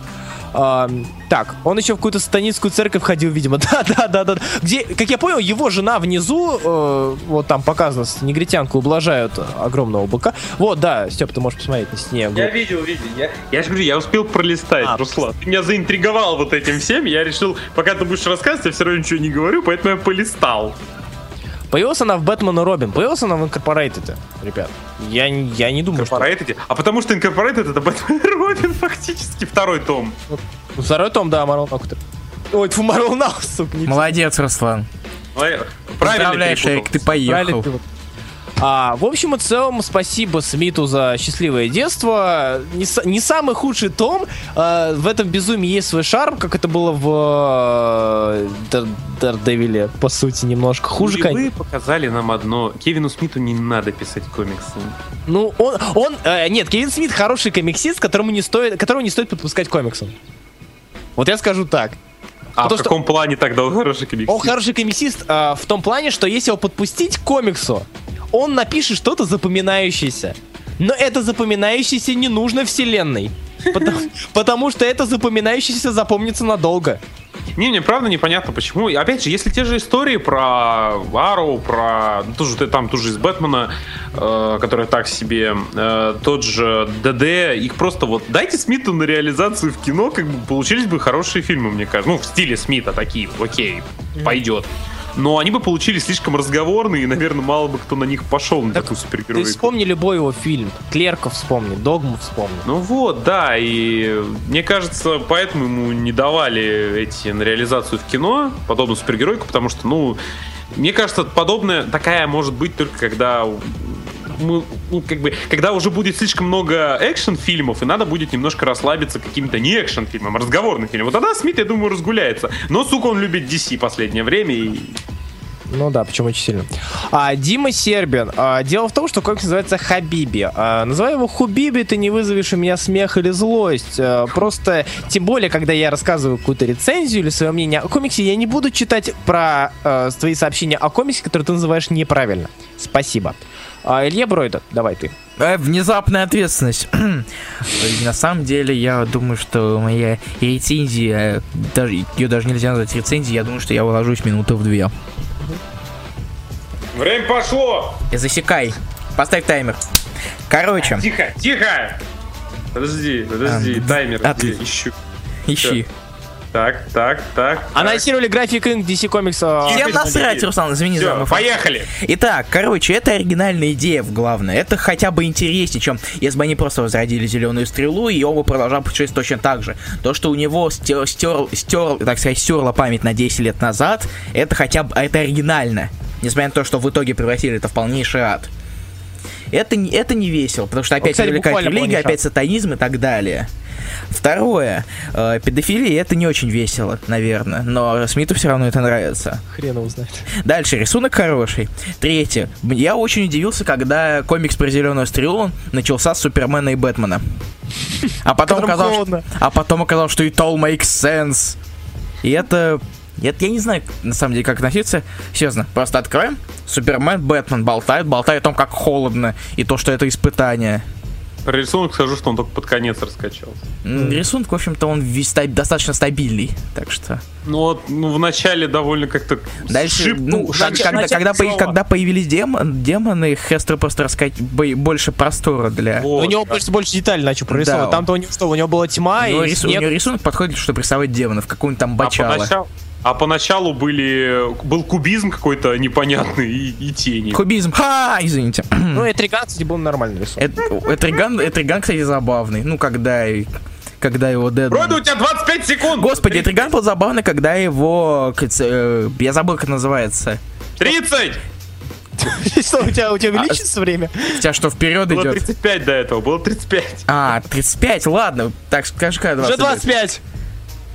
А, так, он еще в какую-то сатанинскую церковь ходил, видимо. (laughs) Да, да, да, да. Где, как я понял, его жена внизу, э, вот там показано, негритянку ублажают огромного быка. Вот, да, Степ, ты можешь посмотреть на стене. Я видел, видел. Я, я же говорю, я успел пролистать, а, Руслан. Ты меня заинтриговал вот этим всем. Я решил, пока ты будешь рассказывать, я все равно ничего не говорю, поэтому я полистал. Появилась она в Бэтмен и Робин. Появилась она в Incorporated, ребят. Я, я не думаю, Incorporated? что... А потому что Incorporated это Бэтмен и Робин (laughs) фактически второй том. Второй том, да, Марвел Нахутер. Ой, тьфу, Марвел Нахутер, сука. Молодец, Руслан. Правильно, Шейк, ты поехал. А, в общем и целом, спасибо Смиту за счастливое детство. Не, не самый худший том. А, в этом безумии есть свой шарм, как это было в э, Дардевиле, по сути, немножко хуже. И вы показали нам одно. Кевину Смиту не надо писать комиксы. Ну, он, он э, нет, Кевин Смит хороший комиксист, которому не стоит, которого не стоит подпускать комиксом. Вот я скажу так. А Потому в каком что... плане тогда он хороший комиксист? Он хороший комиксист э, в том плане, что если его подпустить к комиксу, он напишет что-то запоминающееся. Но это запоминающееся не нужно вселенной. Потому, (laughs) потому что это запоминающееся запомнится надолго. Не, мне правда непонятно, почему. И опять же, если те же истории про Арроу, про ну, тоже там тоже из Бэтмена, э, которая так себе, э, тот же ДД, их просто вот дайте Смиту на реализацию в кино, как бы получились бы хорошие фильмы, мне кажется. Ну, в стиле Смита такие, окей, пойдет но они бы получились слишком разговорные, и, наверное, мало бы кто на них пошел, на так такую супергероику. Ты вспомни любой его фильм. Клерков вспомни, Догму вспомни. Ну вот, да, и мне кажется, поэтому ему не давали эти на реализацию в кино, подобную супергеройку, потому что, ну, мне кажется, подобная такая может быть только когда мы, ну, как бы, когда уже будет слишком много экшен-фильмов, и надо будет немножко расслабиться каким-то не экшен-фильмом, а разговорным фильмом. Вот тогда Смит, я думаю, разгуляется. Но, сука, он любит DC последнее время, и ну да, почему очень сильно. А, Дима Сербин. А, дело в том, что комикс называется Хабиби. А, называй его Хубиби, ты не вызовешь у меня смех или злость. А, просто, тем более, когда я рассказываю какую-то рецензию или свое мнение о комиксе, я не буду читать про а, твои сообщения о комиксе, которые ты называешь неправильно. Спасибо. А, Илья Бройда, давай ты. Э, внезапная ответственность. (clears throat) На самом деле, я думаю, что моя рецензия, даже, ее даже нельзя назвать рецензией, я думаю, что я вложусь минуту в две. Время пошло! И засекай. Поставь таймер. Короче, Тихо, тихо! Подожди, подожди, А, таймер, где? отлично. Ищу. ищи. Так, так, так. Анонсировали график Inc. DC Comics. а, Всем насрать. Руслан, извини за Все, мой поехали! Итак, короче, это оригинальная идея, в главное. Это хотя бы интереснее, чем если бы они просто возродили зеленую стрелу, и он бы продолжал путешествовать точно так же. То, что у него стер, стер, стер, так сказать, стерла память на 10 лет назад, это хотя бы это оригинально. Несмотря на то, что в итоге превратили это в полнейший ад. Это, не- это не весело, потому что опять кстати, привлекает религия, опять сатанизм и так далее. Второе, э, педофилия это не очень весело, наверное, но Смиту все равно это нравится. Хрен его знает. Дальше, рисунок хороший. Третье. Я очень удивился, когда комикс про зеленую стрелу начался с Супермена и Бэтмена. (laughs) А потом Которым оказалось, холодно. а потом оказалось, что it all makes sense. И это... это я не знаю, на самом деле, как относиться. Серьезно, просто откроем. Супермен, Бэтмен болтают, болтают о том, как холодно, и то, что это испытание. Про рисунок скажу, что он только под конец раскачался. Рисунок, в общем-то, он весь ста- достаточно стабильный, так что... Ну вот, ну в начале довольно как-то Дальше, шип- ну, когда, шип- когда, когда, снова. когда появились демон, демоны, Хестер просто рассказать бо- больше простора для... Вот, у него да. просто больше деталей начал прорисовывать. Да. Там-то у него что? У него была тьма у, и него рис- у него рисунок подходит, чтобы рисовать демонов, какую-нибудь там А бачало. поначалу, а поначалу были, был кубизм какой-то непонятный и, и тени. Кубизм. Ха, извините. Ну, и Триган, кстати, был нормальный рисунок. Эт- Этриган, Этриган, кстати, забавный. Ну, когда, когда его Дедман... Вроде у тебя 25 секунд! Господи, 30, Этриган был забавный, когда его... э, Я забыл, как называется. 30! (laughs) Что, у тебя, у тебя увеличится время? У тебя что, вперед Было идет? 35 до этого, было 35. А, 35, ладно. Так, скажи, когда Уже 20 будет. 25.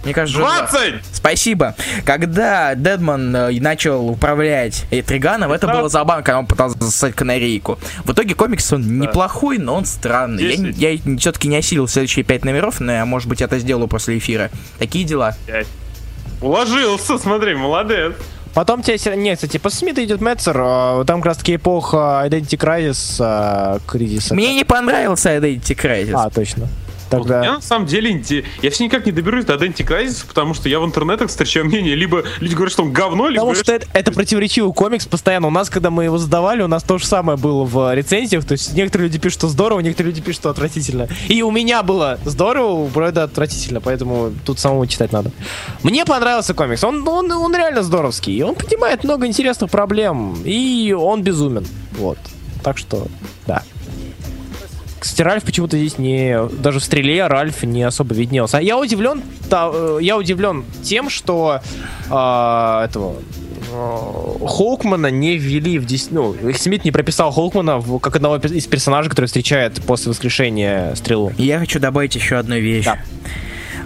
Мне кажется, уже 20! Спасибо. Когда Дедман э, начал управлять Этриганом, это Да. было забавно, когда он пытался засать канарейку. В итоге комикс он неплохой, но он странный. Я, Десять. я все-таки не осилил следующие пять номеров, но я, может быть, это сделаю после эфира. Такие дела. Пять. Уложился, смотри, молодец. Потом тебе... Нет, кстати, после Смита идет Метцер. а, Там как раз таки эпоха Identity Crisis, а, кризиса. Мне не понравился Identity Crisis. А, точно. Вот Тогда... Я на самом деле, я все никак не доберусь до Crisis, потому что я в интернетах встречаю мнение, либо люди говорят, что он говно, либо Потому что это, это противоречивый комикс постоянно. У нас, когда мы его сдавали, у нас то же самое было в рецензиях. То есть некоторые люди пишут, что здорово, некоторые люди пишут, что отвратительно. И у меня было здорово, у Броида отвратительно, поэтому тут самому читать надо. Мне понравился комикс. Он, он, он реально здоровский. Он поднимает много интересных проблем. И он безумен. Вот. Так что, да. Кстати, Ральф почему-то здесь не... Даже в стреле Ральф не особо виднелся. Я удивлен, та- э, я удивлен тем, что а, этого э, Хоукмана не ввели в 10... Ну, Смит не прописал Хоукмана в- как одного из персонажей, который встречает после воскрешения стрелу. Я хочу добавить еще одну вещь. Да.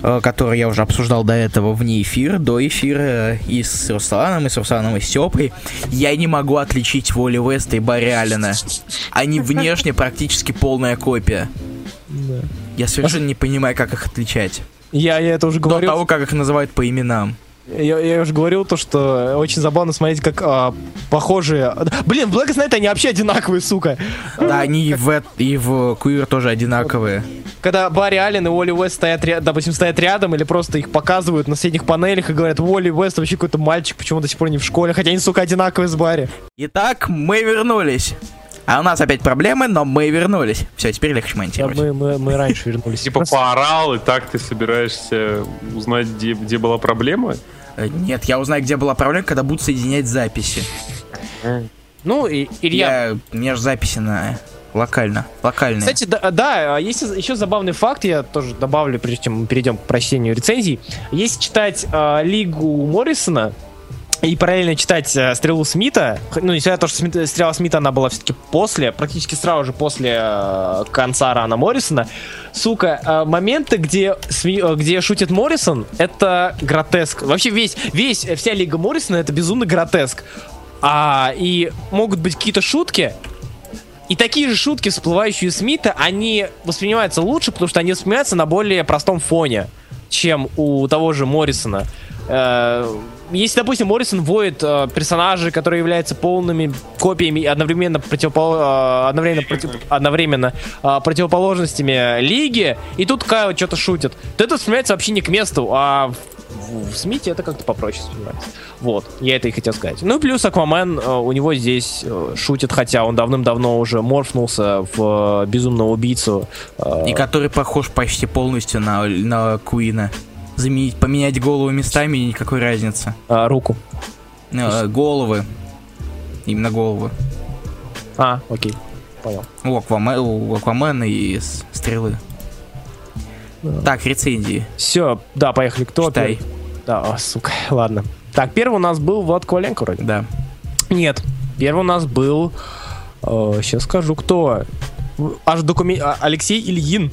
Э, которую я уже обсуждал до этого вне эфира, до эфира и с Русланом, и с Русланом, и с Степой. Я не могу отличить Воли Веста и Барри Аллена. Они внешне практически полная копия. Я совершенно не понимаю, как их отличать. Я, я это уже До говорил. того, как их называют по именам. Я, я уже говорил то, что очень забавно смотреть, как а, похожие... Блин, в Black Knight они вообще одинаковые, сука. Да, они и в, и в Queer тоже одинаковые. Когда Барри Аллен и Уолли Уэст стоят, допустим, стоят рядом, или просто их показывают на соседних панелях и говорят, Уолли Уэст вообще какой-то мальчик, почему до сих пор не в школе, хотя они, сука, одинаковые с Барри. Итак, мы вернулись. А у нас опять проблемы, но мы вернулись. Все, теперь легче Да, монтировать. мы, мы, мы раньше вернулись. типа поорал, и так ты собираешься узнать, где, где была проблема? Э, Нет, я узнаю, где была проблема, когда будут соединять записи. Ну, и, Илья, Я, у меня же записи на локально, локальные. Кстати, да, да, есть еще забавный факт, я тоже добавлю, прежде чем мы перейдем к прочтению рецензий. Если читать э, Лигу Моррисона и параллельно читать э, Стрелу Смита, ну, несмотря на то, что Смит- Стрела Смита, она была все-таки после, практически сразу же после э, конца Рана Моррисона, сука, э, моменты, где, сми- э, где шутит Моррисон, это гротеск. Вообще весь, весь, э, вся Лига Моррисона это безумно гротеск. А, и могут быть какие-то шутки, и такие же шутки, всплывающие из Смита, они воспринимаются лучше, потому что они воспринимаются на более простом фоне, чем у того же Моррисона. Э, Если, допустим, Моррисон вводит э, персонажей, которые являются полными копиями и одновременно, противопол- э, одновременно, против- одновременно э, противоположностями Лиги, и тут Кайл что-то шутит, то это воспринимается вообще не к месту, а в, в Смите это как-то попроще воспринимается. Вот, я это и хотел сказать. Ну и плюс Аквамен, э, у него здесь э, шутит, хотя он давным-давно уже морфнулся в э, безумного убийцу. э, И который похож почти полностью на, на Куина. Заменить, поменять голову местами и никакой разницы. э, руку. Э, головы. Именно головы. А, окей, понял. У, Акваме- у Аквамена и стрелы. Так, рецензии. Все, да, поехали. Кто Читай. первый? Да, о, сука, (laughs) ладно. Так, первый у нас был Влад Коваленко вроде. Да. Нет, первый у нас был... сейчас скажу, кто. Аж документ... Алексей Ильин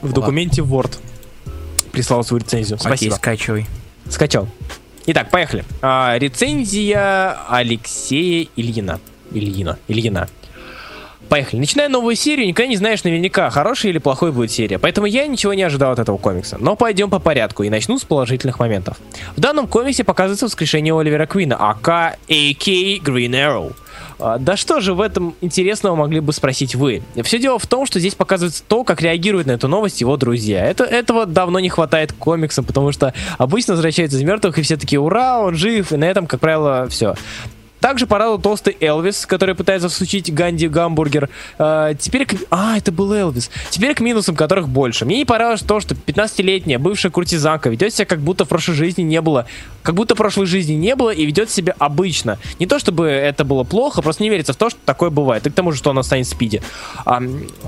в Ладно. документе Word прислал свою рецензию. Окей, Спасибо. скачивай. Скачал. Итак, поехали. А, рецензия Алексея Ильина. Ильина. Ильина. Поехали. Начиная новую серию, никогда не знаешь наверняка, хорошая или плохой будет серия. Поэтому я ничего не ожидал от этого комикса. Но пойдем по порядку и начну с положительных моментов. В данном комиксе показывается воскрешение Оливера Квина, АК, АК Green Arrow. А, Да что же в этом интересного могли бы спросить вы? Все дело в том, что здесь показывается то, как реагируют на эту новость его друзья. Это, этого давно не хватает комиксам, потому что обычно возвращаются из мертвых, и все такие «Ура, он жив!» И на этом, как правило, все. Также порадовал толстый Элвис, который пытается всучить Ганди гамбургер. А, теперь к... А, это был Элвис. Теперь к минусам, которых больше. Мне не понравилось то, что 15-летняя бывшая куртизанка ведет себя, как будто в прошлой жизни не было. Как будто прошлой жизни не было и ведет себя обычно. Не то, чтобы это было плохо, просто не верится в то, что такое бывает. И к тому же, что она станет спиди. А,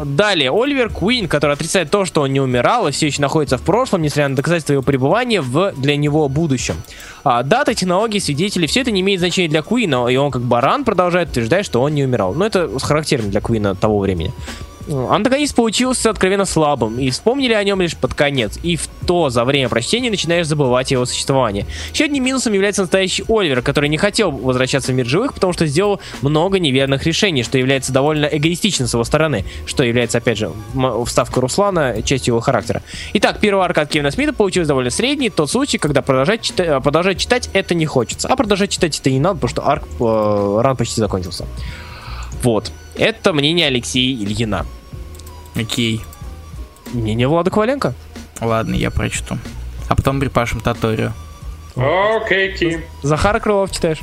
далее, Оливер Куин, который отрицает то, что он не умирал и все еще находится в прошлом, несмотря на доказательства его пребывания в для него будущем. А, дата, технологии, свидетели, все это не имеет значения для Куина, и он как баран продолжает утверждать, что он не умирал. Но это характерно для Куина того времени. Антагонист получился откровенно слабым, и вспомнили о нем лишь под конец, и в то за время прочтения начинаешь забывать о его существование. Еще одним минусом является настоящий Оливер, который не хотел возвращаться в мир живых, потому что сделал много неверных решений, что является довольно эгоистично с его стороны, что является, опять же, вставка Руслана, частью его характера. Итак, первая арка от Кевина Смита получилась довольно средней, тот случай, когда продолжать, чита- продолжать читать это не хочется, а продолжать читать это не надо, потому что арк э, ран почти закончился. Вот. Это мнение Алексея Ильина. Окей. Мнение Влада Коваленко. Ладно, я прочту. А потом припашем Таторию. Окей, Ки. Захара Крылов читаешь?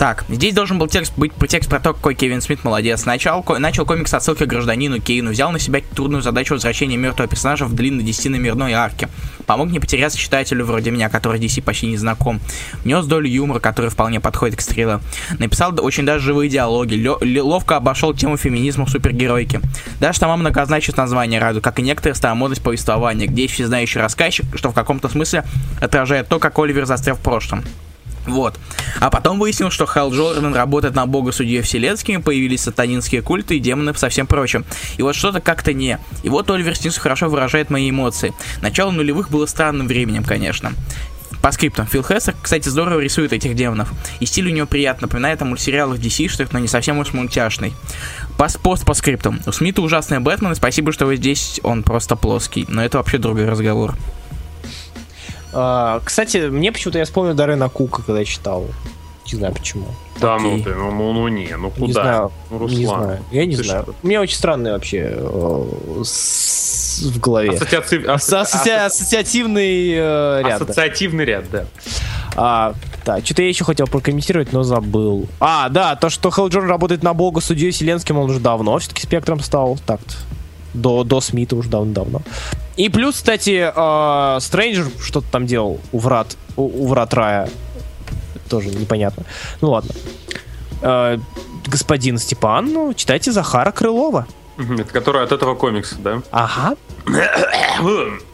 Так, здесь должен был текст быть текст про то, какой Кевин Смит молодец. Начал, ко- начал комикс отсылки к гражданину Кейну, взял на себя трудную задачу возвращения мертвого персонажа в длинной десятиномерной арке. Помог не потеряться читателю вроде меня, который DC почти не знаком. Внес долю юмора, который вполне подходит к стреле. Написал очень даже живые диалоги. Лё- ловко обошел тему феминизма в супергеройке. Даже сама многозначность названия радует, как и некоторая старомодность повествования, где есть всезнающий рассказчик, что в каком-то смысле отражает то, как Оливер застрял в прошлом. Вот. А потом выяснилось, что Хал Джордан работает на бога судьей вселенскими, появились сатанинские культы и демоны со всем прочим. И вот что-то как-то не. И вот Оливер Снизу хорошо выражает мои эмоции. Начало нулевых было странным временем, конечно. По скриптам. Фил Хессер, кстати, здорово рисует этих демонов. И стиль у него приятно, напоминает о мультсериалах DC, но не совсем уж мультяшный. Пас- Пост по скриптам. У Смита ужасный Бэтмен, и спасибо, что вы здесь, он просто плоский. Но это вообще другой разговор. А, кстати, мне почему-то я вспомнил Дарена Кука, когда читал. Не знаю почему. Да Окей. ну ты, ну, ну, ну не, ну куда? Не знаю. Ну, Руслан. Не знаю. Я не ты знаю. что? У меня очень странные вообще э, с- в голове. Ассоциаци- Ас- асо- ассоци- Ассоциативный э, ряд. да. Ассоциативный ряд, да. А, да, что-то я еще хотел прокомментировать, но забыл. А, да, то, что Хелл Джордан работает на бога судьей Вселенским, он уже давно все-таки спектром стал. Так до, до Смита уже давно-давно. И плюс, кстати, э, Стрэнджер что-то там делал у врат, у, у врат рая. Тоже непонятно. Ну ладно. Э, господин Степан, ну, читайте Захара Крылова. Это который от этого комикса, да? Ага. (coughs) (coughs)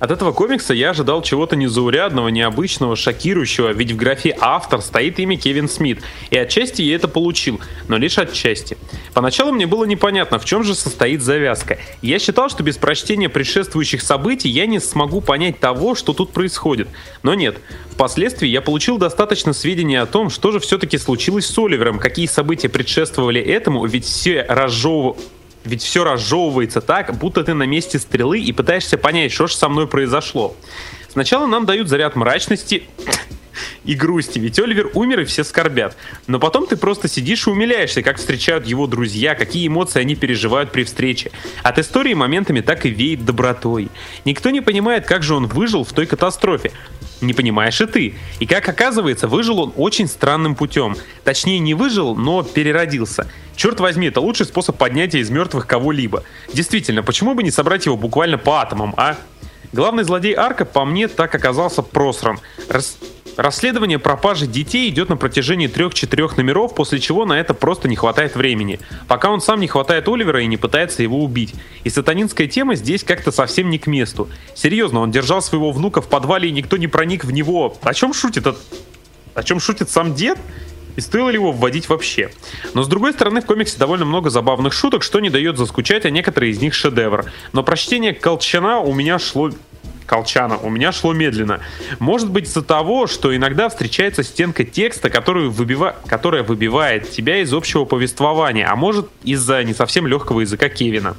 От этого комикса я ожидал чего-то незаурядного, необычного, шокирующего, ведь в графе «автор» стоит имя Кевин Смит, и отчасти я это получил, но лишь отчасти. Поначалу мне было непонятно, в чем же состоит завязка. Я считал, что без прочтения предшествующих событий я не смогу понять того, что тут происходит. Но нет. Впоследствии я получил достаточно сведений о том, что же все-таки случилось с Оливером, какие события предшествовали этому, ведь все разжевывали ведь все разжевывается так, будто ты на месте стрелы и пытаешься понять, что же со мной произошло. Сначала нам дают заряд мрачности и грусти, ведь Оливер умер и все скорбят. Но потом ты просто сидишь и умиляешься, как встречают его друзья, какие эмоции они переживают при встрече. От истории моментами так и веет добротой. Никто не понимает, как же он выжил в той катастрофе. Не понимаешь и ты. И как оказывается, выжил он очень странным путем. Точнее, не выжил, но переродился. Черт возьми, это лучший способ поднятия из мертвых кого-либо. Действительно, почему бы не собрать его буквально по атомам, а? Главный злодей Арка, по мне, так оказался просран. Рас... Расследование пропажи детей идет на протяжении трех-четырех номеров, после чего на это просто не хватает времени. Пока он сам не хватает Оливера и не пытается его убить. И сатанинская тема здесь как-то совсем не к месту. Серьезно, он держал своего внука в подвале и никто не проник в него. О чем шутит? О чем шутит сам дед? И стоило ли его вводить вообще? Но с другой стороны, в комиксе довольно много забавных шуток, что не дает заскучать, а некоторые из них шедевр. Но прочтение Колчана у меня шло Колчана у меня шло медленно. Может быть из-за того, что иногда встречается стенка текста, которую выбива... которая выбивает тебя из общего повествования, а может из-за не совсем легкого языка Кевина.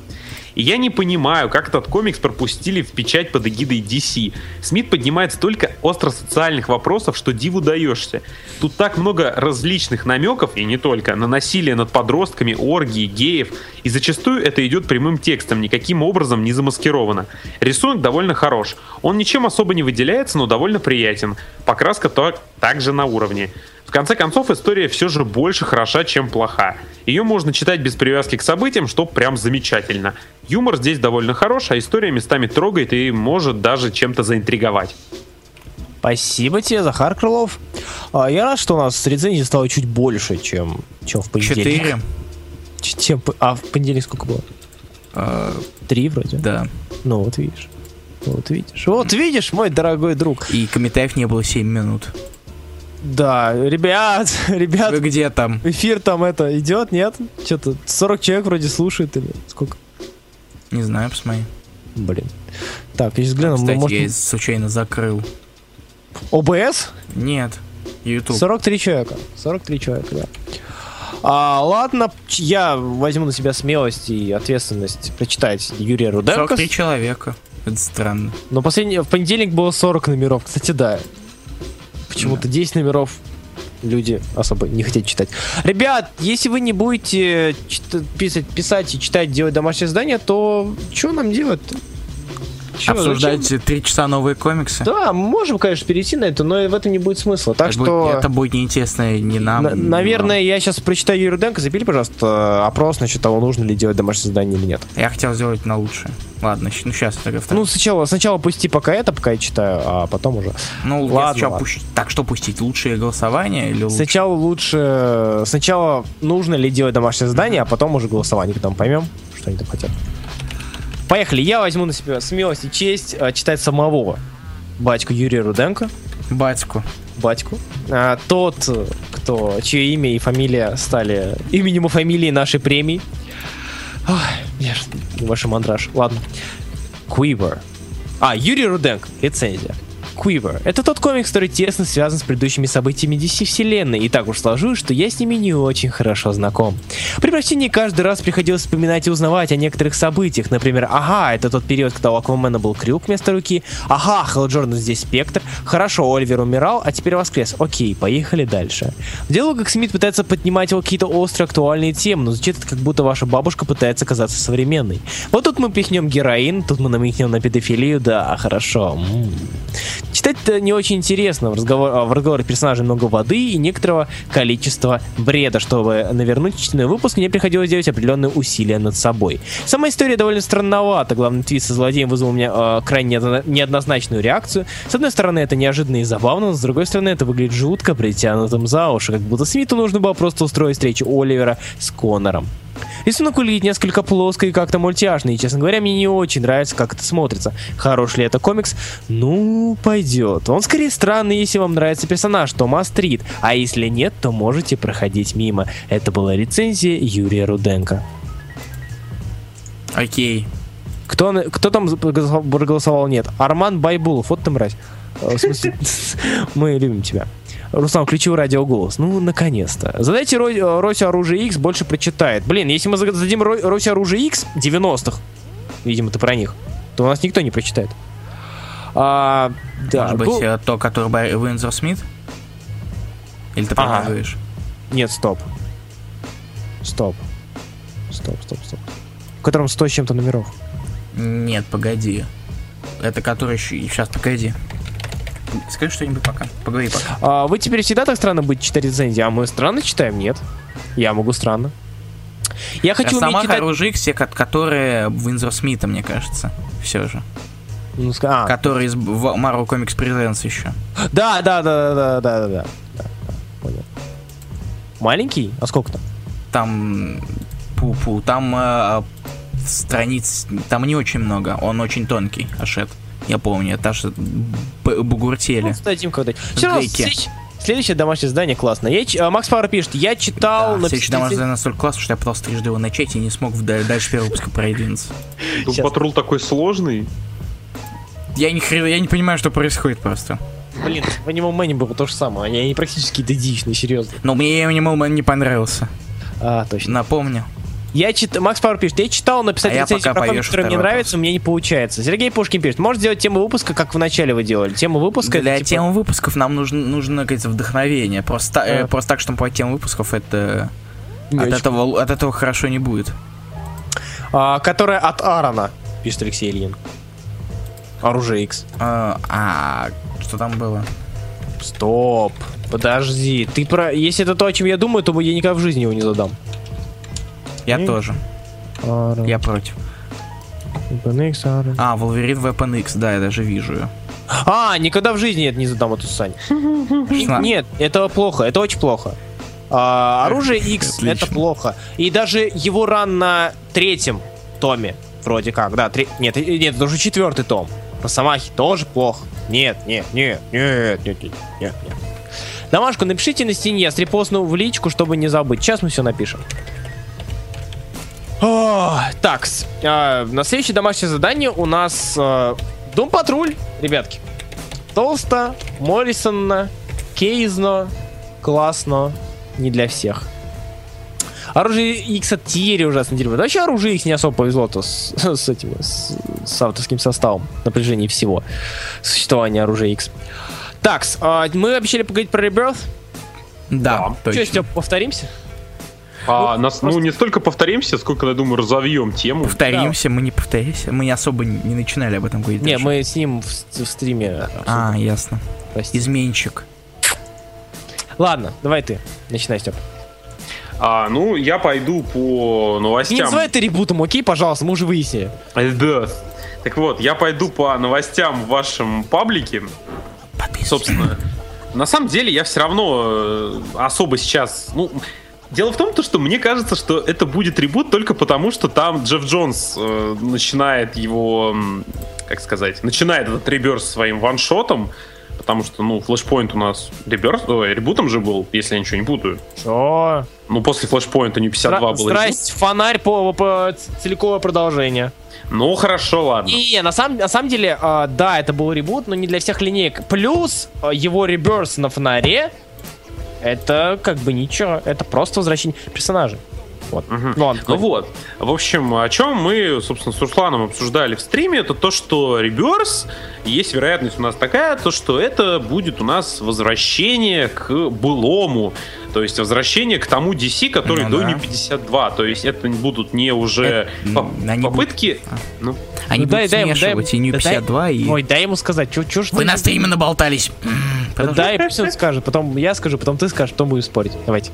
И я не понимаю, как этот комикс пропустили в печать под эгидой DC. Смит поднимает столько остро-социальных вопросов, что диву даешься. Тут так много различных намеков, и не только, на насилие над подростками, оргии, геев, и зачастую это идет прямым текстом, никаким образом не замаскировано. Рисунок довольно хорош. Он ничем особо не выделяется, но довольно приятен. Покраска то также на уровне. В конце концов, история все же больше хороша, чем плоха. Ее можно читать без привязки к событиям, что прям замечательно. Юмор здесь довольно хорош, а история местами трогает и может даже чем-то заинтриговать. Спасибо тебе, Захар Крылов. А, я рад, что у нас рецензий стало чуть больше, чем, чем в понедельник. Четыре. Чем, а в понедельник сколько было? А, Три вроде. да. Ну вот видишь. Вот видишь. Вот видишь, мой дорогой друг. И комментариев не было 7 минут. Да, ребят, (laughs) ребят, Вы где там? эфир там это идет, нет? Что-то 40 человек вроде слушает или сколько? Не знаю, посмотри. Блин. Так, я сейчас гляну, Кстати, может, я случайно закрыл. ОБС? Нет, YouTube. 43 человека. 43 человека, да. А, ладно, я возьму на себя смелость и ответственность прочитать Юрия Руденко. 43 человека. Это странно. Но последний, в понедельник было 40 номеров. Кстати, да. Почему-то 10 номеров люди особо не хотят читать. Ребят, если вы не будете чит- писать, писать и читать, делать домашнее задание, то что нам делать? Чё, Обсуждать три часа новые комиксы. Да, можем, конечно, перейти на это, но в этом не будет смысла. Так это, что... будет, это будет неинтересно ни нам. На- наверное, я сейчас прочитаю Юрия Руденко. Забили, пожалуйста, опрос насчет того, нужно ли делать домашнее задание или нет. Я хотел сделать на лучшее. Ладно, ну сейчас тогда Ну, сначала, сначала пусти пока это, пока я читаю, а потом уже. ну ладно, ладно. пущ- Так, что пустить? Лучшее голосование или лучше? Сначала лучше... Сначала нужно ли делать домашнее задание, а потом уже голосование, когда мы поймем, что они там хотят. Поехали, я возьму на себя смелость и честь а, читать самого батьку Юрия Руденко. Батьку. батьку. А, тот, кто, чье имя и фамилия стали именем и фамилией нашей премии. Ой, я небольшой мандраж. Ладно. Quiver. А, Юрий Руденко. Рецензия. Quiver. Это тот комикс, который тесно связан с предыдущими событиями DC вселенной, и так уж сложилось, что я с ними не очень хорошо знаком. При прочтении каждый раз приходилось вспоминать и узнавать о некоторых событиях. Например, ага, это тот период, когда у Аквамена был крюк вместо руки. Ага, Хелл Джордан здесь спектр. Хорошо, Оливер умирал, а теперь воскрес. Окей, поехали дальше. В диалогах Смит пытается поднимать какие-то острые актуальные темы, но звучит это как будто ваша бабушка пытается казаться современной. Вот тут мы пихнем героин, тут мы намекнем на педофилию, да, хорошо. М. Читать-то не очень интересно. В, разговор, а, в разговоре персонажей много воды и некоторого количества бреда. Чтобы навернуть чтенный выпуск, мне приходилось делать определенные усилия над собой. Сама история довольно странновата. Главный твист со злодеем вызвал у меня э, крайне неодно- неоднозначную реакцию. С одной стороны, это неожиданно и забавно, но с другой стороны, это выглядит жутко притянутым за уши, как будто Смиту нужно было просто устроить встречу Оливера с Конором. Рисунок выглядит несколько плоско и как-то мультяшный, и, честно говоря, мне не очень нравится, как это смотрится. Хорош ли это комикс? Ну, пойдет. Он скорее странный, если вам нравится персонаж Тома Стрит, а если нет, то можете проходить мимо. Это была рецензия Юрия Руденко. Окей. Кто, кто там проголосовал нет? Арман Байбулов, вот ты мразь. Э, В смысле, (laughs) мы любим тебя. Руслан, включил радиоголос. Ну, наконец-то. Задайте Ро- э, Росе оружие X, больше прочитает. Блин, если мы зададим Ро- Росе оружие X 90-х, видимо, ты про них, то у нас никто не прочитает. А, да, Может быть, гол- э, то, Барри Уинзер Смит? Или ты Ага. показываешь? Нет, стоп. Стоп. Стоп, стоп, стоп. В котором 100 с чем-то номеров. Нет, погоди. Это который еще... Сейчас, погоди. Скажи что-нибудь пока. Поговори пока. А, вы теперь всегда так странно будете читать рецензии, а мы странно читаем? Нет. Я могу странно. Я хочу а сама читать... Все, которые Винзор Смита, мне кажется, все же. Ну, а. Который из Marvel Comics Presents еще. Да, да, да, да, да, да, да. да, да. Понял. Маленький? А сколько там? Там... Пу-пу. Там э, страниц... Там не очень много. Он очень тонкий, Ашет. Я помню. Это б- бугуртели. Ну, сдадим когда Все равно, следующее, следующее домашнее задание классное. Я, ч- а, Макс Пауэр пишет, я читал... Да, на следующий домашний задание настолько классно, что я пытался трижды его начать и не смог вда- дальше первого выпуска продвинуться. Сейчас. Патрул такой сложный. Я не, хрен- я не понимаю, что происходит просто. Блин, в Animal Man было то же самое. Они, они практически идентичны, серьезно. Но мне Animal Man не понравился. А, точно. Напомню. Я чит... Макс Пауэр пишет, я читал, написать А я рецензию про комикс, который мне второй нравится, у меня не получается. Сергей Пушкин пишет, может сделать тему выпуска, как в начале вы делали? Тему выпуска Для это, типа, тем выпусков нам нужно, нужно как говорится, вдохновение. Просто, э, А. просто так штамповать тему выпусков, это... не От очень. этого, от этого хорошо не будет. А, которая от Аарона, пишет Алексей Ильин. Оружие X. А, а, что там было? Стоп. Подожди. Ты про. Если это то, о чем я думаю, то я никогда в жизни его не задам. Я тоже. Я против. Weapon X, Аарон. А, Wolverine Weapon X, да, я даже вижу ее. А, никогда в жизни это не задам эту Сань. Нет, это плохо, это очень плохо. А, оружие X Отлично. это плохо. И даже его ран на третьем томе, вроде как, да, тре- нет, нет, это уже четвертый том. Росомахи тоже плохо. Нет, нет, нет, нет, нет, нет, нет, нет. Домашку напишите на стене, я срепостну в личку, чтобы не забыть. Сейчас мы все напишем. Так, на следующее домашнее задание у нас э, Дом Патруль, ребятки. Толсто, Моррисонно, Кейзно, классно, не для всех. Оружие X от Тиери ужасно дерьмо. Да Вообще оружие X не особо повезло-то с, (laughs) с этим, с, с авторским составом напряжения всего существования оружия X. Так, мы обещали поговорить про Rebirth. Да, Что, точно. Степ, повторимся? А, Ну, нас, просто- ну, не столько повторимся, сколько, я думаю, разовьем тему. Повторимся, мы не повторимся. Мы не особо не начинали об этом говорить. Не, даже. мы с ним в, в стриме. А, ясно. Прости. Изменщик. Ладно, давай ты. Начинай, Степ. А, ну, я пойду по Не новостям. называй это ребутом, окей, пожалуйста, мы уже выяснили. Э, Да. Так вот, я пойду по новостям в вашем паблике. Подписывайся. Собственно, на самом деле я все равно э, особо сейчас, ну, Дело в том, то, что мне кажется, что это будет ребут только потому, что там Джефф Джонс э, начинает его, как сказать, начинает этот реберс своим ваншотом, потому что, ну, флешпоинт у нас реберс, ой, ребутом же был, если я ничего не путаю. Чё? Ну, после флешпоинта не 52 был ребут. Здрасте, фонарь по, по целиковое продолжение. Ну, хорошо, ладно. Не, на самом, на самом деле, э, да, это был ребут, но не для всех линеек. Плюс э, его реберс на фонаре, это как бы ничего, это просто возвращение персонажа. Вот. Мгм. Ну, ладно, Ну вот, в общем, о чем мы, собственно, с Русланом обсуждали в стриме, это то, что Реберс, есть вероятность у нас такая, то, что это будет у нас возвращение к былому, то есть возвращение к тому DC, который Ну до да. не 52, то есть это будут не уже Это, по- они попытки... Ну, Они Ну, будут дай смешивать дай- и New да дай- 52 и... Ой, дай ему сказать, чё, чё ж Вы ты- на стриме наболтались. М, Да. Дай, пусть он скажет, потом я скажу, потом ты скажешь, потом будем спорить. Давайте.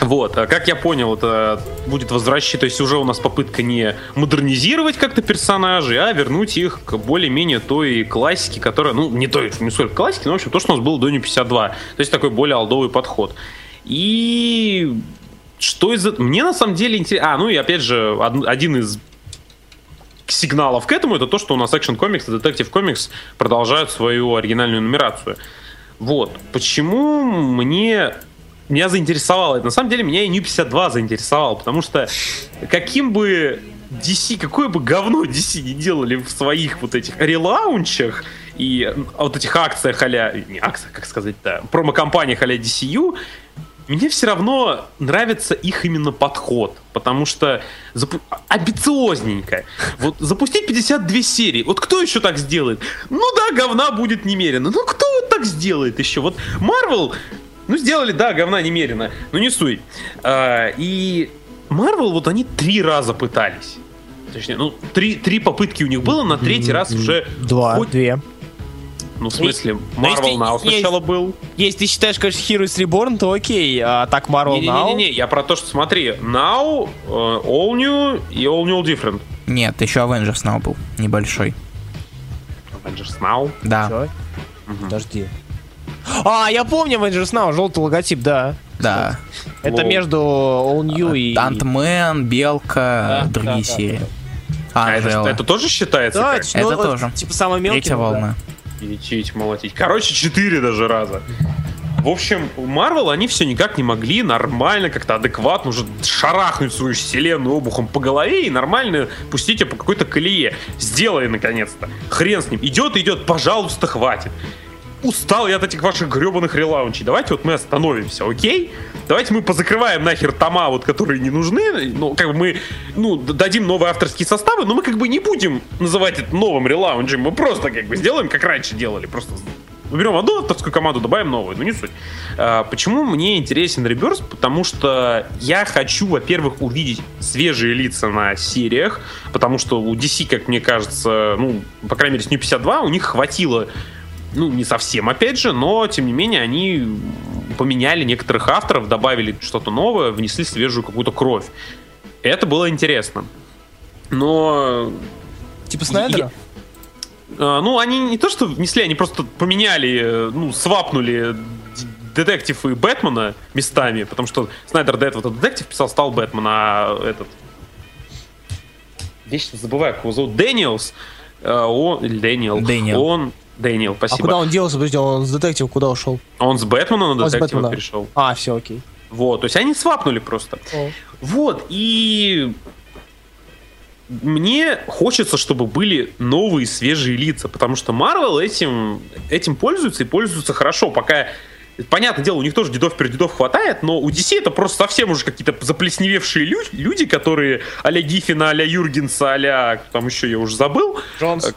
Вот, а как я понял, это будет возвращение, то есть уже у нас попытка не модернизировать как-то персонажей, а вернуть их к более-менее той классике, которая, ну, не той, не сколько классики, но, в общем, то, что у нас было до New 52. То есть такой более алдовый подход. И что из этого... Мне на самом деле интересно... А, ну и опять же, од- один из сигналов к этому, это то, что у нас Action Comics и Detective Comics продолжают свою оригинальную нумерацию. Вот. Почему мне меня заинтересовало это? На самом деле меня и New 52 заинтересовал, потому что каким бы DC, какое бы говно DC не делали в своих вот этих релаунчах и вот этих акциях а не акциях, как сказать-то, промо-компаниях а DCU, мне все равно нравится их именно подход, потому что запу- амбициозненько. Вот запустить 52 серии, вот кто еще так сделает? Ну да, говна будет немерено, ну кто вот так сделает еще? Вот Marvel Ну, сделали, да, говна немерено. Ну, не суй. А, и Marvel, вот они три раза пытались. Точнее, ну, три, три попытки у них было, на третий раз уже... Два, хоть- две. Ну, в смысле, Marvel Now сначала был. Если ты считаешь, конечно, Heroes Reborn, то окей, а так Marvel Now... Не-не-не, я про то, что смотри, Now, э, All New и All New Different. Нет, еще Avengers Now был небольшой. Avengers Now. Да? Подожди. А, я помню Avengers Now, желтый логотип, да. да. Это между All New и... Антмен, Белка, другие серии. А это, Анжела. это тоже считается? Да, как? это, ну, Это тоже. Типа самый мелкий. Третья ну, да. Ячить, молотить. Короче, четыре даже раза. В общем, Marvel они все никак не могли нормально, как-то адекватно уже шарахнуть свою вселенную обухом по голове и нормально пустить ее по какой-то колее. Сделай наконец-то. Хрен с ним. Идет, идет, пожалуйста, хватит. Устал я от этих ваших гребаных релаунчей. Давайте вот мы остановимся, окей? Давайте мы позакрываем нахер тома, вот, которые не нужны. Ну, как бы мы, ну, дадим новые авторские составы, но мы как бы не будем называть это новым релаунчем. Мы просто как бы сделаем, как раньше делали. Просто уберем одну авторскую команду, добавим новую. Ну, не суть. А, почему мне интересен Реберс? Потому что я хочу, во-первых, увидеть свежие лица на сериях, потому что у DC, как мне кажется, ну, по крайней мере, с New 52 у них хватило ну, не совсем, опять же, но, тем не менее, они поменяли некоторых авторов, добавили что-то новое, внесли свежую какую-то кровь. Это было интересно. Но Типа Снайдера? а, ну, они не то, что внесли, они просто поменяли, ну, свапнули детектив и Бэтмена местами, потому что Снайдер до этого детектив писал, стал Бэтмен, а этот... Вечно забываю, как его зовут. Дэниелс. э, Он... Или Дэниел. Дэниел. Он... Дэниел, А спасибо. куда он делся? Подожди, он с детектива куда ушел? Он с Бэтмена на детектива Бэтмена. перешел. А, все, окей. Вот, то есть они свапнули просто. Вот, и мне хочется, чтобы были новые свежие лица, потому что Marvel этим, этим пользуется и пользуется хорошо, пока Понятное дело, у них тоже дедов передедов хватает, но у DC это просто совсем уже какие-то заплесневевшие лю- люди, которые а-ля Гиффина, а-ля Юргенса, а-ля... Там еще я уже забыл. Джонс.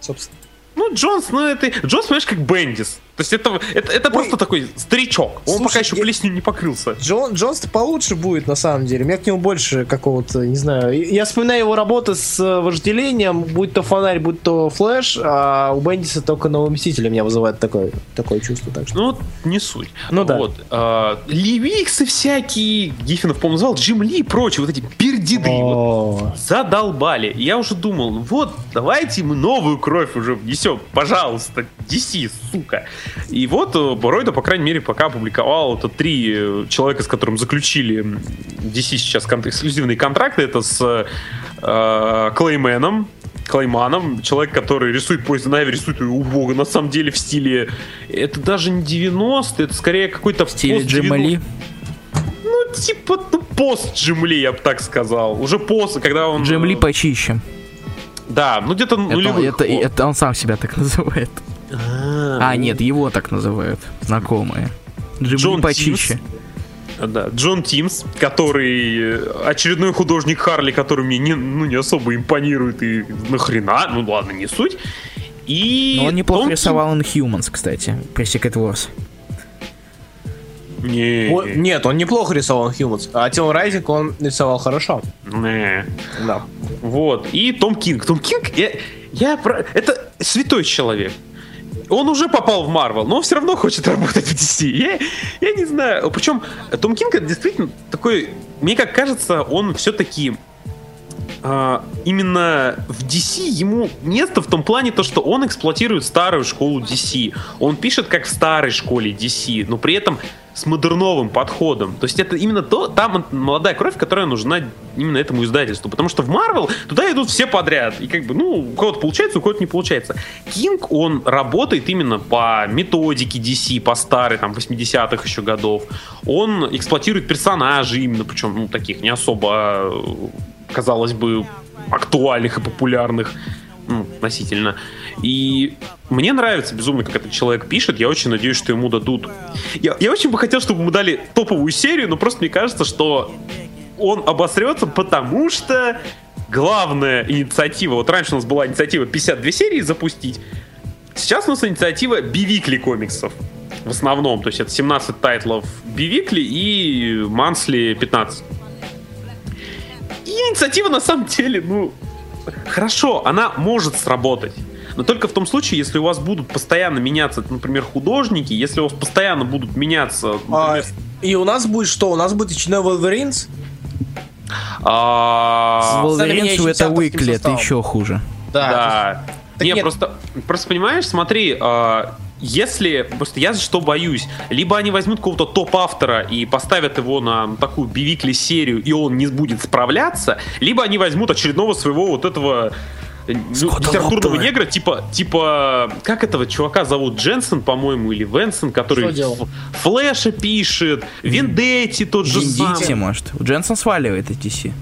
Собственно. Ну, Джонс, ну это... Джонс, понимаешь, как Бендис. То есть это, это, это просто такой старичок. Он Слушай, пока еще я- не покрылся. Джон, Джонс-то получше будет, на самом деле. У меня к нему больше какого-то, не знаю. Я вспоминаю его работы с э, вожделением, будь то фонарь, будь то флэш, а у Бендиса только новый Мститель меня вызывает такое, такое чувство. Так что. Ну, не суть. Ну да. Вот. А, Левитцы всякие, Гиффинов, по-моему, звал, Джим Ли и прочие, вот эти пердеды. вот задолбали. Я уже думал, вот, давайте мы новую кровь уже внесем, пожалуйста, DC, сука. И вот э, Ройда, по крайней мере, пока опубликовал это три э, человека, с которым заключили DC сейчас кон- эксклюзивные контракты. Это с э, Клейменом, Клейманом, человек, который рисует Poison Ivy, рисует ее убого, на самом деле, в стиле... Это даже не 90 это скорее какой-то... В стиле Джима Ли. Ну, типа, ну, пост Джим Ли, я бы так сказал. Уже пост, когда он... Джим Ли э, почище. Да, ну где-то Это, нулевых. это, это он сам себя так (laughs) называет. А, А, нет, его так называют. Знакомые. Джон почище. Да, Джон Тимс, который э, очередной художник Харли, который мне не, ну, не особо импонирует и нахрена, ну ладно, не суть. И Но он неплохо Том рисовал Inhumans, кстати, при Secret Wars. Не, О, Нет, он неплохо рисовал Humans. А Тил Райзинг он рисовал хорошо. не. Да. Вот. И Том Кинг. Том Кинг, я, я про... Это святой человек. Он уже попал в Марвел, но он все равно хочет работать в DC. Я, я не знаю. Причем Том Кинг действительно такой... Мне как кажется, он все-таки именно в DC ему место в том плане то, что он эксплуатирует старую школу DC. Он пишет как в старой школе DC, но при этом с модерновым подходом. То есть это именно то, там молодая кровь, которая нужна именно этому издательству. Потому что в Marvel туда идут все подряд. И как бы, ну, у кого-то получается, у кого-то не получается. Кинг, он работает именно по методике DC, по старой, там, 80-х еще годов. Он эксплуатирует персонажей именно, причем, ну, таких не особо, казалось бы, актуальных и популярных ну, относительно. И мне нравится безумно, как этот человек пишет. Я очень надеюсь, что ему дадут. Я, я очень бы хотел, чтобы ему дали топовую серию, но просто мне кажется, что он обосрется, потому что главная инициатива. Вот раньше у нас была инициатива 52 серии запустить. Сейчас у нас инициатива Бивикли комиксов. В основном. То есть это 17 тайтлов Бивикли и Мансли 15. И инициатива на самом деле, ну, хорошо, она может сработать. Но только в том случае, если у вас будут постоянно меняться, например, художники, если у вас постоянно будут меняться, А, например, и у нас будет что? У нас будет очередной Wolverines? а, Wolverines это Уикли, это еще хуже. Да. Так не, нет. просто, просто понимаешь, смотри, а, если, просто я что боюсь, либо они возьмут какого-то топ-автора и поставят его на такую бивикли серию, и он не будет справляться, либо они возьмут очередного своего вот этого литературного Лоптона. негра, типа, типа, как этого чувака зовут, Дженсен, по-моему, или Венсон, который Флэша пишет, Вендетти тот же Виндите, самый. может. Дженсон сваливает из DC.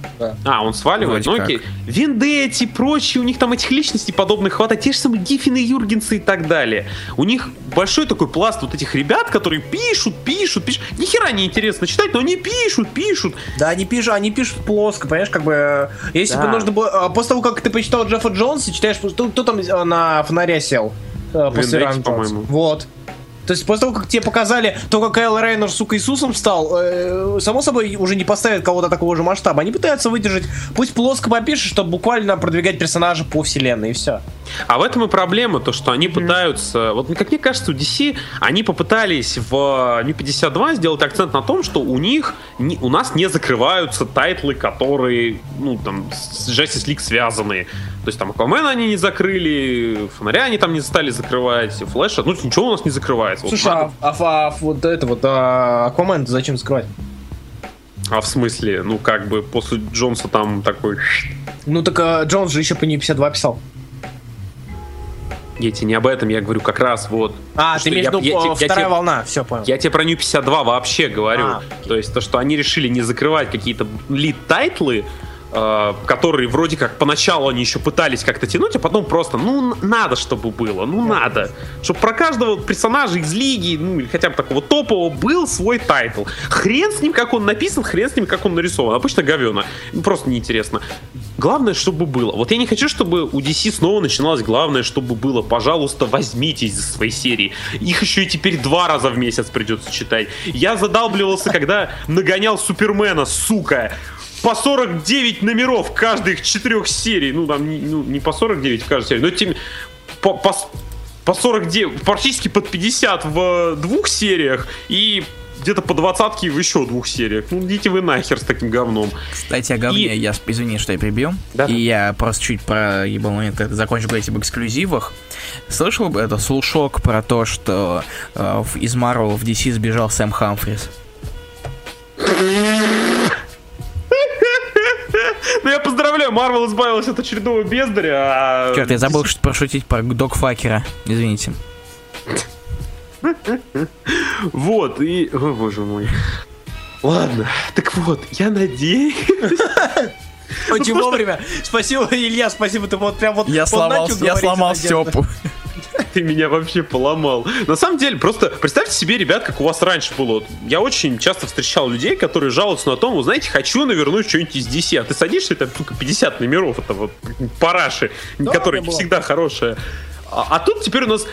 А, он сваливает? Вроде Ну окей. Вендетти, прочие, у них там этих личностей подобных хватает. Те же самые Гиффины, Юргенсы и так далее. У них большой такой пласт вот этих ребят, которые пишут, пишут, пишут. Ни хера не интересно читать, но они пишут, пишут. Да, они пишут, они пишут плоско, понимаешь, как бы, э, если Да. бы нужно было, а, после того, как ты почитал Джеффа Джонса, читаешь, кто, кто там э, на фонаре сел? э, После Райана Джонса? по-моему. Вот. То есть после того, как тебе показали то, как Кайл Рейнер, сука, Иисусом стал, э, само собой уже не поставят кого-то такого же масштаба. Они пытаются выдержать, пусть плоско попишет, чтобы буквально продвигать персонажа по вселенной, и все. А в этом и проблема, то, что они пытаются... Вот, как мне кажется, у DC они попытались в New 52 сделать акцент на том, что у них, не- у нас не закрываются тайтлы, которые, ну, там, с Justice League связаны. То есть там Аквамена они не закрыли, Фонаря они там не стали закрывать, Флэша, ну, ничего у нас не закрывается. Вот Слушай, надо- а, а- а вот это вот, а, Аквамен зачем закрывать? а в смысле, ну, как бы после Джонса там такой... Ну так а, Джонс же еще по New 52 писал. Я тебе не об этом, я говорю как раз вот. А, ты имеешь в виду я те- я вторая те- волна, все, понял. Я тебе про New 52 вообще говорю. А, То есть то, что они решили не закрывать какие-то лид-тайтлы, э, которые вроде как поначалу они еще пытались как-то тянуть, а потом просто, ну, надо, чтобы было, ну, надо. Чтобы про каждого персонажа из лиги, ну, или хотя бы такого топового, был свой тайтл. Хрен с ним, как он написан, хрен с ним, как он нарисован. Обычно говённо. Ну, Просто неинтересно. Главное, чтобы было. Вот я не хочу, чтобы у DC снова начиналось главное, чтобы было. Пожалуйста, возьмитесь за свои серии. Их еще и теперь два раза в месяц придется читать. Я задалбливался, когда нагонял Супермена, сука. По 49 номеров каждых четырех серий. Ну, там, не- ну, не по 49 в каждой серии, но тем... По, по, по 49, практически под 50 в двух сериях и где-то по двадцатке в еще двух сериях. Ну, идите вы нахер с таким говном. Кстати, о говне, И- я извини, что я прибью. Да. И я просто чуть проебал момент, когда закончу говорить об эксклюзивах. Слышал бы это слушок про то, что э, из Марвел в DC сбежал Сэм Хамфрис? Марвел избавилась от очередного бездаря. а Черт, я забыл что пошутить про Докфакера. Извините. Вот, и... О, боже мой. Ладно, так вот, я надеюсь... Очень вовремя. Спасибо, Илья, спасибо, ты вот прям вот... Я сломал, я сломал. Степу. (laughs) Ты меня вообще поломал. На самом деле, просто представьте себе, ребят, как у вас раньше было. Я очень часто встречал людей, которые жалуются на том, вы знаете, хочу навернуть что-нибудь из DC, а ты садишься, там сука, 50 номеров, это вот параши, Да, которые не всегда хорошие. А, а тут теперь у нас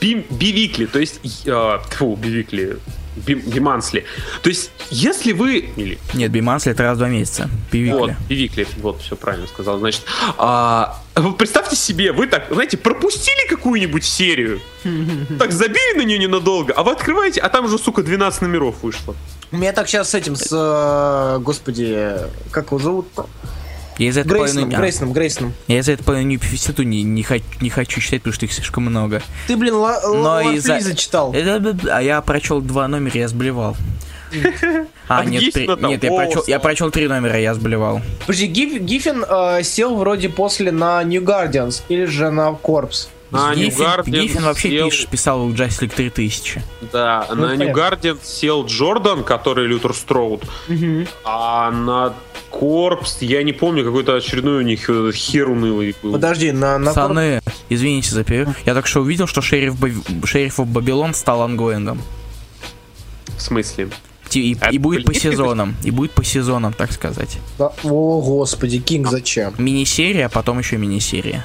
би, бивикли, то есть, э, фу, бивикли, би, бимансли. То есть, если вы, или Нет, Бимансли это раз в два месяца. Пивикли. вот, Бивикли, вот, все правильно сказал. Значит, а, представьте себе, вы так, знаете, пропустили какую-нибудь серию, (laughs) так забили на нее ненадолго, а вы открываете, а там уже, сука, 12 номеров вышло. У меня так сейчас с этим, с... э, Господи, как его зовут? Я из-за этого Грейсоном, половину- а, Грейсоном. Я из-за этого половину не писету не, не, хочу, не хочу читать, потому что их слишком много. Ты, блин, Ла- Но Ла- из-за- Лафриза читал. Это- А я прочел два номера, я сблевал. (laughs) А, А нет, три- на там нет, я прочел, я прочел три номера, я сблевал. Подожди, Гиф- Гиффин э, сел вроде после на New Guardians или же на Корпс. А, New Гиффин, Guardian Гиффин вообще сел- пишет, писал в Justice League 3000. Да, Ну, на New понятно. Guardian сел Джордан, который Лютер Строуд, а на Corps, я не помню, какой-то очередной у них э, хер унылый был. Подожди, на, на Corps- Пацаны, извините за перерыв. Я только что увидел, что Sheriff, Bab- Sheriff Babylon стал ангоингом. В смысле? Ти- И, А и будет по сезонам. И будет по сезонам, так сказать. Да, О, господи, Кинг зачем? Мини-серия, а потом еще мини-серия.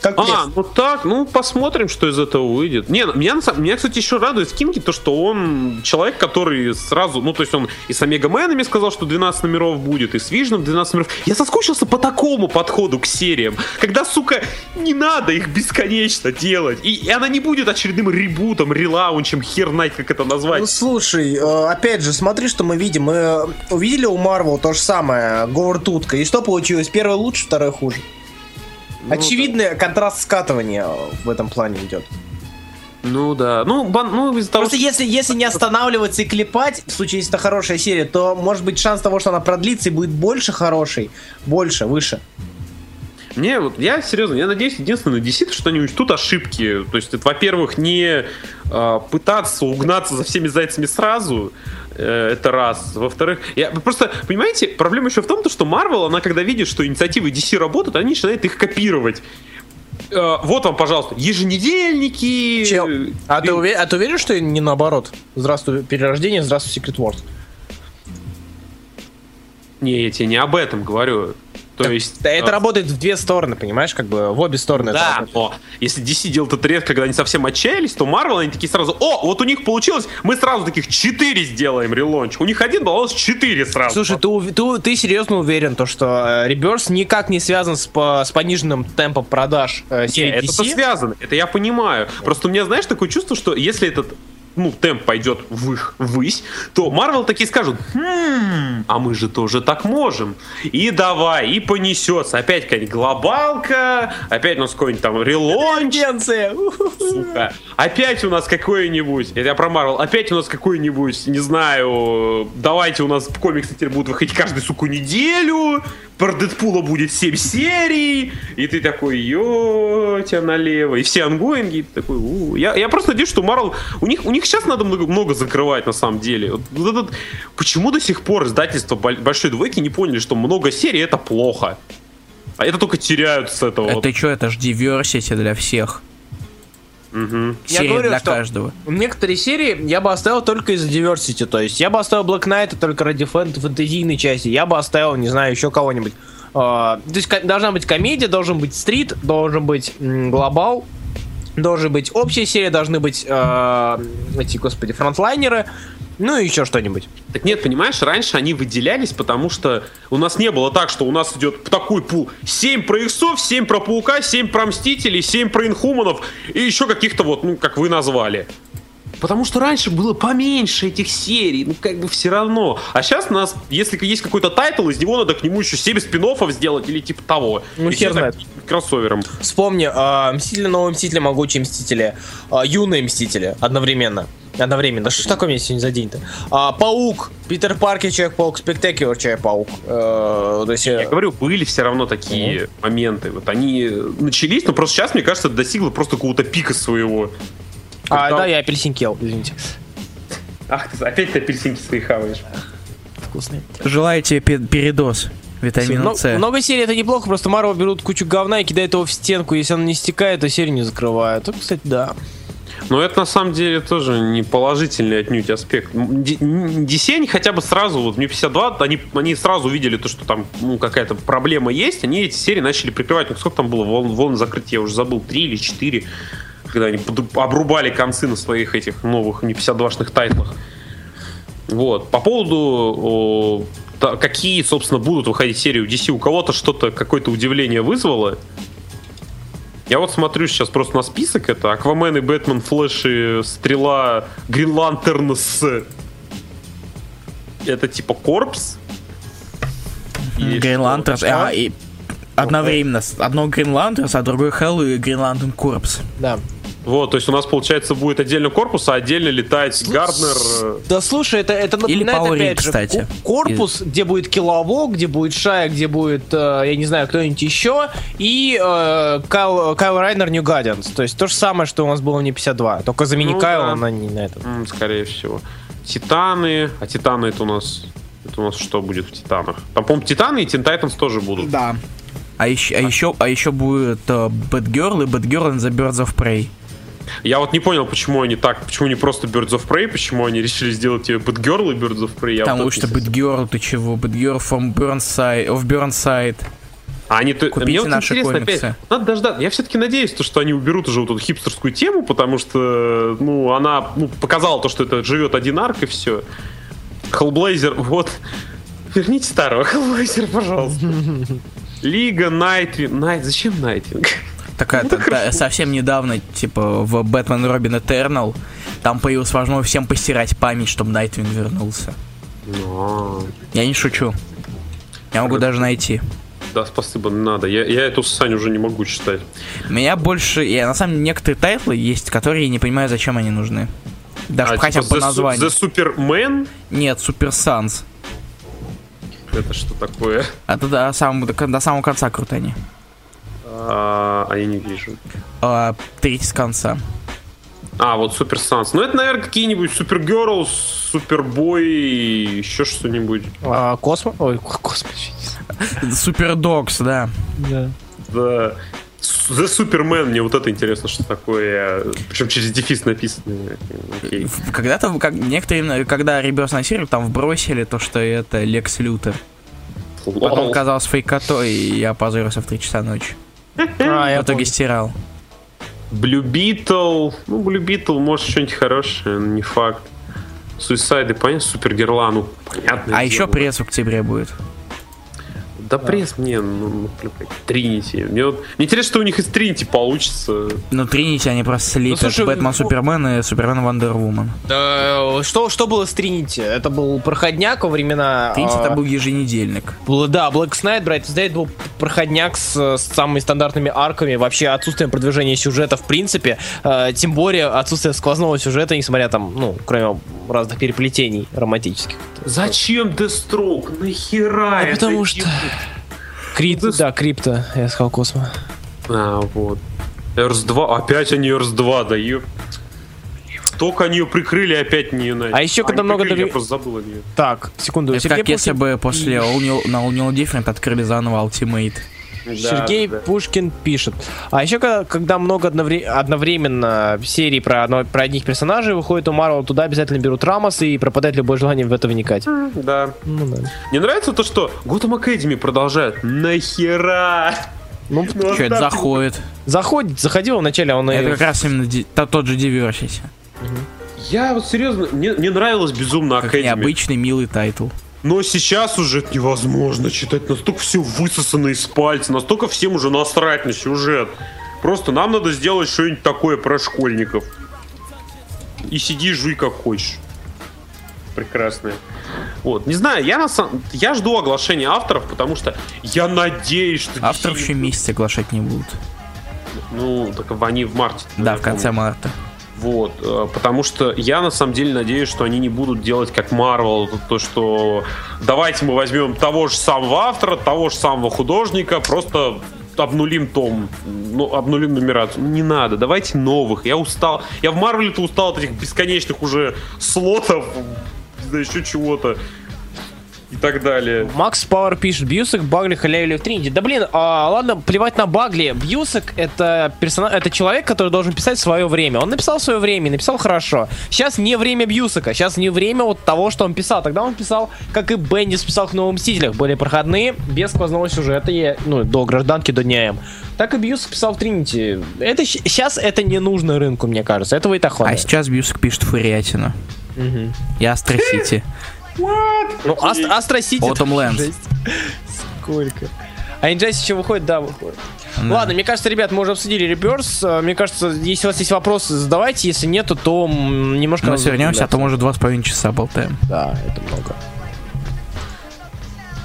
Как А, Плекс. ну так, ну посмотрим, что из этого выйдет. Не, меня, на самом- меня, кстати, еще радует в Кинге то, что он человек, который сразу, ну, то есть он и с Омега Мэнами сказал, что 12 номеров будет, и с Вижном 12 номеров. Я соскучился по такому подходу к сериям, когда, сука, не надо их бесконечно делать, и, и она не будет очередным ребутом, релаунчем, хер знает, как это назвать. Ну слушай, э, опять же, смотри, что мы видим. Мы э, увидели у Марвел то же самое, Говард Утка. И что получилось? Первый лучше, второй хуже. Ну, Очевидный контраст скатывания в этом плане идет. Ну да, ну, бан- ну из-за того, Просто что- если, если не останавливаться и клепать, в случае, если это хорошая серия, то может быть шанс того, что она продлится и будет больше хорошей, больше, выше. Не, вот я серьезно, я надеюсь, единственное на DC, что они учтут ошибки. То есть, это, во-первых, не а, пытаться угнаться за всеми зайцами сразу. э, Это раз. Во-вторых, я просто, понимаете, проблема еще в том, то, что Marvel, она когда видит, что инициативы DC работают, они начинают их копировать. Э, Вот вам, пожалуйста, еженедельники. Чел, э, а ты, уве- а ты уверен, что не наоборот? Здравствуй, перерождение, здравствуй, Secret Wars. Не, я тебе не об этом говорю. То есть... Да, это э, работает в две стороны, понимаешь, как бы в обе стороны. это Да, но если DC делает это редко, когда они совсем отчаялись, то Marvel, они такие сразу, о, вот у них получилось, мы сразу таких 4 сделаем релонч. У них один а нас 4 сразу. Слушай, ты, ты, ты серьезно уверен, то, что э, Rebirth никак не связан с, по- с пониженным темпом продаж э, серии это DC? связано, это я понимаю. Просто у меня, знаешь, такое чувство, что если этот ну, темп пойдет вых, ввысь, то Marvel такие скажут, «Хм, а мы же тоже так можем. И давай, и понесется. Опять какая-нибудь глобалка, опять у нас какой-нибудь там релонч. Сука. Опять у нас какой-нибудь, я про Марвел, опять у нас какой-нибудь, не знаю, давайте у нас комиксы теперь будут выходить каждую, суку, неделю, про Дэдпула будет 7 серий, и ты такой, ё, тебя налево, и все ангоинги, и ты такой, у. Я, я просто надеюсь, что Марвел, у них, у них сейчас надо много, много закрывать, на самом деле. Вот, вот этот- почему до сих пор издательство Боль- Большой Двойки не поняли, что много серий это плохо? А это только теряют с этого. Это что, это ж diversity для всех. Мгм. Я Серия говорю, для что- каждого. Некоторые серии я бы оставил только из-за diversity, то есть я бы оставил Black Knight только ради фэн- фэнтезийной части, я бы оставил, не знаю, еще кого-нибудь. А, то есть должна быть комедия, должен быть стрит, должен быть глобал, должен быть общая серия, должны быть а, эти, господи, фронтлайнеры, ну и еще что-нибудь. Так нет, понимаешь, раньше они выделялись, потому что у нас не было так, что у нас идет такой пул 7 про иксов, 7 про паука, 7 про мстителей, 7 про инхуманов и еще каких-то вот, ну, как вы назвали. Потому что раньше было поменьше этих серий, ну как бы все равно. А сейчас у нас, если есть какой-то тайтл, из него надо к нему еще 7 спин сделать или типа того. Ну, И хер знает. Кроссовером. Вспомни, а, Мстители, Новые Мстители, Могучие Мстители, а, Юные Мстители одновременно. Одновременно. Что ж такое меня сегодня за день-то? А, Паук, Питер Паркер, Человек-паук, Спектакуляр, Человек-паук. Э, то есть, э, Я говорю, были все равно такие моменты. Вот они начались, но просто сейчас, мне кажется, достигло просто какого-то пика своего. А, когда- да, я апельсин ел, извините. Ах, ты, опять ты апельсинки свои хаваешь. Вкусные. Желаю тебе пе- передоз витамина Много, С. много серий это неплохо, просто Марвел берут кучу говна и кидают его в стенку. Если он не стекает, то серию не закрывают. Ну, кстати, да. Но это на самом деле тоже не положительный отнюдь аспект. DC они хотя бы сразу, вот мне 52, они, они сразу увидели то, что там ну, какая-то проблема есть, они эти серии начали прикрывать. Ну, сколько там было волн, волн закрытия, я уже забыл, три или четыре, когда они обрубали концы на своих этих новых не 52-шных тайтлах. Вот. По поводу о, какие, собственно, будут выходить серии у DC, у кого-то что-то, какое-то удивление вызвало. Я вот смотрю сейчас просто на список. Это Аквамен и Бэтмен, Флэш и Стрела, Грин Лантернс. Это типа Корпс. Green что? Lanterns, а, и одновременно. с- Одно Green Lanterns, а другой Hell и Green Lantern Corps. Да. Вот, то есть у нас, получается, будет отдельно корпус, а отдельно летает Гарднер. э, Да слушай, это, это Или напоминает Ring, опять же кстати. ко- корпус, где будет Киловок, где будет Шая, где будет, э, я не знаю, кто-нибудь еще, и э, Кайл, Кайл Райнер Нью Гардианс. То есть то же самое, что у нас было в не 52, только замени Ну Кайла да. на, не на этот. м, Скорее всего. Титаны. А Титаны это у нас... Это у нас что будет в Титанах? Там, по-моему, Титаны и Тин Тайтанс тоже будут. Да. А еще, а еще, а еще будет uh, Batgirl и Batgirl and the Birds of Prey. Я вот не понял, почему они так, почему не просто Birds of Prey, почему они решили сделать ее Batgirl и Birds of Prey. Потому вот что Batgirl, ты чего? Batgirl from Burnside, of Burnside. А они то... Купите Мне вот наши интересно комиксы. опять, надо дождаться. Я все-таки надеюсь, то, что они уберут уже вот эту хипстерскую тему, потому что, ну, она ну, показала то, что это живет один арк и все. Hellblazer, вот. Верните старого Hellblazer, пожалуйста. (laughs) Лига, Найтвинг. Найт, зачем Найтвинг? Такая, Ну, та- совсем недавно, типа, в Бэтмен Robin Eternal, там появилась возможность всем постирать память, чтобы Найтвинг вернулся. Ну, Я не шучу. Я могу даже найти. Да, спасибо, надо. Я, я эту срань уже не могу читать. Меня больше... Я, на самом деле, некоторые тайтлы есть, которые я не понимаю, зачем они нужны. Даже А, хотя типа бы по The названию. The Superman? Нет, Super Sons. Это что такое? Это до самого, до, до самого конца круто они. А, а я не вижу. А, третий с конца. А, вот Super Sons. Ну, это, наверное, какие-нибудь Супергерл, Супербой, еще что-нибудь. А, Космо? Ой, ко- Космо. Super Dogs, да. Да. Да. The Superman, мне вот это интересно, что такое. Причем через дефис написано. В- Когда-то, как, некоторые, когда ребят анонсировали, там вбросили то, что это Лекс Лютер. Потом казалось фейкотой, и я опозорился в 3 часа ночи. А, я В итоге стирал. Blue Beetle. Ну, Blue Beetle, может, что-нибудь хорошее, но не факт. Суисайды, понятно, Супергерла, ну, понятно. А еще пресс в октябре будет. Да пресс мне, ну, ну, плевать. Тринити. Мне, вот, мне интересно, что у них из Тринити получится. Ну, Тринити они просто слепят слушай, Бэтмен, ну- Супермен и Супермен Вандер Вумен. Да, что, что было с Тринити? Это был проходняк во времена... Тринити а, это был еженедельник. был- Да, Black Knight, Brightest Day был проходняк с, с самыми стандартными арками, вообще отсутствием продвижения сюжета в принципе, э, тем более отсутствие сквозного сюжета, несмотря там, ну, кроме разных переплетений романтических. Зачем Дестрок? Нахера? А потому что... делать? Крипто, Ну, да, Крипто, я сказал Космо. А, вот. Эрс 2. Опять они Эрс 2 дают. Только они ее прикрыли, опять не Юнайтед. А еще когда не много прикрыли, доли- Я просто забыл о нее. Так, секунду. Это Сергей как если Пушкин бы после и- All New- на All New Different открыли заново Ultimate. Сергей Да, да. Пушкин пишет. А еще когда, когда много одновре- одновременно серий про, одно- про одних персонажей выходит у Марвел, туда обязательно берут Рамос и пропадает любое желание в это вникать. Да. Ну да. Мне нравится то, что Gotham Academy продолжает. Нахера? Ну, Ну, Что это заходит? заходит, заходил вначале, он и- Это как раз именно ди- та- тот же Diversity. Я вот серьезно, мне, мне нравилось безумно Как необычный, милый тайтл. Но сейчас уже это невозможно читать. Настолько все высосано из пальца, настолько всем уже насрать на сюжет. Просто нам надо сделать что-нибудь такое про школьников. И сиди, жуй как хочешь. Прекрасное. Вот, не знаю, я, на самом... я жду оглашения авторов, потому что я надеюсь, что... Авторов DC еще месяц оглашать не будут. Ну, так они в марте. Да, в конце марта. Вот, э, потому что я на самом деле надеюсь, что они не будут делать как Marvel, то, то, что давайте мы возьмем того же самого автора, того же самого художника, просто обнулим том, ну, обнулим нумерацию. Не надо, давайте новых. Я устал. Я в Марвеле-то устал от этих бесконечных уже слотов, знаю, еще чего-то и так далее. Макс Пауэр пишет, Бьюсек, Багли халявили в Тринити. Да блин, а, ладно, плевать на Багли. Бьюсек это персонаж, это человек, который должен писать свое время. Он написал свое время, и написал хорошо. Сейчас не время Бьюсека, сейчас не время вот того, что он писал. Тогда он писал, как и Бендис писал в Новом Мстителях, были проходные, без сквозного сюжета, и, ну, до гражданки, до дня М. Так и Бьюсек писал в Тринити. Это сейчас это не нужно рынку, мне кажется. Этого и так А хватит. сейчас Бьюсик пишет Фуриатину. Мгм. И Астро (laughs) Сити. Ну, Аст- Астра Сити. Autumn Lands. Сколько? А Injustice еще выходит? Да, выходит. Да. Ладно, мне кажется, ребят, мы уже обсудили Реперс. Мне кажется, если у вас есть вопросы, задавайте. Если нету, то немножко... Мы надо свернемся, а то закругляться. может два с половиной часа болтаем. Да, это много.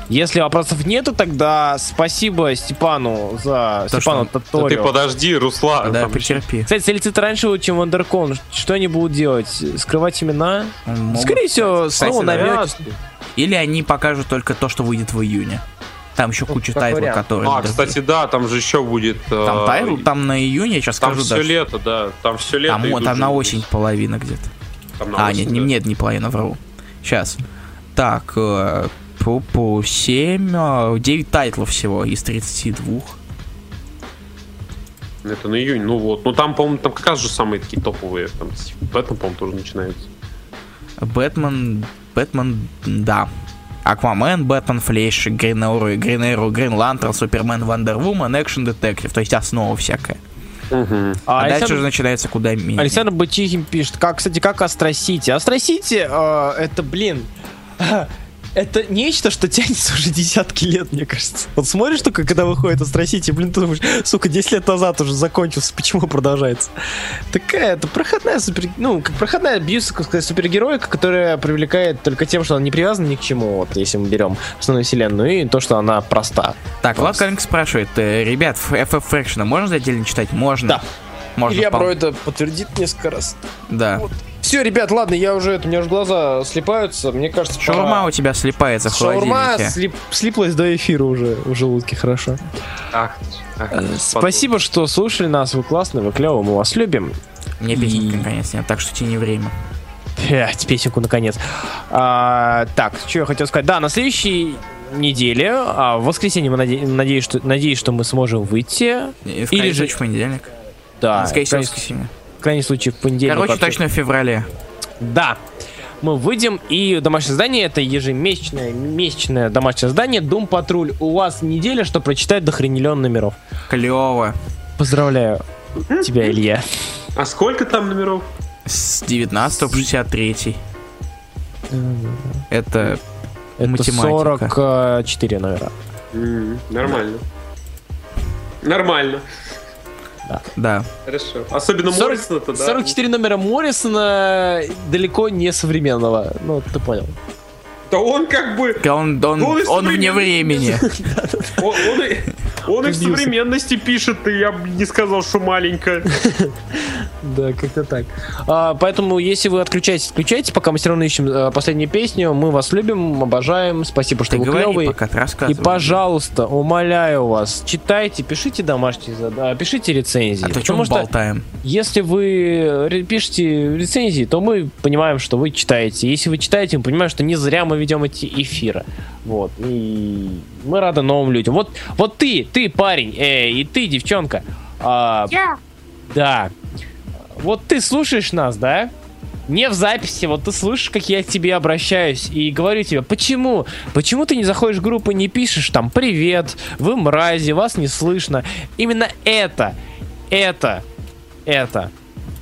Если вопросов нету, тогда спасибо Степану за... То, Степану что- Да ты Таторио. подожди, Руслан. Да, там потерпи. Кстати, solicit раньше, чем WonderCon. Что они будут делать? Скрывать имена? Могут. Скорее всего, Кстати, снова да. Или они покажут только то, что выйдет в июне. Там еще куча как тайтлов, вариант. которые... А, кстати, да, там же еще будет... э, Там тайтл, там на июне, я сейчас Там скажу все даже. лето, да. Там все лето. Там, там на осень половина где-то. Там на А, осень, нет, не, да. нет, не половина, вру. Сейчас. Так, по, по 7, 9 тайтлов всего из 32. Это на июнь, ну вот. Ну там, по-моему, там как раз же самые такие топовые. Там этом, по-моему, тоже начинается. Бэтмен, Бэтмен, да. Аквамен, Бэтмен, Флэш, Green Arrow, Green Arrow, Green Lantern, Супермен, Wonder Woman, Action, Detective, то есть основа всякая. Мгм. А, А дальше Александр- уже начинается куда менее. Александр Бычихин пишет, как, кстати, как Astro City. Astro City, э, это, блин, (laughs) это нечто, что тянется уже десятки лет, мне кажется. Вот смотришь только, когда выходит Astro City, блин, ты думаешь, сука, 10 лет назад уже закончился, почему продолжается? Такая, это проходная супер... Ну, как проходная бьюсовская супергероика, которая привлекает только тем, что она не привязана ни к чему, вот, если мы берем основную вселенную, и то, что она проста. Так, Влад Калинк спрашивает, э, ребят, FF Fraction можно отдельно читать? Можно. Да. Можно. Илья впол- Бро это подтвердит несколько раз. Да. Все, ребят, ладно, я уже, это, у меня уже глаза слепаются, мне кажется, пора- Шаурма у тебя слипается в Шаурма слип- слиплась до эфира уже в желудке, хорошо. Ах, ах, Спасибо, что слушали нас, вы классные, вы клевые, мы вас любим. Мне песенка И- наконец нет, так что тяни время. Пять, песенку наконец. А, так, что я хотел сказать. Да, на следующей неделе, а, в воскресенье мы наде- надеюсь, что, надеюсь, что мы сможем выйти. И, Или Или же- в понедельник. Да, Скорее в всего, в воскресенье. В крайнем случае в понедельник. Короче, вообще. точно в феврале. Да. Мы выйдем, и домашнее задание это ежемесячное месячное домашнее задание Doom Патруль. У вас неделя, что прочитать до хренелен номеров. Клево. Поздравляю тебя, Илья. А сколько там номеров? С 19 по 63. Это Это Математика. 44 номера. М, Нормально. Нормально. Да. Хорошо. Особенно 40 Моррисона-то, да? 44 номера Моррисона далеко не современного. Ну, ты понял. Да он как бы... (laughs) Он, он, и он вне времени. Он, он и, он и в Убился. современности пишет, и я бы не сказал, что маленько. (laughs) Да, как-то так. А, поэтому, если вы отключаетесь, отключайтесь, пока мы все равно ищем э, последнюю песню. Мы вас любим, обожаем. Спасибо, что Ты вы говори, клевые. пока ты И, пожалуйста, умоляю вас, читайте, пишите домашние задания, пишите рецензии. А то чем что болтаем? если вы пишете рецензии, то мы понимаем, что вы читаете. Если вы читаете, мы понимаем, что не зря мы ведем эти эфиры. Вот. И мы рады новым людям. Вот, вот ты, ты парень, э, и ты, девчонка. а, Да. Вот ты слушаешь нас, да? Не в записи, вот ты слышишь, как я к тебе обращаюсь и говорю тебе, почему? Почему ты не заходишь в группу и не пишешь там «Привет», «Вы мрази», «Вас не слышно». Именно это, это, это,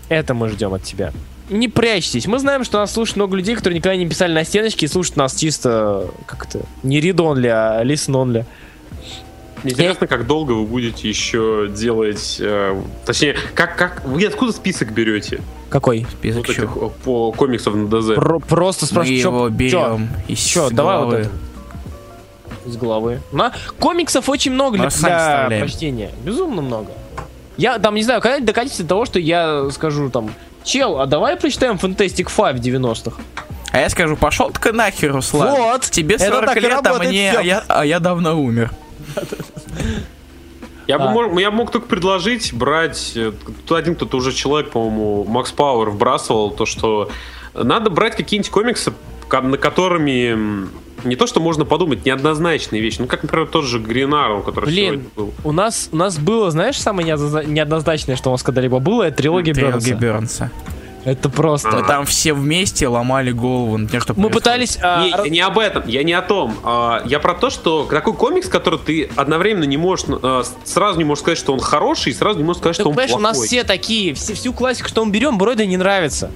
это мы ждем от тебя. Не прячьтесь. Мы знаем, что нас слушает много людей, которые никогда не писали на стеночке и слушают нас чисто как-то не read-only, а listen-only. Интересно, как долго вы будете еще делать... э, точнее, как, как... Вы откуда список берете? Какой? Список Вот этих э, по комиксов на ДЗ. Про- просто Мы спрашиваю, его чё- чё? берем из Чё, давай вот головы. это. Из головы. На комиксов очень много Мы для, для прочтения. Безумно много. Я там не знаю, когда докатиться до того, что я скажу там, чел, а давай прочитаем Fantastic Five 90-х. А я скажу, пошел ты нахер, Руслан. Вот. Тебе Это 40 так и лет, а работает мне, а я, а я давно умер. Я, бы мог, я мог только предложить брать... э, Тут один кто-то уже человек, по-моему, Макс Пауэр вбрасывал, то, что надо брать какие-нибудь комиксы, на которыми не то, что можно подумать, неоднозначные вещи. Ну, как, например, тот же Arrow, который Блин, сегодня был. у нас, у нас было, знаешь, самое неоднозна- неоднозначное, что у нас когда-либо было, это трилогия Трилогия Бернса. Бернса. Это просто. Там все вместе ломали голову над тем, что Мы пытались... а, Не, не об этом, я не о том. А, Я про то, что такой комикс, который ты одновременно не можешь, а, сразу не можешь сказать, что он хороший, и сразу не можешь сказать, Ты что он понимаешь, у нас плохой. все такие, все, всю классику, что мы берем, Бройда не нравится.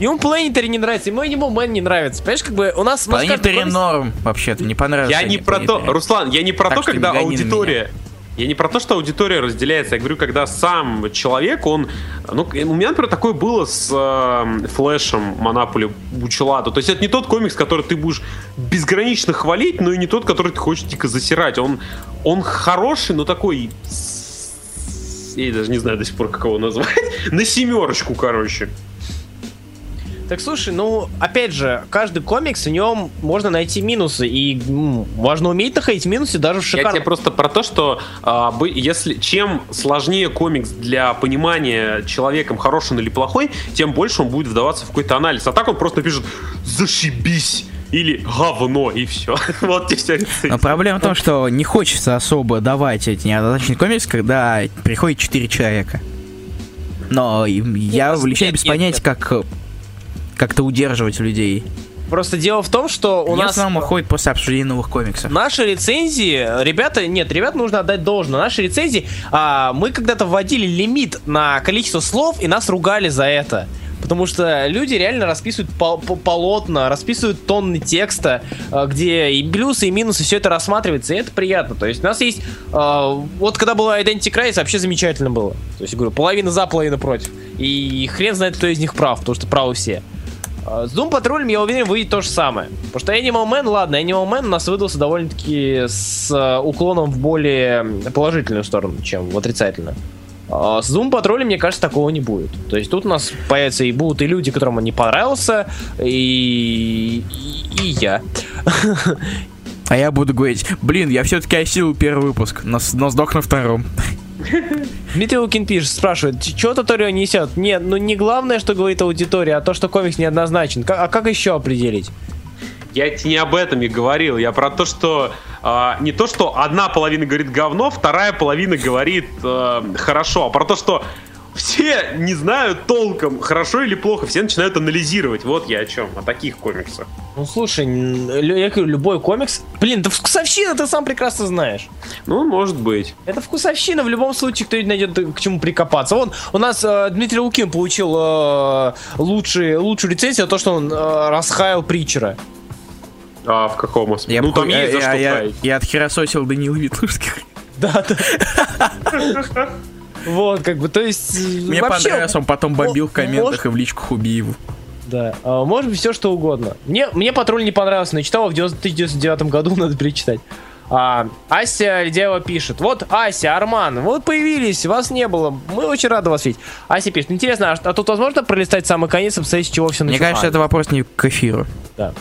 Ему Planetary не нравится, ему Animal Man не нравится. Понимаешь, как бы у нас... комикс- норм, вообще-то, не понравился. Я не про то. Руслан, я не про то, когда аудитория. Я не про то, что аудитория разделяется, я говорю, когда сам человек, он... Ну, у меня, например, такое было с э, Флэшем Монополи Бучелату. То есть это не тот комикс, который ты будешь безгранично хвалить, но и не тот, который ты хочешь дико засирать. Он, он хороший, но такой... Я даже не знаю до сих пор, как его назвать. (laughs) На семерочку, короче. Так слушай, ну, опять же, каждый комикс, в нем можно найти минусы, и м, важно уметь находить минусы даже в Я тебе шикарном... просто про то, что а, бы- если чем сложнее комикс для понимания человеком, хороший он или плохой, тем больше он будет вдаваться в какой-то анализ. А так он просто пишет «зашибись» или «говно» и все. (laughs) Вот тебе вся рецензия. Но проблема в том, что не хочется особо давать эти неоднозначные комиксы, когда приходит 4 человека. Но я нет, без понятия, как как-то удерживать людей. Просто дело в том, что у У нас нам уходит после обсуждения новых комиксов. Наши рецензии, ребята, нет, ребят нужно отдать должное. Наши рецензии, а, мы когда-то вводили лимит на количество слов, и нас ругали за это. Потому что люди реально расписывают пол- по- полотна, расписывают тонны текста, а, где и плюсы, и минусы, все это рассматривается, и это приятно. То есть у нас есть... а, вот когда была Identity Crisis, вообще замечательно было. То есть, говорю, половина за, половина против. И хрен знает, кто из них прав, потому что правы все. А, С Doom Patrol, я уверен, выйдет то же самое. Потому что Animal Man, ладно, Animal Man у нас выдался довольно-таки с э, уклоном в более положительную сторону, чем в отрицательную. А С Doom Patrol, мне кажется, такого не будет. То есть тут у нас появятся и будут и люди, которым он не понравился, и, и, и я. (laughs) А я буду говорить, блин, я все-таки осилил первый выпуск, но, но сдох на втором. Дмитрий Лукин пишет, спрашивает, что Тоторио несет? Нет, ну не главное, что говорит аудитория, а то, что комикс неоднозначен. А как еще определить? Я не об этом и говорил. Я про то, что а, не то, что одна половина говорит говно, вторая половина говорит э, хорошо, а про то, что все не знают толком, хорошо или плохо, все начинают анализировать. Вот я о чем, о таких комиксах. Ну слушай, я говорю, любой комикс... Блин, это вкусовщина, ты сам прекрасно знаешь. Ну, может быть. Это вкусовщина, в любом случае кто-нибудь найдет к чему прикопаться. Вон, у нас э, Дмитрий Лукин получил э, лучший, лучшую рецензию, то, что он э, расхаял Притчера. А в каком смысле? Я, ну, там я, есть за я, что я, хаять. я отхерососил Данила Ветлужских. Да, да. (laughs) Вот, как бы, то есть... Мне вообще, понравилось, он потом бомбил в комментах может- и в личку Хубиеву. Да, а, может быть все что угодно. Мне, мне патруль не понравился, но читал его в 1999 году, (laughs) надо перечитать. А, Ася Ледяева пишет. Вот, Ася, Арман, вот появились, вас не было. Мы очень рады вас видеть. Ася пишет. Интересно, а, а тут возможно пролистать самый конец и посмотреть, с чего все Мне началось? кажется, это вопрос не к эфиру. Да.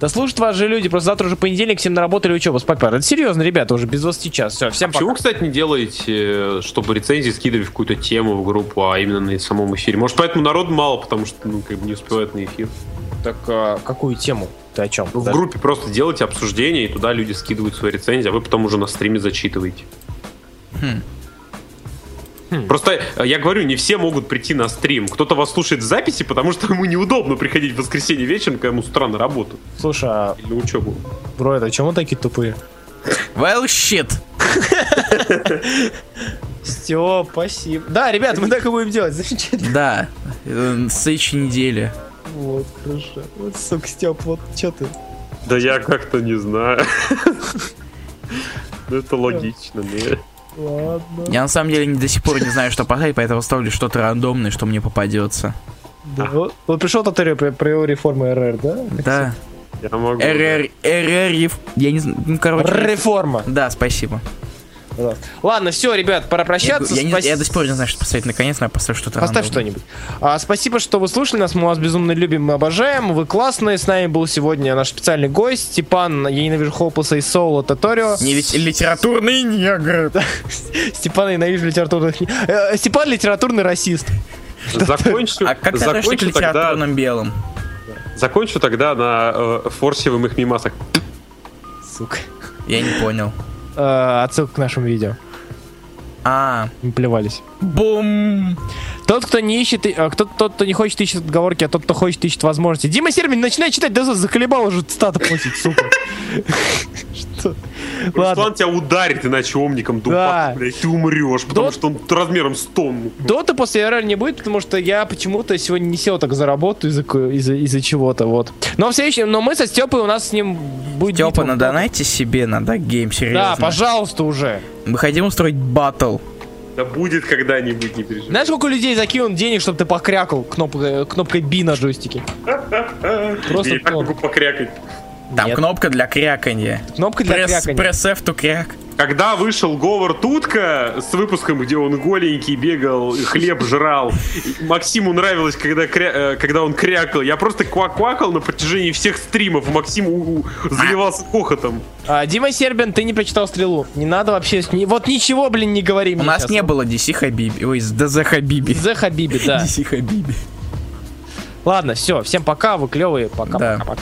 Да слушают вас же люди, просто завтра уже понедельник, всем на работу или учебу, спать пора. Это серьезно, ребята, уже без 20 час. Все, всем пока. Почему, кстати, не делаете, чтобы рецензии скидывали в какую-то тему в группу, а именно на самом эфире? Может, поэтому народу мало, потому что, ну, как бы не успевают на эфир. Так, а, какую тему? Ты о чем? Ну, в группе просто делайте обсуждение, и туда люди скидывают свои рецензии, а вы потом уже на стриме зачитываете. Хм. Просто э, я говорю, не все могут прийти на стрим. Кто-то вас слушает в записи, потому что ему неудобно приходить в воскресенье вечером, когда ему с утра на работу Слушай, а, или на учебу. бро, это чем мы такие тупые? Well, shit. Все, спасибо. Да, ребят, мы так и будем делать. Замечательно. Да, э, следующей неделе. Вот, хорошо. Вот, сука, Степ, вот что ты? Да я как-то не знаю. (laughs) Ну, это логично, да. Ладно. Я на самом деле до сих пор не знаю, что поставить, поэтому ставлю что-то рандомное, что мне попадется. Да, вот, вот пришел Татария про, про его реформы РР, да? Да. Я могу. РР, РР, я не знаю, ну, короче. Реформа. Да, спасибо. Ладно, все, ребят, пора Я, прощаться. я не- Спас- я до сих пор не знаю, что поставить наконец, надо поставить что-то Поставь рандомное. что-нибудь. А, спасибо, что вы слушали нас. Мы вас безумно любим, мы обожаем. Вы классные. С нами был сегодня наш специальный гость Степан. Я ненавижу Хоплоса и Соло Таторио. Не лит- литературный негр. (laughs) Степан, я ненавижу литературных... Э, Степан литературный расист. (laughs) Закончу, А как ты относишься к закончу, тогда, литературным белым? закончу тогда на э, форсевых мимасах. Сука. Я не понял. Э, отсылка к нашему видео. А, Мы плевались. бум. Тот, кто не ищет, э, кто, тот, кто не хочет, ищет отговорки, а тот, кто хочет, ищет возможности. Дима Сербин, начинай читать, да заколебал уже стата платить, сука. Что? Руслан тебя ударит, иначе умником Да. дупак, блядь, ты умрешь, потому что он размером с тонну. Дота после РР не будет, потому что я почему-то сегодня не сел так за работу из-за чего-то, вот. Но в следующем, но мы со Степой у нас с ним будет Доту. надонайте себе на да, game, серьезно. Да, пожалуйста уже. Мы хотим устроить батл. Да будет когда-нибудь, не переживай. Знаешь, сколько людей закинут денег, чтобы ты покрякал кнопкой, кнопкой B на джойстике? (laughs) Просто Я могу покрякать. Там Нет. кнопка для кряканья. Кнопка для Press, крякания. press F to кряк. Когда вышел Говард Утка с выпуском, где он голенький бегал, хлеб жрал, Максиму нравилось, когда, кря- э, когда он крякал. Я просто квак-квакал на протяжении всех стримов. Максим у- заливался хохотом. А, Дима Сербин, ты не прочитал стрелу. Не надо вообще. Вот ничего, блин, не говори У мне нас сейчас. не было DC Хабиби. Ой, ДЗ Хабиби. The Хабиби, да. DC Хабиби. Ладно, все, всем пока, вы клевые, Да. пока-пока-пока.